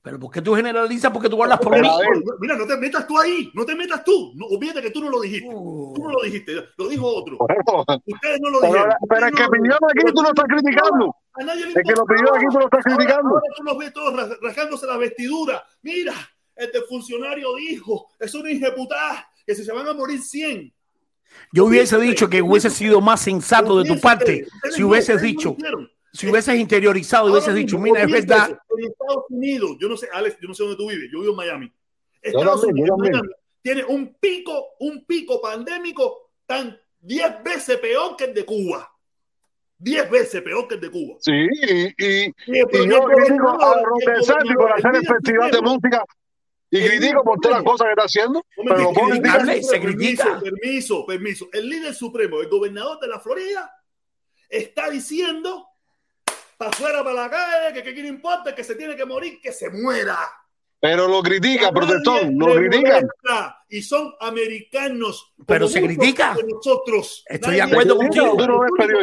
Pero ¿por qué tú generalizas? Porque tú hablas por
Pero,
mí.
no, Mira, no te metas tú ahí, no te metas tú. No, olvídate que tú no lo dijiste. Tú no lo dijiste, lo dijo otro. Ustedes no lo
Pero,
dijeron.
pero es que pidió aquí tú lo estás criticando.
A nadie le
Es que lo pidió aquí tú lo estás
Ahora-
criticando.
Ahora, tú los ves todos ras- rasgándose la vestidura. Mira, este funcionario dijo, es una injeputada, que si se van a morir 100.
Yo hubiese dicho que hubiese sido más sensato de tu parte si hubieses dicho. Si hubieses interiorizado, hubieses
Ahora
dicho, mira, es verdad.
En Estados Unidos, yo no sé, Alex, yo no sé dónde tú vives, yo vivo en Miami. Estados
yo
Unidos. Miami, tiene un pico, un pico pandémico tan 10 veces peor que el de Cuba. 10 veces peor que el de Cuba.
Sí, y, y,
Y
y yo critico a Ron
y
DeSantis por hacer
el
festival de música y critico por todas las cosas que está haciendo, pero puedo
el
se
permiso,
critica.
Permiso, permiso. El líder supremo, el gobernador de la Florida, está diciendo para afuera, para la calle, que, que, que no importa, que se tiene que morir, que se muera.
Pero lo critica, protestón, lo critican.
Y son americanos.
Pero se critica.
de nosotros.
Estoy de acuerdo contigo.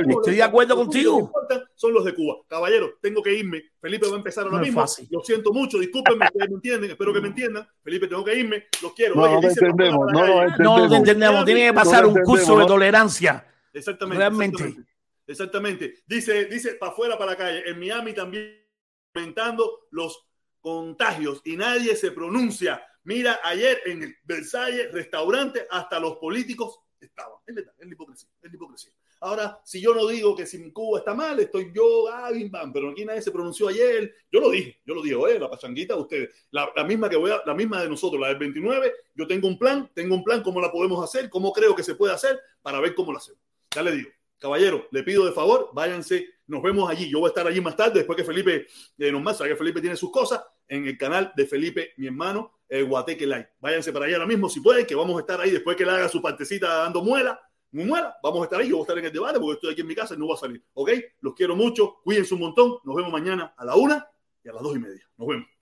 Estoy de acuerdo contigo.
Son los de Cuba. Caballero, tengo que irme. Felipe va a empezar ahora mismo. Lo siento mucho, discúlpenme, ustedes me entienden, espero que me entiendan. Felipe, tengo que irme. Los quiero.
No,
Oye,
no te
dice,
entendemos,
"Vamos
no
a la
lo
calle".
No lo
entendemos.
tiene que pasar un curso de tolerancia.
Exactamente.
Realmente.
Exactamente. Dice, dice para afuera, para la calle. En Miami también aumentando los contagios y nadie se pronuncia. Mira, ayer en el Versalles, restaurante, hasta los políticos estaban. Es la hipocresía, es la hipocresía. Ahora, si yo no digo que si Cuba está mal, estoy yo, ah, bim, bam, pero aquí nadie se pronunció ayer. Yo lo dije, yo lo dije, oye, la pachanguita de ustedes, la, la misma que voy a, la misma de nosotros, la del 29, yo tengo un plan, tengo un plan, cómo la podemos hacer, cómo creo que se puede hacer, para ver cómo la hacemos. Ya le digo, caballero, le pido de favor, váyanse, nos vemos allí. Yo voy a estar allí más tarde, después que Felipe eh, nos masa, que Felipe tiene sus cosas, en el canal de Felipe, mi hermano, el Guateque Live. Váyanse para allá ahora mismo si pueden, que vamos a estar ahí después que le haga su partecita dando muela. Muy muela, vamos a estar ahí, yo voy a estar en el debate porque estoy aquí en mi casa y no voy a salir. ¿Ok? Los quiero mucho, cuídense un montón, nos vemos mañana a la una y a las dos y media. Nos vemos.